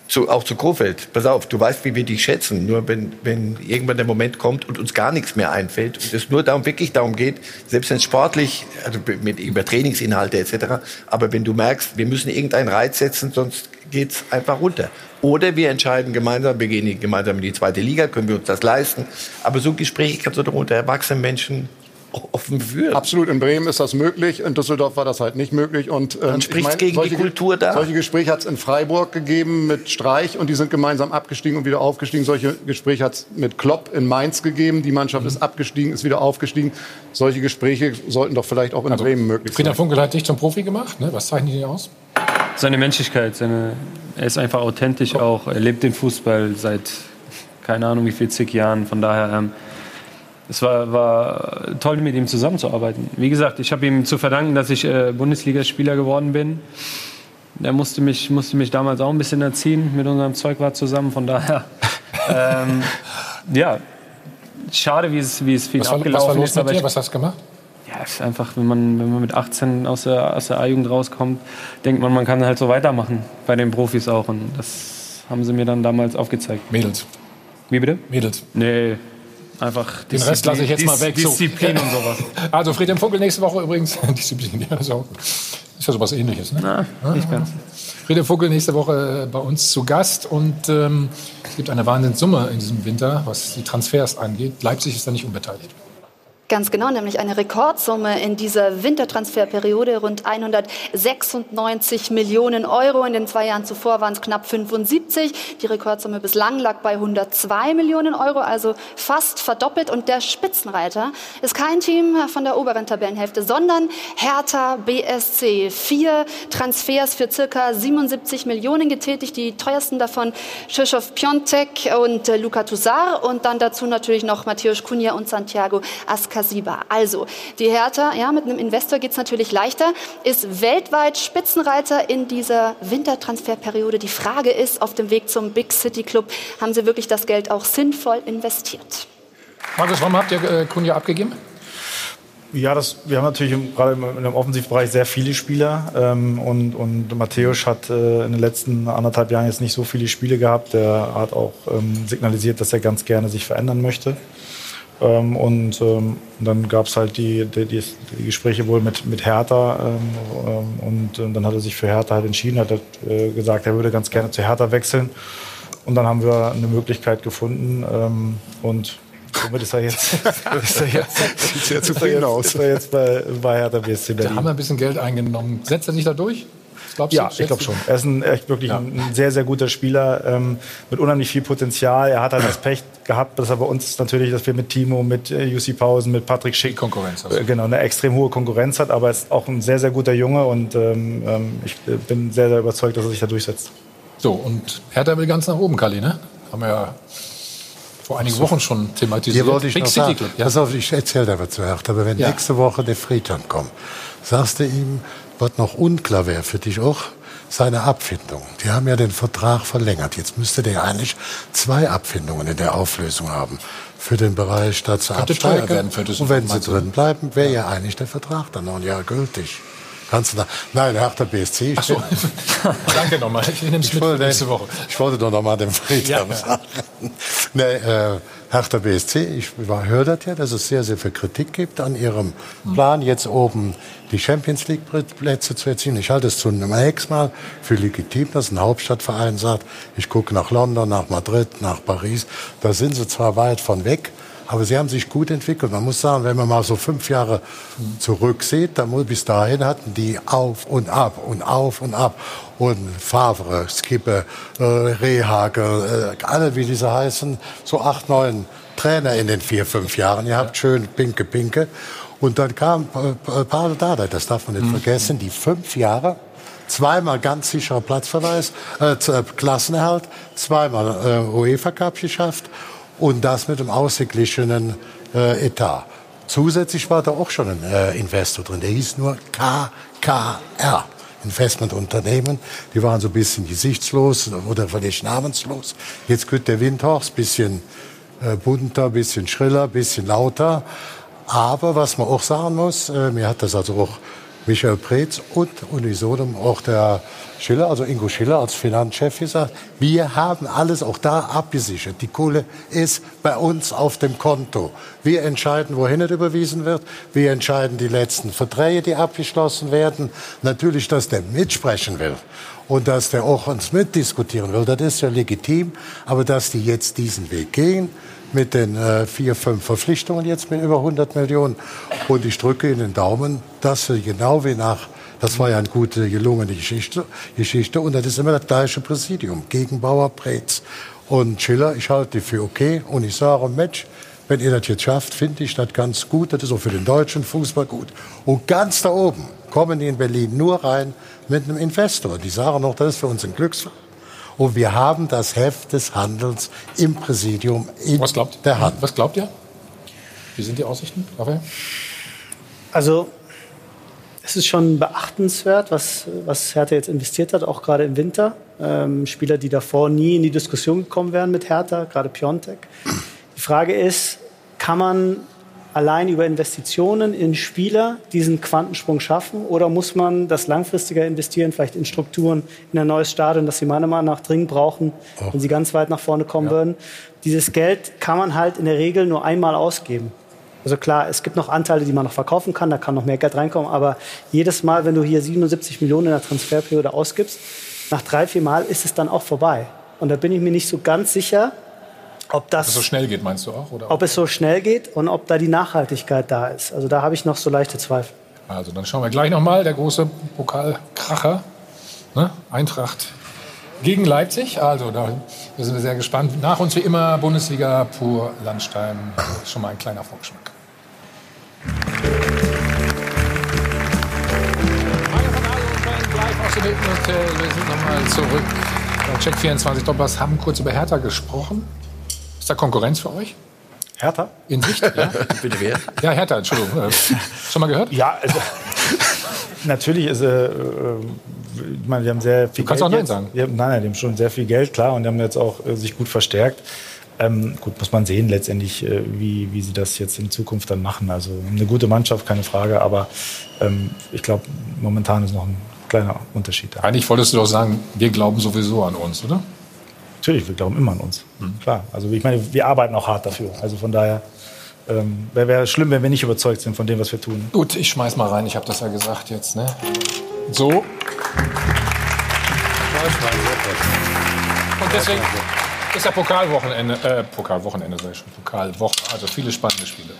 zu, auch zu Kofeld, pass auf, du weißt, wie wir dich schätzen. Nur wenn, wenn irgendwann der Moment kommt und uns gar nichts mehr einfällt und es nur darum, wirklich darum geht, selbst wenn es sportlich, also mit, über Trainingsinhalte etc., aber wenn du merkst, wir müssen irgendeinen Reiz setzen, sonst geht's einfach runter. Oder wir entscheiden gemeinsam, wir gehen gemeinsam in die zweite Liga, können wir uns das leisten. Aber so Gespräche kannst du doch unter erwachsenen Menschen offen führen. Absolut, in Bremen ist das möglich, in Düsseldorf war das halt nicht möglich. Und, ähm, Dann spricht's gegen die Kultur da. Solche Gespräche hat es in Freiburg gegeben mit Streich und die sind gemeinsam abgestiegen und wieder aufgestiegen. Solche Gespräche hat es mit Klopp in Mainz gegeben. Die Mannschaft Mhm. ist abgestiegen, ist wieder aufgestiegen. Solche Gespräche sollten doch vielleicht auch in Also, Bremen möglich Frieder sein. Funkel hat dich zum Profi gemacht. Ne? Was zeichnet ihn aus? Seine Menschlichkeit, seine, er ist einfach authentisch auch. Er lebt den Fußball seit keine Ahnung wie viel zig Jahren. Von daher, ähm, es war, war toll, mit ihm zusammenzuarbeiten. Wie gesagt, ich habe ihm zu verdanken, dass ich äh, Bundesligaspieler geworden bin. Er musste mich, musste mich damals auch ein bisschen erziehen mit unserem Zeugwart zusammen. Von daher, ähm, ja, schade, wie es, wie es viel Was war, was abgelaufen war los ist. mit dir? Was hast du gemacht? ja, es ist einfach, wenn man, wenn man mit 18 aus der, aus der A-Jugend rauskommt, denkt man, man kann halt so weitermachen. Bei den Profis auch. Und das haben sie mir dann damals aufgezeigt. Mädels. Wie bitte? Mädels. Nee, einfach Den Rest lasse ich jetzt mal weg. So. Disziplin und sowas. Also Friedhelm Funkel nächste Woche übrigens. Disziplin, ja, das ist, auch, ist ja sowas ähnliches. Ne? Na, nicht ganz. Friedhelm Funkel nächste Woche äh, bei uns zu Gast. Und ähm, es gibt eine Wahnsinnssumme in diesem Winter, was die Transfers angeht. Leipzig ist da nicht unbeteiligt. Ganz genau, nämlich eine Rekordsumme in dieser Wintertransferperiode, rund 196 Millionen Euro. In den zwei Jahren zuvor waren es knapp 75. Die Rekordsumme bislang lag bei 102 Millionen Euro, also fast verdoppelt. Und der Spitzenreiter ist kein Team von der oberen Tabellenhälfte, sondern Hertha BSC. Vier Transfers für circa 77 Millionen getätigt, die teuersten davon Krzysztof Piontek und äh, Luka Toussaint und dann dazu natürlich noch Matthäus Cunha und Santiago Ascar Kasiba. Also, die Hertha, ja, mit einem Investor geht es natürlich leichter, ist weltweit Spitzenreiter in dieser Wintertransferperiode. Die Frage ist, auf dem Weg zum Big City Club, haben sie wirklich das Geld auch sinnvoll investiert? Markus, warum habt ihr äh, Kunja abgegeben? Ja, das, wir haben natürlich im, gerade im, Offensivbereich sehr viele Spieler. Ähm, und, und Matthäus hat äh, in den letzten anderthalb Jahren jetzt nicht so viele Spiele gehabt. Der hat auch ähm, signalisiert, dass er ganz gerne sich verändern möchte. Ähm, und ähm, dann gab es halt die, die, die, die, Gespräche wohl mit, mit Hertha. Ähm, ähm und, und, dann hat er sich für Hertha halt entschieden, hat äh, gesagt, er würde ganz gerne zu Hertha wechseln. Und dann haben wir eine Möglichkeit gefunden. Ähm, und somit ist er jetzt, ist er jetzt, Sieht sehr zufrieden aus. Ist er jetzt bei, bei Hertha BSC Berlin. Da haben wir ein bisschen Geld eingenommen. Setzt er sich da durch? Glaubst ja, ich glaube schon. Er ist ein, echt wirklich ja. ein, sehr, sehr guter Spieler ähm, mit unheimlich viel Potenzial. Er hat halt das Pech gehabt, dass er bei uns natürlich, dass wir mit Timo, mit äh, UC Pausen, mit Patrick Schick Konkurrenz also. äh, genau eine extrem hohe Konkurrenz hat, aber er ist auch ein sehr, sehr guter Junge und ähm, ähm ich äh, bin sehr, sehr überzeugt, dass er sich da durchsetzt. So, und Hertha will ganz nach oben, Kali, ne? Haben wir ja vor einigen Wochen schon thematisiert. Hier wollte ich Big noch sagen, Club, ja? pass auf, ich erzähle da was zu Hertha, aber wenn ja. nächste Woche der Friedhelm kommt, sagst du ihm, was noch unklar wäre für dich auch, seine Abfindung. Die haben ja den Vertrag verlängert. Jetzt müsste der eigentlich zwei Abfindungen in der Auflösung haben. Für den Bereich absteigen. Werden für das Und wenn sie drin bleiben, wäre ja. ja eigentlich der Vertrag dann noch ein Jahr gültig. Kannst du da, nein, Hertha BSC. Ich Ach so. Danke nochmal. Ich nehme es mit wollte, nächste Woche. Ich wollte doch nochmal dem Friedhelm ja, sagen. Nee, äh, Hertha BSC, ich höre das ja, dass es sehr, sehr viel Kritik gibt an ihrem Plan, jetzt oben die Champions League Plätze zu erzielen. Ich halte es zunächst mal für legitim, dass ein Hauptstadtverein sagt, ich gucke nach London, nach Madrid, nach Paris. Da sind sie zwar weit von weg, aber sie haben sich gut entwickelt. Man muss sagen, wenn man mal so fünf Jahre zurücksieht, dann bis dahin hatten die auf und ab und auf und ab. Und Favre, Skippe, äh, Rehagel, äh, alle wie diese heißen, so acht, neun Trainer in den vier, fünf Jahren. Ihr habt schön Pinke, Pinke. Und dann kam äh, Paul Dardai, das darf man nicht mhm. vergessen, die fünf Jahre zweimal ganz sicherer Platzverweis, äh, äh, Klassenerhalt, zweimal äh, UEFA Cup geschafft und das mit einem ausgeglichenen äh, Etat. Zusätzlich war da auch schon ein äh, Investor drin, der hieß nur KKR. Investmentunternehmen, die waren so ein bisschen gesichtslos oder vielleicht namenslos. Jetzt wird der Windhorst bisschen äh, bunter, bisschen schriller, bisschen lauter. Aber was man auch sagen muss, äh, mir hat das also auch Michael Preetz und unisono auch der Schiller, also Ingo Schiller als Finanzchef gesagt, wir haben alles auch da abgesichert. Die Kohle ist bei uns auf dem Konto. Wir entscheiden, wohin es überwiesen wird. Wir entscheiden die letzten Verträge, die abgeschlossen werden. Natürlich, dass der mitsprechen will und dass der auch uns mitdiskutieren will, das ist ja legitim. Aber dass die jetzt diesen Weg gehen, mit den äh, vier, fünf Verpflichtungen jetzt mit über 100 Millionen. Und ich drücke Ihnen den Daumen, dass Sie genau wie nach, das war ja eine gute, gelungene Geschichte, Geschichte und das ist immer das gleiche Präsidium, Gegenbauer, Preetz und Schiller. Ich halte die für okay und ich sage, Mensch, wenn ihr das jetzt schafft, finde ich das ganz gut. Das ist auch für den deutschen Fußball gut. Und ganz da oben kommen die in Berlin nur rein mit einem Investor. Die sagen noch, das ist für uns ein Glücksfall. Und wir haben das Heft des Handelns im Präsidium in Was glaubt, der Hand. Was glaubt ihr? Wie sind die Aussichten, Raphael? Also es ist schon beachtenswert, was, was Hertha jetzt investiert hat, auch gerade im Winter. Ähm, Spieler, die davor nie in die Diskussion gekommen wären mit Hertha, gerade Piontek. Die Frage ist, kann man allein über Investitionen in Spieler diesen Quantensprung schaffen? Oder muss man das langfristiger investieren, vielleicht in Strukturen, in ein neues Stadion, das sie meiner Meinung nach dringend brauchen, oh. wenn sie ganz weit nach vorne kommen ja. würden? Dieses Geld kann man halt in der Regel nur einmal ausgeben. Also klar, es gibt noch Anteile, die man noch verkaufen kann, da kann noch mehr Geld reinkommen, aber jedes Mal, wenn du hier 77 Millionen in der Transferperiode ausgibst, nach drei, vier Mal ist es dann auch vorbei. Und da bin ich mir nicht so ganz sicher, Ob das Ob es so schnell geht, meinst du auch? Oder? ob es so schnell geht und ob da die Nachhaltigkeit da ist. Also da habe ich noch so leichte Zweifel. Also dann schauen wir gleich nochmal, der große Pokalkracher. Ne? Eintracht gegen Leipzig. Also da sind wir sehr gespannt. Nach uns wie immer Bundesliga pur Landstein. Schon mal ein kleiner Vorgeschmack. Live aus dem Hilton Hotel. Wir sind nochmal zurück. Check 24 Doppers haben kurz über Hertha gesprochen. Ist da Konkurrenz für euch? Hertha? In Sicht, ja? Bitte wer? Ja, Hertha, Entschuldigung. Äh, Schon mal gehört? Ja, also, natürlich ist äh, äh, ich meine, wir haben sehr viel Du kannst Geld auch Nein jetzt. sagen. Wir haben, nein, nein, die haben schon sehr viel Geld, klar, und die haben jetzt auch äh, sich gut verstärkt. Ähm, gut, muss man sehen letztendlich, äh, wie, wie sie das jetzt in Zukunft dann machen. Also eine gute Mannschaft, keine Frage, aber ähm, ich glaube, momentan ist noch ein kleiner Unterschied da. Eigentlich wolltest du doch sagen, wir glauben sowieso an uns, oder? Natürlich, wir glauben immer an uns. Klar, also ich meine, wir arbeiten auch hart dafür. Also von daher ähm, wäre wär schlimm, wenn wir nicht überzeugt sind von dem, was wir tun. Gut, ich schmeiß mal rein. Ich habe das ja gesagt jetzt. Ne? So. Und deswegen ist ja Pokalwochenende, äh, Pokalwochenende sag ich schon, Pokalwoche. Also viele spannende Spiele.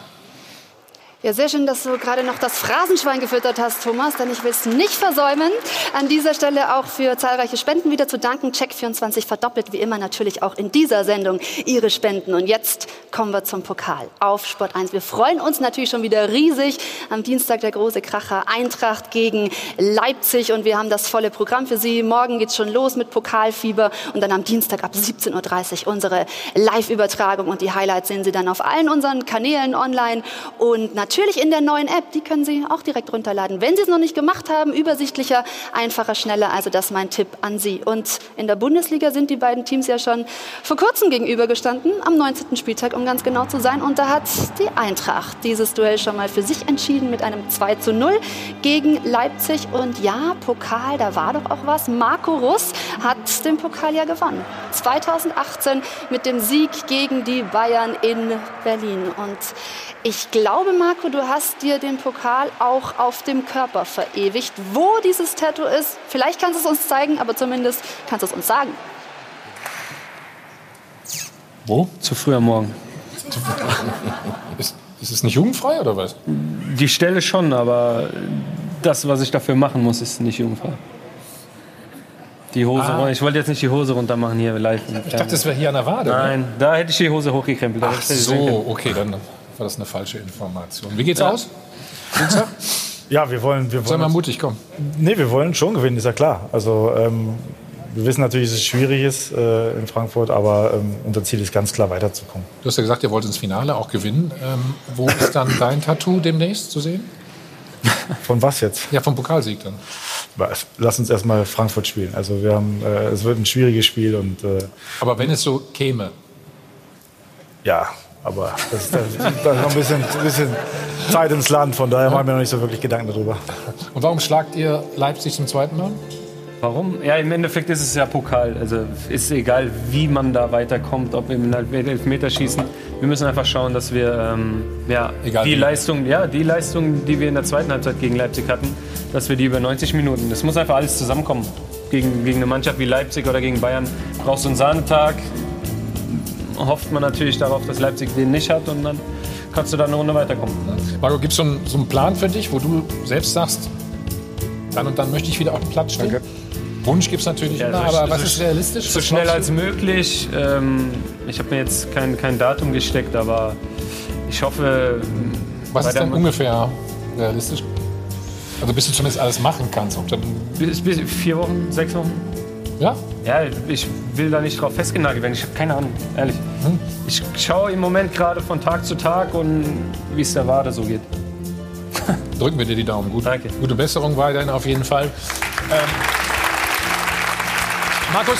Ja, sehr schön, dass du gerade noch das Phrasenschwein gefüttert hast, Thomas, denn ich will es nicht versäumen, an dieser Stelle auch für zahlreiche Spenden wieder zu danken. Check24 verdoppelt wie immer natürlich auch in dieser Sendung ihre Spenden. Und jetzt kommen wir zum Pokal auf Sport 1. Wir freuen uns natürlich schon wieder riesig. Am Dienstag der große Kracher Eintracht gegen Leipzig und wir haben das volle Programm für Sie. Morgen geht's schon los mit Pokalfieber und dann am Dienstag ab 17.30 Uhr unsere Live-Übertragung und die Highlights sehen Sie dann auf allen unseren Kanälen online und natürlich in der neuen App. Die können Sie auch direkt runterladen. Wenn Sie es noch nicht gemacht haben, übersichtlicher, einfacher, schneller. Also das ist mein Tipp an Sie. Und in der Bundesliga sind die beiden Teams ja schon vor kurzem gegenübergestanden, am 19. Spieltag, um ganz genau zu sein. Und da hat die Eintracht dieses Duell schon mal für sich entschieden mit einem 2 zu 0 gegen Leipzig. Und ja, Pokal, da war doch auch was. Marco Russ hat den Pokal ja gewonnen. 2018 mit dem Sieg gegen die Bayern in Berlin. Und ich glaube, Marco, du hast dir den Pokal auch auf dem Körper verewigt. Wo dieses Tattoo ist, vielleicht kannst du es uns zeigen, aber zumindest kannst du es uns sagen. Wo? Zu früh am Morgen. Ist, ist es nicht jugendfrei oder was? Die Stelle schon, aber das, was ich dafür machen muss, ist nicht jugendfrei. Die Hose Ah. Ich wollte jetzt nicht die Hose runter machen hier live. Ich dachte, das wäre hier an der Wade. ne? Nein, da hätte ich die Hose hochgekrempelt. Ach so, okay, dann war das eine falsche Information. Wie geht's Ja. aus? Ja, wir wollen. Wir Sei wollen mal mutig, komm. Nee, wir wollen schon gewinnen, ist ja klar. Also ähm, wir wissen natürlich, dass es schwierig ist äh, in Frankfurt, aber ähm, unser Ziel ist ganz klar weiterzukommen. Du hast ja gesagt, ihr wollt ins Finale auch gewinnen. Ähm, wo ist dann dein Tattoo demnächst zu sehen? Von was jetzt? Ja, vom Pokalsieg dann. Lass uns erstmal Frankfurt spielen. Also wir haben, äh, es wird ein schwieriges Spiel und äh, Aber wenn es so käme. ja, aber das, das, da ist noch ein bisschen, bisschen Zeit ins Land, von daher machen wir noch nicht so wirklich Gedanken darüber. Und warum schlagt ihr Leipzig zum zweiten Mal? Warum? Ja, im Endeffekt ist es ja Pokal. Also ist egal, wie man da weiterkommt, ob im Elfmeterschießen. Wir müssen einfach schauen, dass wir ähm, ja, Egal die wie. Leistung, ja, die Leistung, die wir in der zweiten Halbzeit gegen Leipzig hatten, dass wir die über 90 Minuten. Das muss einfach alles zusammenkommen. Gegen, gegen eine Mannschaft wie Leipzig oder gegen Bayern brauchst du einen Sahnetag. Hofft man natürlich darauf, dass Leipzig den nicht hat und dann kannst du da eine Runde weiterkommen. Marco, gibt es so, einen- so einen Plan für dich, wo du selbst sagst, dann und dann möchte ich wieder auf dem Platz stehen? Wunsch gibt es natürlich Ja, immer, so- aber was so- ist realistisch? So Was schnell als möglich. Ähm, ich habe mir jetzt kein, kein Datum gesteckt, aber ich hoffe. Was ist denn ungefähr realistisch? Also bis du zumindest alles machen kannst. Ob dann Bis, bis vier Wochen, sechs Wochen? Ja? Ja, ich will da nicht drauf festgenagelt werden. Ich habe keine Ahnung, ehrlich. Hm? Ich schaue im Moment gerade von Tag zu Tag und wie es der Wade so geht. drücken wir dir die Daumen. Gut, Danke. Gute Besserung weiterhin auf jeden Fall. Ähm, Markus,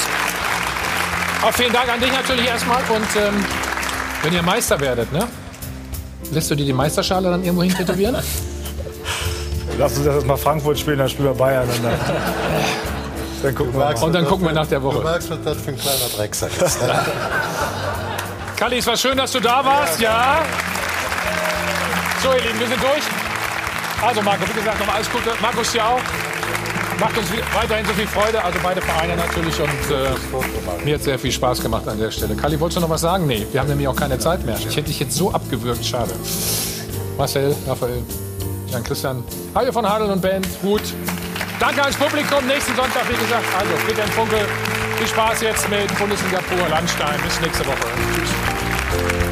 auch vielen Dank an dich natürlich erstmal. Und ähm, wenn ihr Meister werdet, ne? Lässt du dir die Meisterschale dann irgendwo hin tätowieren? Lass uns erst mal Frankfurt spielen, dann spielen wir Bayern und dann, gucken wir. Und dann gucken wir nach der Du Woche. merkst, was das für ein kleiner Drecksack ist. ne? Kalli, es war schön, dass du da warst. Ja. So, ihr Lieben, wir sind durch. Also, Marco, wie gesagt, nochmal alles Gute. Markus, dir auch. Macht uns weiterhin so viel Freude, also beide Vereine natürlich. Und äh, mir hat sehr viel Spaß gemacht an der Stelle. Kali, wolltest du noch was sagen? Nee, wir haben nämlich auch keine Zeit mehr. Ich hätte dich jetzt so abgewürgt, schade. Marcel, Raphael, Jan Christian, Hajo von Hadel und Band, Hut. Danke ans Publikum. Nächsten Sonntag, wie gesagt, also Friedhelm Funkel. Viel Spaß jetzt mit Bundesliga pur Landstein. Bis nächste Woche. Tschüss.